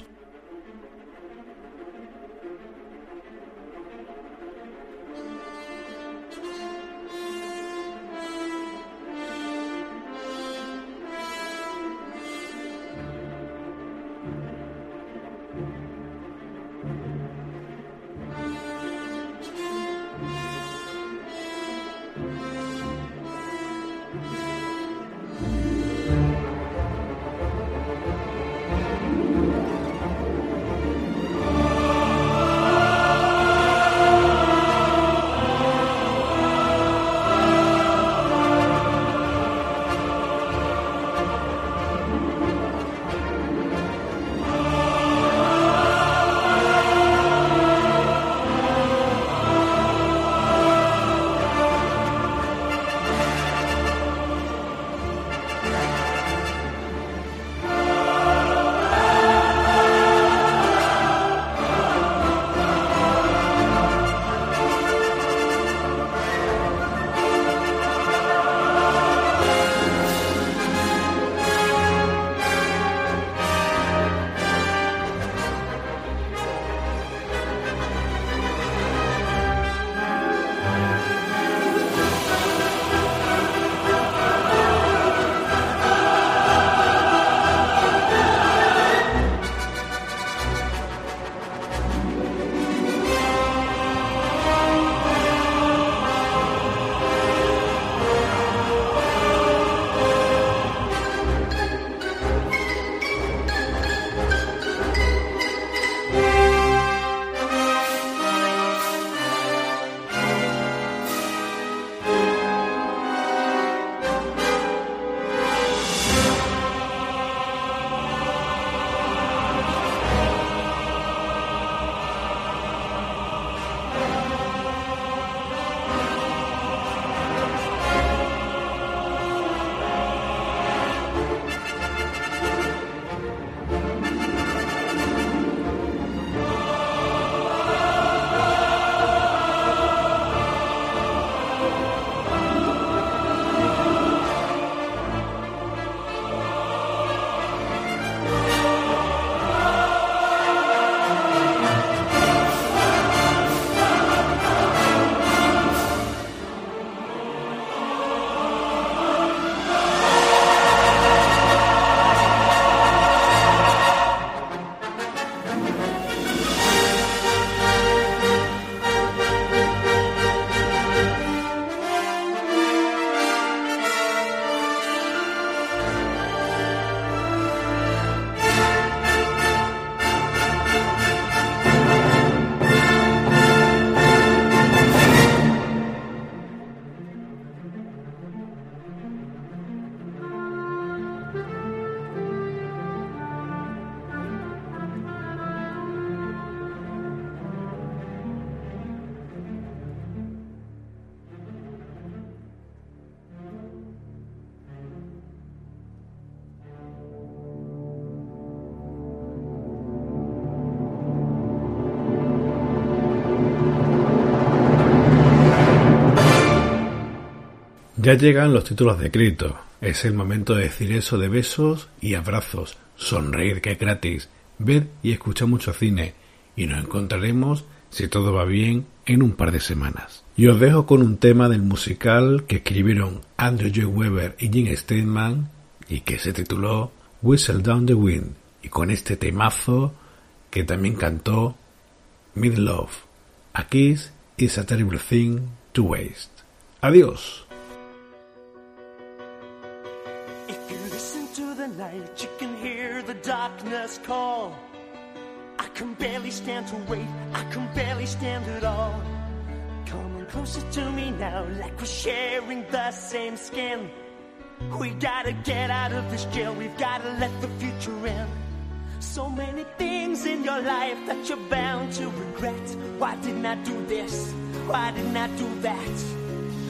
Ya llegan los títulos de crédito. Es el momento de decir eso de besos y abrazos. Sonreír que es gratis. Ver y escuchar mucho cine. Y nos encontraremos, si todo va bien, en un par de semanas. Y os dejo con un tema del musical que escribieron Andrew J. Weber y Jim Steinman y que se tituló Whistle Down the Wind. Y con este temazo que también cantó Mid Love. A kiss is a terrible thing to waste. Adiós. Darkness call. I can barely stand to wait, I can barely stand at all. Coming closer to me now, like we're sharing the same skin. We gotta get out of this jail, we've gotta let the future in. So many things in your life that you're bound to regret. Why didn't I do this? Why didn't I do that?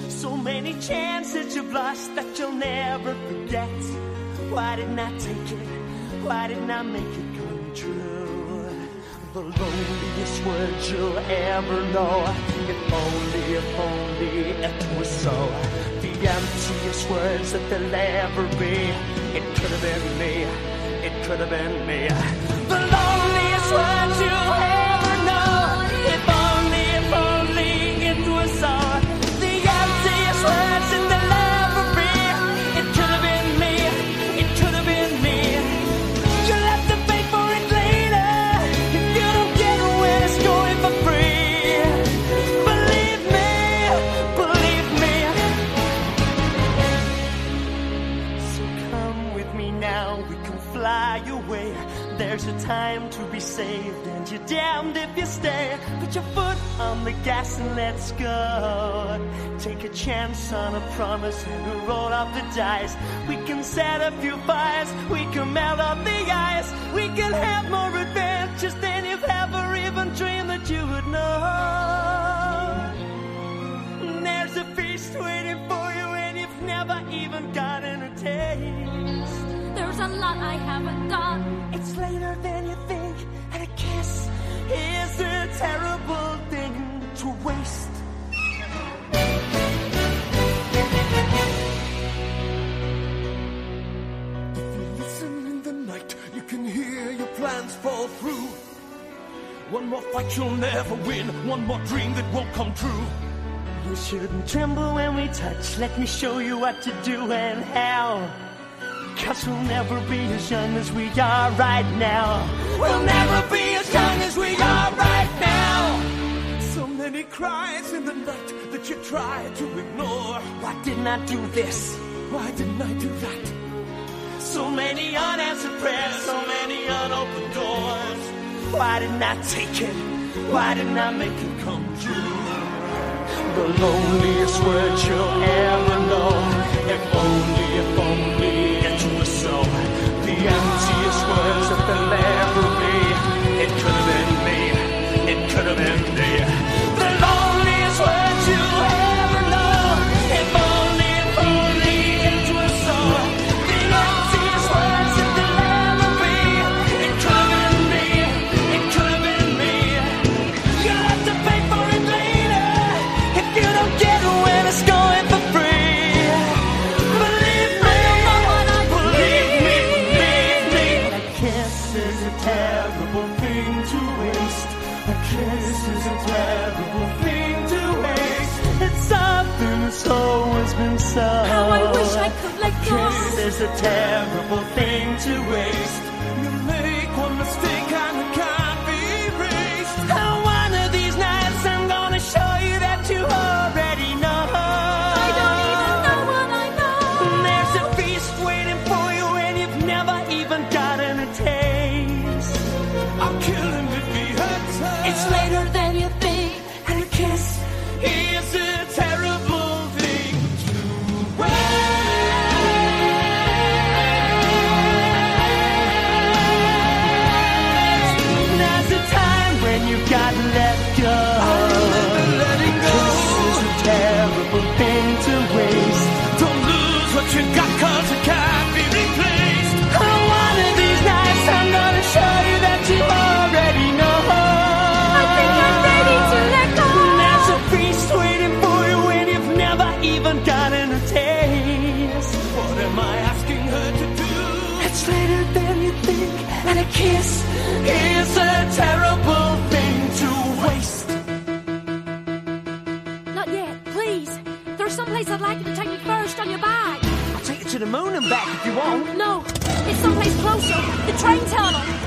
So many chances you've lost that you'll never forget. Why didn't I take it? Why didn't I make it come true? the loneliest word you'll ever know. If only, if only it was so. The emptiest words that there'll ever be. It could have been me. It could have been me. The loneliest words you'll ever damned if you stay. Put your foot on the gas and let's go. Take a chance on a promise and roll up the dice. We can set a few fires, we can melt up the ice. We can have more adventures than you've ever even dreamed that you would know. There's a feast waiting for you, and you've never even gotten a taste. There's a lot I haven't done. It's later than you is a terrible thing to waste. If you listen in the night, you can hear your plans fall through. One more fight you'll never win, one more dream that won't come true. You shouldn't tremble when we touch. Let me show you what to do and how. Cause we'll never be as young as we are right now. We'll never be as young as we are right now. So many cries in the night that you try to ignore. Why didn't I do this? Why didn't I do that? So many unanswered prayers, so many unopened doors. Why didn't I take it? Why didn't I make it come true? The loneliest word you'll ever know. If only, if only It could have been me. A terrible thing to waste. Want. No, it's someplace closer. The train tunnel.